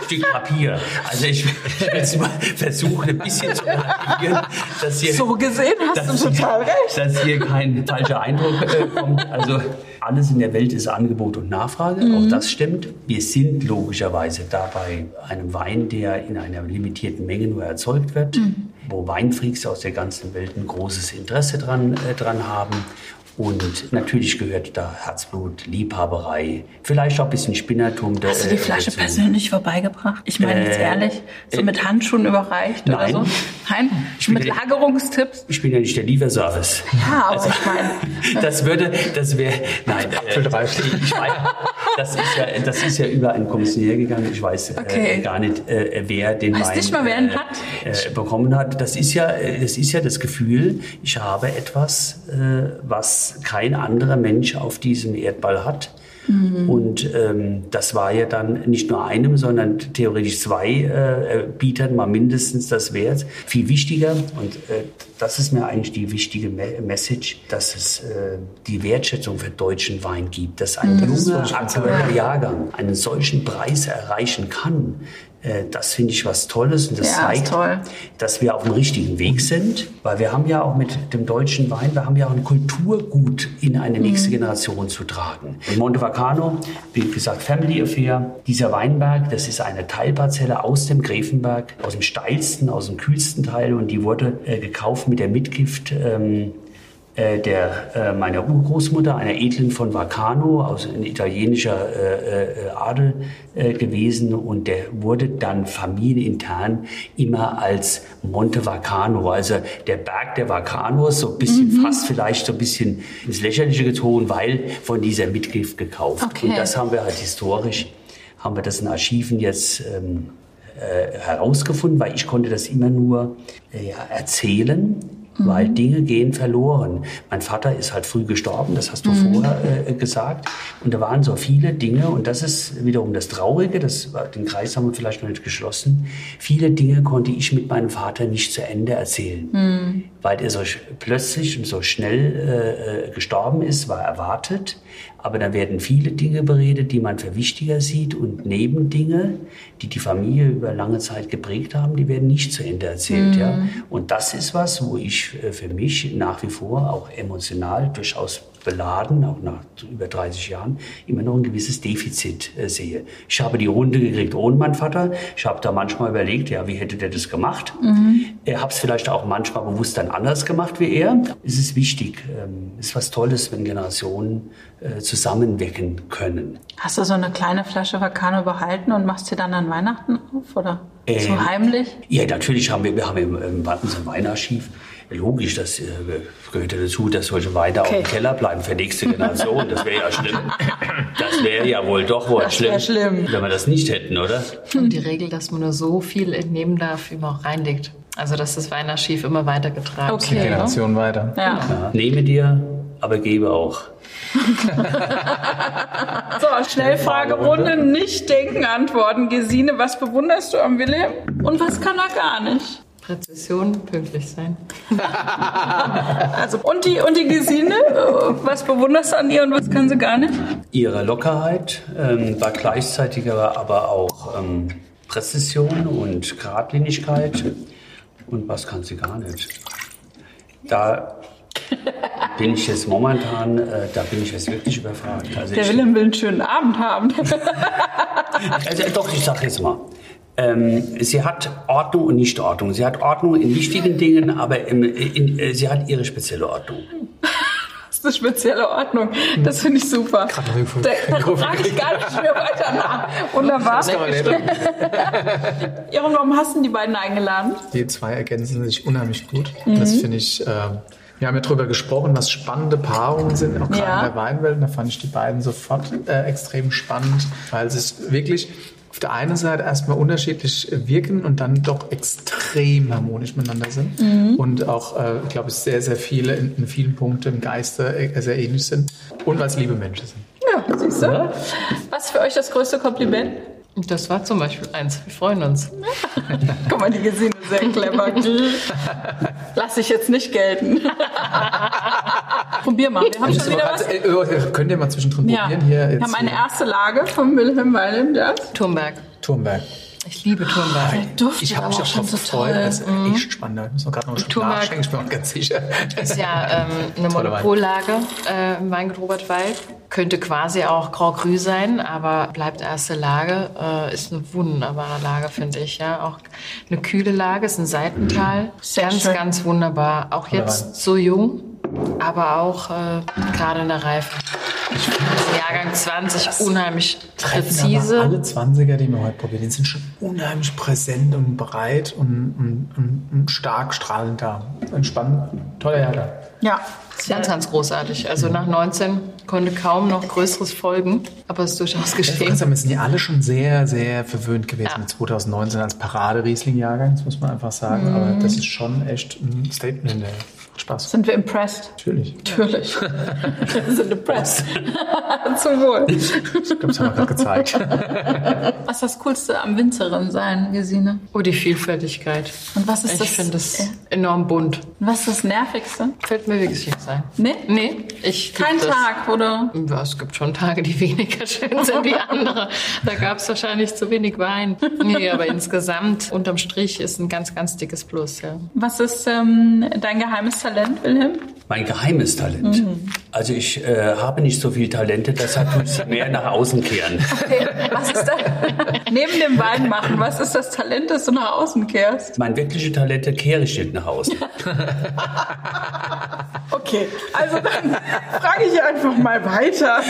Stück Papier. Also ich, ich will mal versuchen, ein bisschen zu relativieren. Dass hier, so gesehen hast du total recht. Dass hier kein falscher Eindruck äh, kommt. Also alles in der Welt ist Angebot und Nachfrage, mhm. auch das stimmt. Wir sind logischerweise dabei einem Wein, der in einer limitierten Menge nur erzeugt wird, mhm. wo Weinfreaks aus der ganzen Welt ein großes Interesse dran, äh, dran haben und natürlich gehört da Herzblut, Liebhaberei, vielleicht auch ein bisschen Spinnertum. Hast du die äh, Flasche dazu. persönlich vorbeigebracht? Ich meine jetzt äh, ehrlich, so mit Handschuhen überreicht nein. oder so? Nein? Ich mit Lagerungstipps? Ich bin ja nicht der Lieferservice. Ja, aber also, ich meine... das würde, das wäre... Nein, äh, ich meine, das ist, ja, das ist ja über einen Kommissionär gegangen. Ich weiß äh, okay. äh, gar nicht, äh, wer den weißt Wein nicht mal, wer ihn hat? Äh, bekommen hat. Das ist, ja, das ist ja das Gefühl, ich habe etwas, was kein anderer Mensch auf diesem Erdball hat. Mhm. Und ähm, das war ja dann nicht nur einem, sondern theoretisch zwei äh, Bietern mal mindestens das wert. Viel wichtiger, und äh, das ist mir eigentlich die wichtige Me Message, dass es äh, die Wertschätzung für deutschen Wein gibt, dass ein mhm. junger, aktueller Jahrgang einen solchen Preis erreichen kann. Äh, das finde ich was Tolles und das ja, zeigt, dass wir auf dem richtigen Weg sind, weil wir haben ja auch mit dem deutschen Wein, wir haben ja auch ein Kulturgut in eine nächste mhm. Generation zu tragen. In Monte Vacano, wie gesagt, Family Affair, dieser Weinberg, das ist eine Teilparzelle aus dem Gräfenberg, aus dem steilsten, aus dem kühlsten Teil und die wurde äh, gekauft mit der Mitgift ähm, äh, der, äh, meiner Urgroßmutter, einer Edlen von Vacano, aus ein italienischer äh, äh, Adel äh, gewesen und der wurde dann familienintern immer als Monte Vacano, also der Berg der Vacanos, so ein bisschen mhm. fast vielleicht so ein bisschen ins Lächerliche gezogen, weil von dieser Mitgift gekauft. Okay. Und das haben wir halt historisch, haben wir das in Archiven jetzt ähm, äh, herausgefunden, weil ich konnte das immer nur äh, erzählen Mhm. Weil Dinge gehen verloren. Mein Vater ist halt früh gestorben, das hast du mhm. vorher äh, gesagt. Und da waren so viele Dinge, und das ist wiederum das Traurige, das, den Kreis haben wir vielleicht noch nicht geschlossen. Viele Dinge konnte ich mit meinem Vater nicht zu Ende erzählen. Mhm. Weil er so plötzlich und so schnell äh, äh gestorben ist, war erwartet. Aber da werden viele Dinge beredet, die man für wichtiger sieht und Nebendinge, die die Familie über lange Zeit geprägt haben, die werden nicht zu Ende erzählt. Mhm. Ja? Und das ist was, wo ich äh, für mich nach wie vor auch emotional durchaus beladen, auch nach über 30 Jahren, immer noch ein gewisses Defizit äh, sehe. Ich habe die Runde gekriegt ohne meinen Vater. Ich habe da manchmal überlegt, ja, wie hätte der das gemacht? Mhm. Ich habe es vielleicht auch manchmal bewusst dann anders gemacht wie er. Es ist wichtig, ähm, es ist was Tolles, wenn Generationen zusammenwecken können. Hast du so eine kleine Flasche Vacano behalten und machst sie dann an Weihnachten auf, oder? Ähm, so heimlich? Ja, natürlich haben wir, wir haben im, im ein Weinarchiv. Logisch, das äh, gehört ja dazu, dass solche Weine okay. auch im Keller bleiben für nächste Generation. Das wäre ja schlimm. Das wäre ja wohl doch wohl das schlimm, schlimm, wenn wir das nicht hätten, oder? Und die Regel, dass man nur so viel entnehmen darf, wie man auch reinlegt. Also, dass das Weinarchiv immer weitergetragen okay. Die Generation weiter. Ja. ja. Nehme dir, aber gebe auch. so, Schnellfragerunde, nicht denken, antworten. Gesine, was bewunderst du am Wilhelm und was kann er gar nicht? Präzision, pünktlich sein. also, und die, und die Gesine, was bewunderst du an ihr und was kann sie gar nicht? Ihre Lockerheit ähm, war gleichzeitig aber auch ähm, Präzision und Geradlinigkeit. Und was kann sie gar nicht? Da bin ich jetzt momentan, äh, da bin ich jetzt wirklich überfragt. Also Der Willem will einen schönen Abend haben. also, doch, ich sag jetzt mal. Ähm, sie hat Ordnung und Nichtordnung. Sie hat Ordnung in wichtigen Dingen, aber in, in, äh, sie hat ihre spezielle Ordnung. Das ist eine spezielle Ordnung. Das finde ich super. Da, da frage ich gar nicht mehr weiter nach. Wunderbar. Iron, warum hast du die beiden eingeladen? Die zwei ergänzen sich unheimlich gut. Mhm. Das finde ich. Äh, wir haben ja darüber gesprochen, was spannende Paarungen sind, auch gerade ja. in der Weinwelt. Da fand ich die beiden sofort äh, extrem spannend, weil es wirklich auf der einen Seite erstmal unterschiedlich wirken und dann doch extrem harmonisch miteinander sind. Mhm. Und auch, äh, glaube ich, sehr, sehr viele in, in, vielen Punkten im Geiste äh, sehr ähnlich sind. Und weil es liebe Menschen sind. Ja, siehst du. Was ist für euch das größte Kompliment? Das war zum Beispiel eins. Wir freuen uns. Guck mal, die Gesine ist sehr clever. Lass ich jetzt nicht gelten. Probier mal. Wir haben schon wieder was. Äh, könnt ihr mal zwischendrin ja. probieren? Hier wir haben eine erste Lage von Wilhelm Weilem. Turmberg. Turmberg. Ich liebe Turmberg. Der ich habe mich auch schon so gefreut. Toll. Das ist mhm. echt spannend. Ich muss gerade noch schon Turmberg nachschenken, ich bin mir ganz sicher. Ist ja ähm, eine Monopollage äh, im Weingut Robert Weil. Könnte quasi auch Grand Cru sein, aber bleibt erste Lage. Äh, ist eine wunderbare Lage, finde ich. Ja, Auch eine kühle Lage, ist ein Seitental. Sehr ganz, schön. ganz wunderbar. Auch jetzt so jung, aber auch äh, gerade in der Reife. Jahrgang 20 unheimlich präzise. alle 20er, die wir heute probieren, die sind schon unheimlich präsent und breit und, und, und, und stark strahlend da. Entspannt, toller Jahrgang. Ja. Ganz, ganz großartig. Also nach 19 konnte kaum noch Größeres folgen, aber es ist durchaus geschehen. Ja, sind ja alle schon sehr, sehr verwöhnt gewesen ja. mit 2019 als Parade-Riesling-Jahrgang, das muss man einfach sagen. Mhm. Aber das ist schon echt ein Statement in der Spaß. Sind wir impressed? Natürlich. Natürlich. wir sind impressed. Zum Wohl. Ich glaube, das haben wir gerade gezeigt. Was ist das Coolste am Winzerin sein, Gesine? Oh, die Vielfältigkeit. Und was ist ich das? Ich finde das enorm bunt. Und was ist das Nervigste? Fällt mir wirklich nicht sein. Nee? Nee. Ich Kein das. Tag, oder? Ja, es gibt schon Tage, die weniger schön sind wie andere. Da gab es wahrscheinlich zu wenig Wein. Nee, aber insgesamt, unterm Strich, ist ein ganz, ganz dickes Plus, ja. Was ist ähm, dein geheimes Talent, Wilhelm? Mein geheimes Talent. Mhm. Also ich äh, habe nicht so viel Talente, deshalb tue ich mehr nach außen kehren. Okay, was ist das? Neben dem Wein machen, was ist das Talent, das du nach außen kehrst? Mein wirkliche Talente kehre ich nicht nach außen. okay, also dann frage ich einfach mal weiter.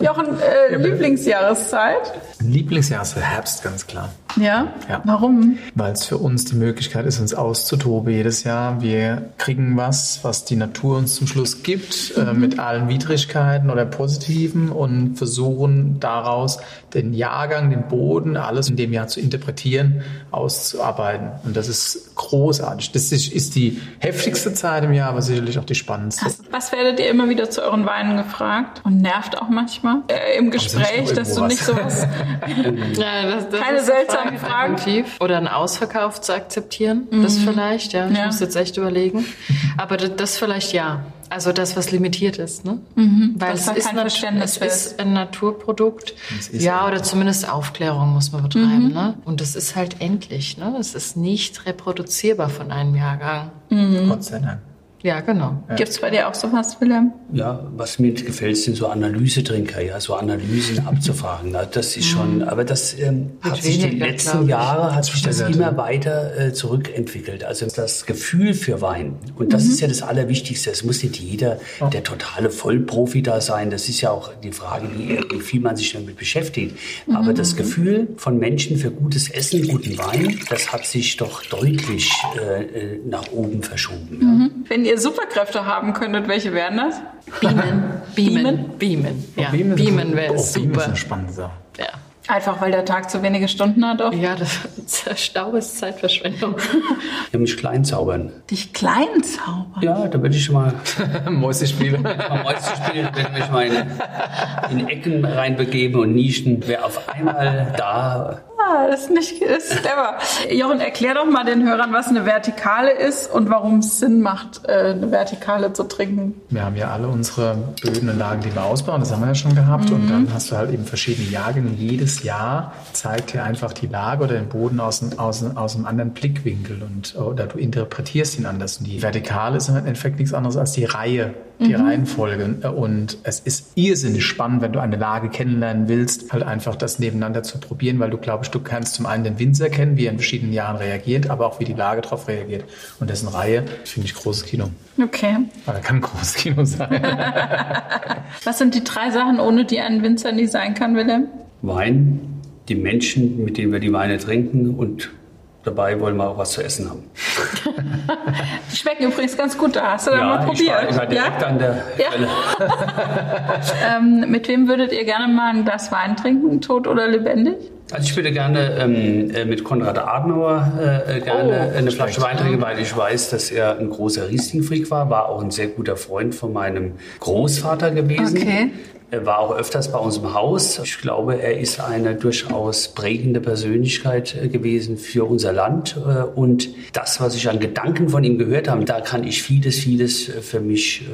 Jochen, äh, Lieblingsjahreszeit? Lieblingsjahreszeit, Herbst, ganz klar. Ja? Ja. Warum? Weil es für uns die Möglichkeit ist, uns auszutoben jedes Jahr. Wir kriegen was, was die Natur uns zum Schluss gibt, äh, mhm. äh, mit allen Widrigkeiten oder Positiven und versuchen daraus den Jahrgang, den Boden, alles in dem Jahr zu interpretieren, auszuarbeiten. Und das ist großartig. Das ist, ist die heftigste Zeit im Jahr, aber sicherlich auch die spannendste. Was, was werdet ihr immer wieder zu euren Weinen gefragt? Und nervt auch manchmal äh, im Gespräch, dass du nicht sowas... ja, das, das keine seltsamen Fragen. Oder einen Ausverkauf zu akzeptieren, mhm. das vielleicht, ja. Ich ja. muss jetzt echt überlegen. Aber das, das vielleicht ja. Also das, was limitiert ist, ne? Weil das es ist, kein nat Verständnis es ist ein Naturprodukt. Ja, ein- oder zumindest Aufklärung muss man betreiben, ne? Und es ist halt endlich, ne? Es ist nicht reproduzierbar von einem Jahrgang. Gott sei Dank. Ja, genau. Gibt's bei dir auch sowas, Wilhelm? Ja, was mir gefällt, sind so Analysetrinker, ja, so Analysen abzufragen. Das ist schon, aber das ähm, hat sich die weniger, glaub letzten ich. Jahre hat sich das immer weiter äh, zurückentwickelt. Also das Gefühl für Wein. Und das ist ja das Allerwichtigste. Es muss nicht jeder der totale Vollprofi da sein. Das ist ja auch die Frage, wie, wie viel man sich damit beschäftigt. Aber das Gefühl von Menschen für gutes Essen, guten Wein, das hat sich doch deutlich äh, äh, nach oben verschoben. Ja. Ihr Superkräfte haben könntet, welche wären das? Beamen. Beamen. Beamen. Ja, Beamen wäre oh, Beamen ist super. eine spannende Sache. Ja. Einfach, weil der Tag zu wenige Stunden hat auch. Ja, das Stau ist Zeitverschwendung. Nämlich klein zaubern. Dich klein zaubern. Ja, da würde ich mal Mäusespiele. am Mäuschen spielen, wenn mich mal in, in Ecken reinbegeben und Nischen, wer auf einmal da. Ah, das ist nicht ist clever. Jochen, erklär doch mal den Hörern, was eine Vertikale ist und warum es Sinn macht, äh, eine Vertikale zu trinken. Wir haben ja alle unsere Böden und Lagen, die wir ausbauen, das haben wir ja schon gehabt. Und dann hast du halt eben verschiedene Jahrgänge. Und jedes Jahr zeigt dir einfach die Lage oder den Boden aus, einem- aus, aus einem anderen Blickwinkel und oder du interpretierst ihn anders. Und die Vertikale ist im Endeffekt nichts anderes als die Reihe, die Reihenfolge. Und es ist irrsinnig spannend, wenn du eine Lage kennenlernen willst, halt einfach das nebeneinander zu probieren, weil du glaubst, du kannst zum einen den Winzer kennen, wie er in verschiedenen Jahren reagiert, aber auch wie die Lage darauf reagiert. Und dessen Reihe finde ich großes Kino. Okay. Aber kann ein großes Kino sein. Was sind die drei Sachen, ohne die ein Winzer nie sein kann, Wilhelm? Wein, die Menschen, mit denen wir die Weine trinken und dabei wollen wir auch was zu essen haben. Die schmecken übrigens ganz gut, da hast du dann mal probiert. ich war direkt ja? an der Ja. Ähm, mit wem würdet ihr gerne mal ein Glas Wein trinken, tot oder lebendig? Also ich würde gerne ähm, äh, mit Konrad Adenauer äh, äh, gerne Oh, eine Flasche Wein trinken, weil ich weiß, dass er ein großer Riesling-Freak war, war auch ein sehr guter Freund von meinem Großvater gewesen. Okay. Er war auch öfters bei uns im Haus. Ich glaube, er ist eine durchaus prägende Persönlichkeit äh, gewesen für unser Land. Äh, Und das, was ich an Gedanken von ihm gehört habe, da kann ich vieles, vieles äh, für mich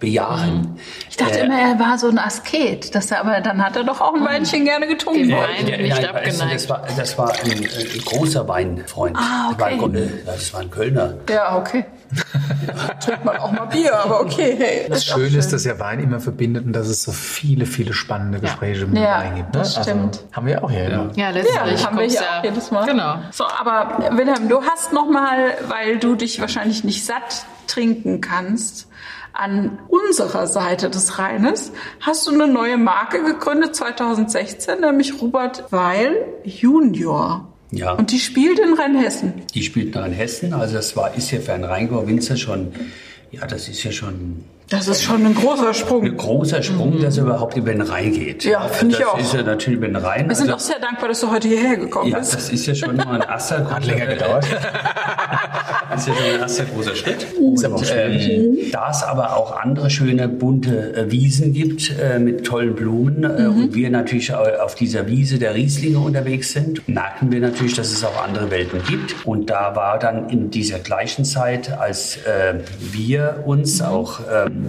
bejahen. Ich dachte Äh, immer, er war so ein Asket. Dass er, aber dann hat er doch auch ein Weinchen gerne getrunken. Wein weißt du, abgeneigt. Das war, das war ein, äh, großer Weinfreund. Ah, ein okay. Das war ein Kölner. Ja, okay. Trinkt man auch mal Bier, aber okay. Hey, Das ist Schöne ist, schön. dass ja Wein immer verbindet und dass es so viele, viele spannende Gespräche mit Ja, Wein gibt. Ne? das stimmt. Also, haben wir auch hier immer. Ja, letztlich Ja, haben wir hier ja, auch jedes Mal. Genau. So, aber Wilhelm, du hast noch mal, weil du dich wahrscheinlich nicht satt trinken kannst, an unserer Seite des Rheines hast du eine neue Marke gegründet 2016, nämlich Robert Weil Junior. Ja. Und die spielt in Rheinhessen. Die spielt in Hessen. Also das war, ist ja für einen Rheingau-Winzer schon, ja, das ist ja schon Das ist schon ein großer ein Sprung. großer Sprung, dass er überhaupt über den Rhein geht. Ja, finde ich das auch. ist ja natürlich über den Rhein. Wir sind also, auch sehr dankbar, dass du heute hierher gekommen ja, bist. das ist ja schon mal ein erster Hat länger gedauert. Das ist ja schon ein erster großer Schritt. Ist aber auch Und, schön. ähm, da es aber auch andere schöne bunte äh, Wiesen gibt äh, mit tollen Blumen äh, und wir natürlich au- auf dieser Wiese der Rieslinge unterwegs sind, merken wir natürlich, dass es auch andere Welten gibt. Und da war dann in dieser gleichen Zeit, als äh, wir uns auch ähm,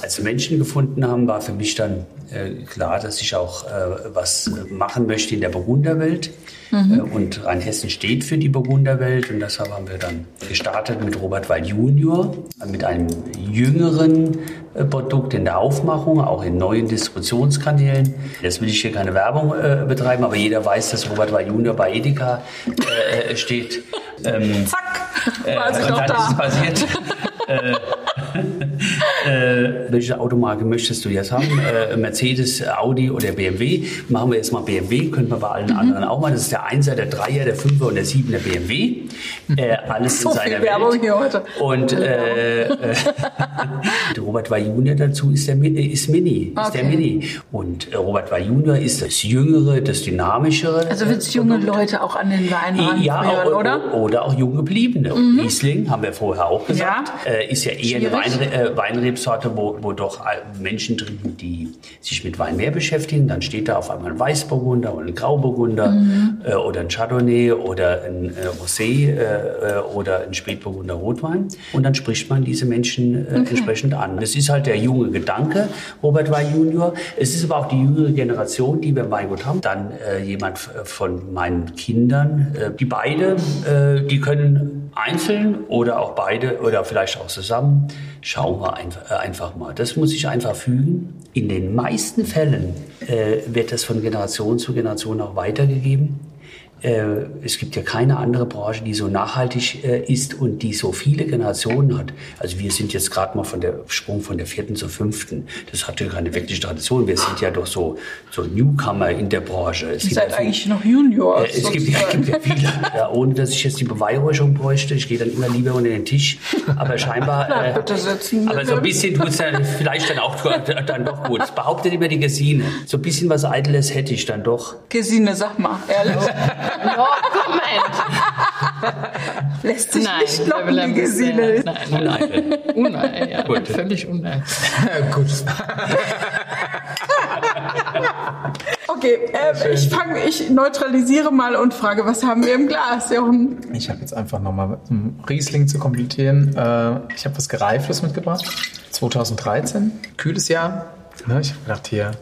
als Menschen gefunden haben, war für mich dann äh, klar, dass ich auch äh, was äh, machen möchte in der Burgunderwelt. Äh, Und Rheinhessen steht für die Burgunderwelt und deshalb haben wir dann gestartet mit Robert Weil Junior, mit einem jüngeren äh, Produkt in der Aufmachung, auch in neuen Distributionskanälen. Jetzt will ich hier keine Werbung äh, betreiben, aber jeder weiß, dass Robert Weil Junior bei Edeka steht. Ähm, Zack, war sie doch dann ist da. passiert. äh, äh, welche Automarke möchtest du jetzt haben? Äh, Mercedes, Audi oder BMW? Machen wir jetzt mal BMW, könnten wir bei allen Mhm. anderen auch mal. Das ist der 1er, der 3er, der 5er und der 7er BMW. Äh, alles So in seiner viel Werbung Welt. hier heute. Und äh, äh, Robert Weil Junior dazu ist der Mi- ist Mini, ist der Okay. Mini. Und äh, Robert Weil Junior ist das Jüngere, das Dynamischere. Also willst junge Leute auch an den Wein ranführen, o- oder? Mhm. o- oder auch jung gebliebene. Riesling, haben wir vorher auch gesagt, Ja. äh, ist ja eher eine Schwierig. Weinre äh, Rebsorte, wo, wo doch Menschen trinken, die sich mit Wein mehr beschäftigen. Dann steht da auf einmal ein Weißburgunder oder ein Grauburgunder mhm. äh, oder ein Chardonnay oder ein äh, Rosé äh, äh oder ein Spätburgunder Rotwein. Und dann spricht man diese Menschen äh, okay. entsprechend an. Das ist halt der junge Gedanke, Robert Wein Junior. Es ist aber auch die jüngere Generation, die wir im Weingut haben. Dann äh, jemand von meinen Kindern, die beide, die können einzeln oder auch beide oder vielleicht auch zusammen. Schauen wir einfach mal. Das muss ich einfach fügen. In den meisten Fällen äh, wird das von Generation zu Generation auch weitergegeben. Äh, es gibt ja keine andere Branche, die so nachhaltig äh, ist und die so viele Generationen hat. Also wir sind jetzt gerade mal von der Sprung von der vierten zur fünften. Das hat ja keine wirkliche Tradition. Wir sind ja doch so, so Newcomer in der Branche. Es Ihr seid eigentlich noch Juniors. Äh, es gibt, ja, gibt ja viele, ja, ohne dass ich jetzt die Beweihräucherung bräuchte. Ich gehe dann immer lieber unter den Tisch. Aber scheinbar, Na, äh, bitte aber so ein bisschen tut es dann vielleicht dann auch dann doch gut. Behauptet immer die Gesine. So ein bisschen was Eitles hätte ich dann doch. Gesine, sag mal, ehrlich. No comment. Lässt sich nein, nicht locken, die Gesine. Nein, nein, nein. Unei, ja. Gut. Völlig unei. Gut. Okay, äh, ich fange, ich neutralisiere mal und frage, was haben wir im Glas, Jochen? Ich habe jetzt einfach nochmal, um Riesling zu komplettieren, äh, ich habe was Gereiftes mitgebracht. 2013, kühles Jahr. Ne, ich habe gedacht, hier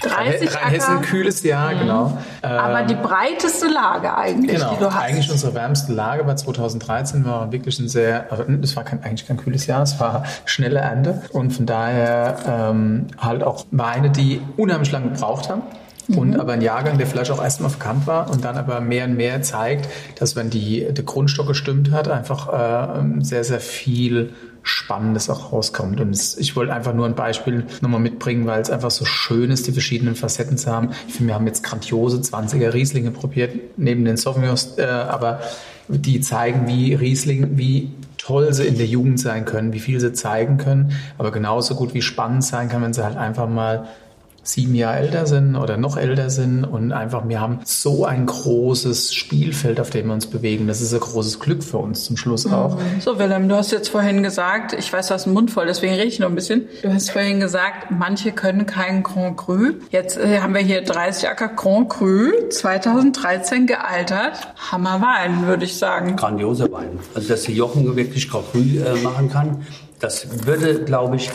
30 Rheinhessen, kühles Jahr, mhm. genau. Aber ähm, die breiteste Lage eigentlich, genau, die du hast. Eigentlich unsere wärmste Lage war 2013, war wirklich ein sehr, es war kein, eigentlich kein kühles Jahr, es war schnelle Ende und von daher ähm, halt auch Weine, die unheimlich lange gebraucht haben. Und mhm. aber ein Jahrgang, der vielleicht auch erstmal verkannt war und dann aber mehr und mehr zeigt, dass wenn die, der Grundstock gestimmt hat, einfach äh, sehr, sehr viel Spannendes auch rauskommt. Und es, ich wollte einfach nur ein Beispiel nochmal mitbringen, weil es einfach so schön ist, die verschiedenen Facetten zu haben. Ich finde, wir haben jetzt grandiose 20er Rieslinge probiert, neben den Sauvignons, äh, aber die zeigen, wie Riesling, wie toll sie in der Jugend sein können, wie viel sie zeigen können, aber genauso gut wie spannend sein kann, wenn sie halt einfach mal sieben Jahre älter sind oder noch älter sind und einfach wir haben so ein großes Spielfeld, auf dem wir uns bewegen. Das ist ein großes Glück für uns zum Schluss mhm. auch. So, Willem, du hast jetzt vorhin gesagt, ich weiß, du hast einen Mund voll, deswegen rede ich noch ein bisschen. Du hast vorhin gesagt, manche können keinen Grand Cru. Jetzt äh, haben wir hier 30 Acker Grand Cru, 2013 gealtert. Hammerwein, würde ich sagen. Grandioser Wein. Also, dass der Jochen wirklich Grand Cru äh, machen kann, das würde, glaube ich,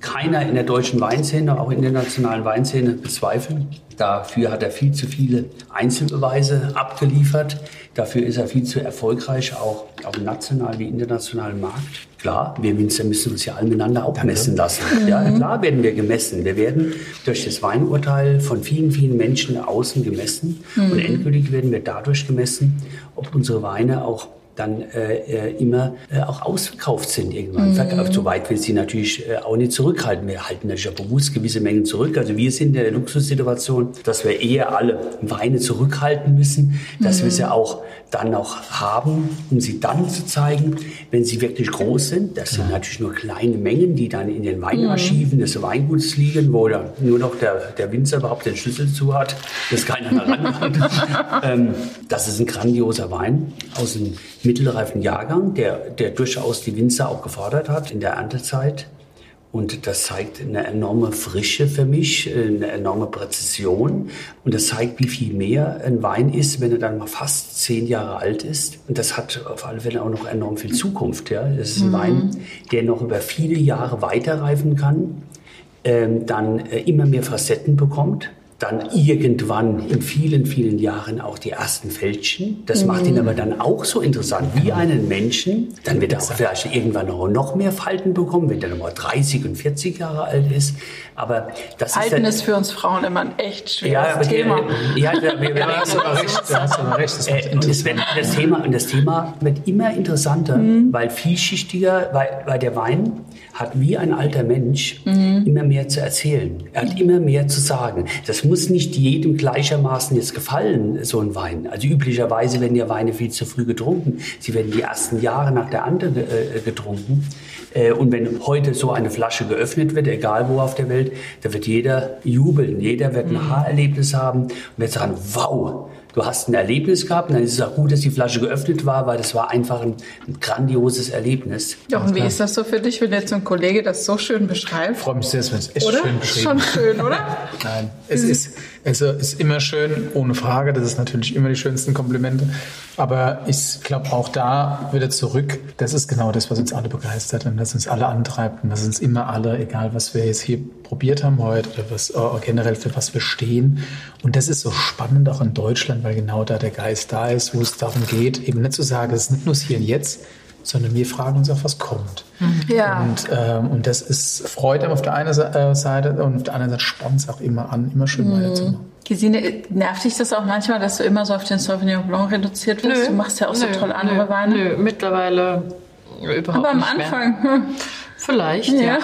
keiner in der deutschen Weinszene, auch in der nationalen Weinszene bezweifeln. Dafür hat er viel zu viele Einzelbeweise abgeliefert. Dafür ist er viel zu erfolgreich, auch auf dem nationalen wie internationalen Markt. Klar, wir Winzer müssen uns ja alle miteinander auch messen lassen. Ja, mhm. klar werden wir gemessen. Wir werden durch das Weinurteil von vielen, vielen Menschen außen gemessen. Mhm. Und endgültig werden wir dadurch gemessen, ob unsere Weine auch dann äh, äh, immer äh, auch ausverkauft sind irgendwann. Mhm. Verkauft. So weit will sie natürlich äh, auch nicht zurückhalten. Wir halten natürlich auch bewusst gewisse Mengen zurück. Also wir sind in der Luxussituation, dass wir eher alle Weine zurückhalten müssen, dass mhm. wir sie auch dann auch haben, um sie dann zu zeigen, wenn sie wirklich groß sind. Das sind natürlich nur kleine Mengen, die dann in den Weinarchiven des Weinguts liegen, wo dann nur noch der, der Winzer überhaupt den Schlüssel zu hat, dass keiner herankommt. ähm, das ist ein grandioser Wein aus einem mittelreifen Jahrgang, der, der durchaus die Winzer auch gefordert hat in der Erntezeit. Und das zeigt eine enorme Frische für mich, eine enorme Präzision. Und das zeigt, wie viel mehr ein Wein ist, wenn er dann mal fast zehn Jahre alt ist. Und das hat auf alle Fälle auch noch enorm viel Zukunft. Ja. Das ist ein mhm. Wein, der noch über viele Jahre weiterreifen kann, ähm, dann äh, immer mehr Facetten bekommt dann irgendwann in vielen, vielen Jahren auch die ersten Fältchen. Das mhm. macht ihn aber dann auch so interessant wie einen Menschen. Dann wird er auch vielleicht irgendwann noch mehr Falten bekommen, wenn er nochmal 30 und 40 Jahre alt ist. Aber das Falten ist, ist für uns Frauen immer ein echt schweres ja, Thema. Die, ja, wir, wir, wir hast aber recht. Du hast aber recht. Das, äh, das, wird, das, Thema, das Thema wird immer interessanter, mhm. weil vielschichtiger, weil, weil der Wein hat wie ein alter Mensch mhm. immer mehr zu erzählen. Er hat immer mehr zu sagen. Das muss nicht jedem gleichermaßen jetzt gefallen, so ein Wein. Also üblicherweise werden ja Weine viel zu früh getrunken. Sie werden die ersten Jahre nach der anderen äh, getrunken. Äh, und wenn heute so eine Flasche geöffnet wird, egal wo auf der Welt, da wird jeder jubeln. Jeder wird ein mhm. Haarerlebnis haben und wird sagen, wow, du hast ein Erlebnis gehabt und dann ist es auch gut, dass die Flasche geöffnet war, weil das war einfach ein, ein grandioses Erlebnis. Ja, und wie ist das so für dich, wenn jetzt so ein Kollege das so schön beschreibt? Ich freue mich sehr, es wird echt Oder? schön beschrieben. Schon schön, oder? Nein, es ist, also ist immer schön, ohne Frage. Das ist natürlich immer die schönsten Komplimente. Aber ich glaube auch da wieder zurück. Das ist genau das, was uns alle begeistert und das uns alle antreibt und was uns immer alle, egal was wir jetzt hier probiert haben heute oder was äh, generell für was wir stehen. Und das ist so spannend auch in Deutschland, weil genau da der Geist da ist, wo es darum geht, eben nicht zu sagen, es ist nicht nur das Hier und Jetzt, sondern wir fragen uns auch, was kommt. Ja. Und, ähm, und das ist freut einem auf der einen äh, Seite und auf der anderen Seite spornt es auch immer an, immer schön weiterzumachen. Gesine, nervt dich das auch manchmal, dass du immer so auf den Sauvignon Blanc reduziert wirst? Du machst ja auch so nö, toll andere nö, Weine. Nö, mittlerweile überhaupt Aber am nicht mehr. Anfang, hm. Vielleicht, Ja. ja.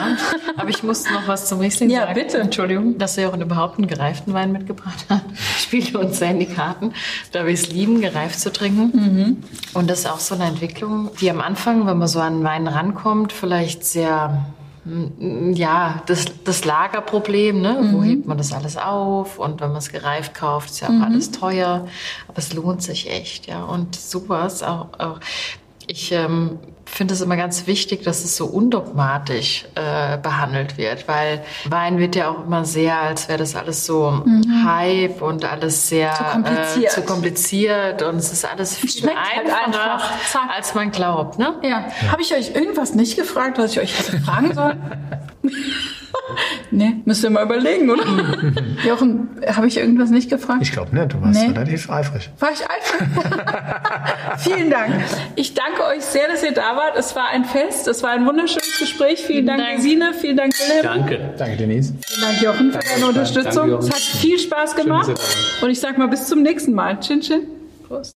Aber ich muss noch was zum Riesling Ja, sagen. bitte. Entschuldigung, dass wir auch überhaupt einen gereiften Wein mitgebracht haben. Spielt uns sehr in die Karten, da wir es lieben, gereift zu trinken. Mhm. Und das ist auch so eine Entwicklung, die am Anfang, wenn man so an Wein rankommt, vielleicht sehr mm, ja, das, das Lagerproblem, ne? Mhm. wo hebt man das alles auf? Und wenn man es gereift kauft, ist ja auch alles teuer. Aber es lohnt sich echt, ja. Und sowas auch, auch ich ähm, finde es immer ganz wichtig, dass es so undogmatisch äh, behandelt wird, weil Wein wird ja auch immer sehr, als wäre das alles so Hype und alles sehr Zu kompliziert. Äh, zu kompliziert und es ist alles viel schmeckt halt einfacher, einfach. Zack. als man glaubt, ne? Ja. Habe ich euch irgendwas nicht gefragt, was ich euch hätte fragen soll? nee, müsst ihr mal überlegen, oder? Jochen, habe ich irgendwas nicht gefragt? Ich glaube nicht, du warst Nee. relativ eifrig. War ich eifrig? Vielen Dank. Ich danke euch sehr, dass ihr da wart. Es war ein Fest. Es war ein wunderschönes Gespräch. Vielen Dank, Dank. Gesine. Vielen Dank, Wilhelm. Danke. Danke, Denise. Vielen Dank, Jochen, für deine Unterstützung. Danke. Es hat viel Spaß gemacht. Und ich sage mal bis zum nächsten Mal. Chin, chin. Prost.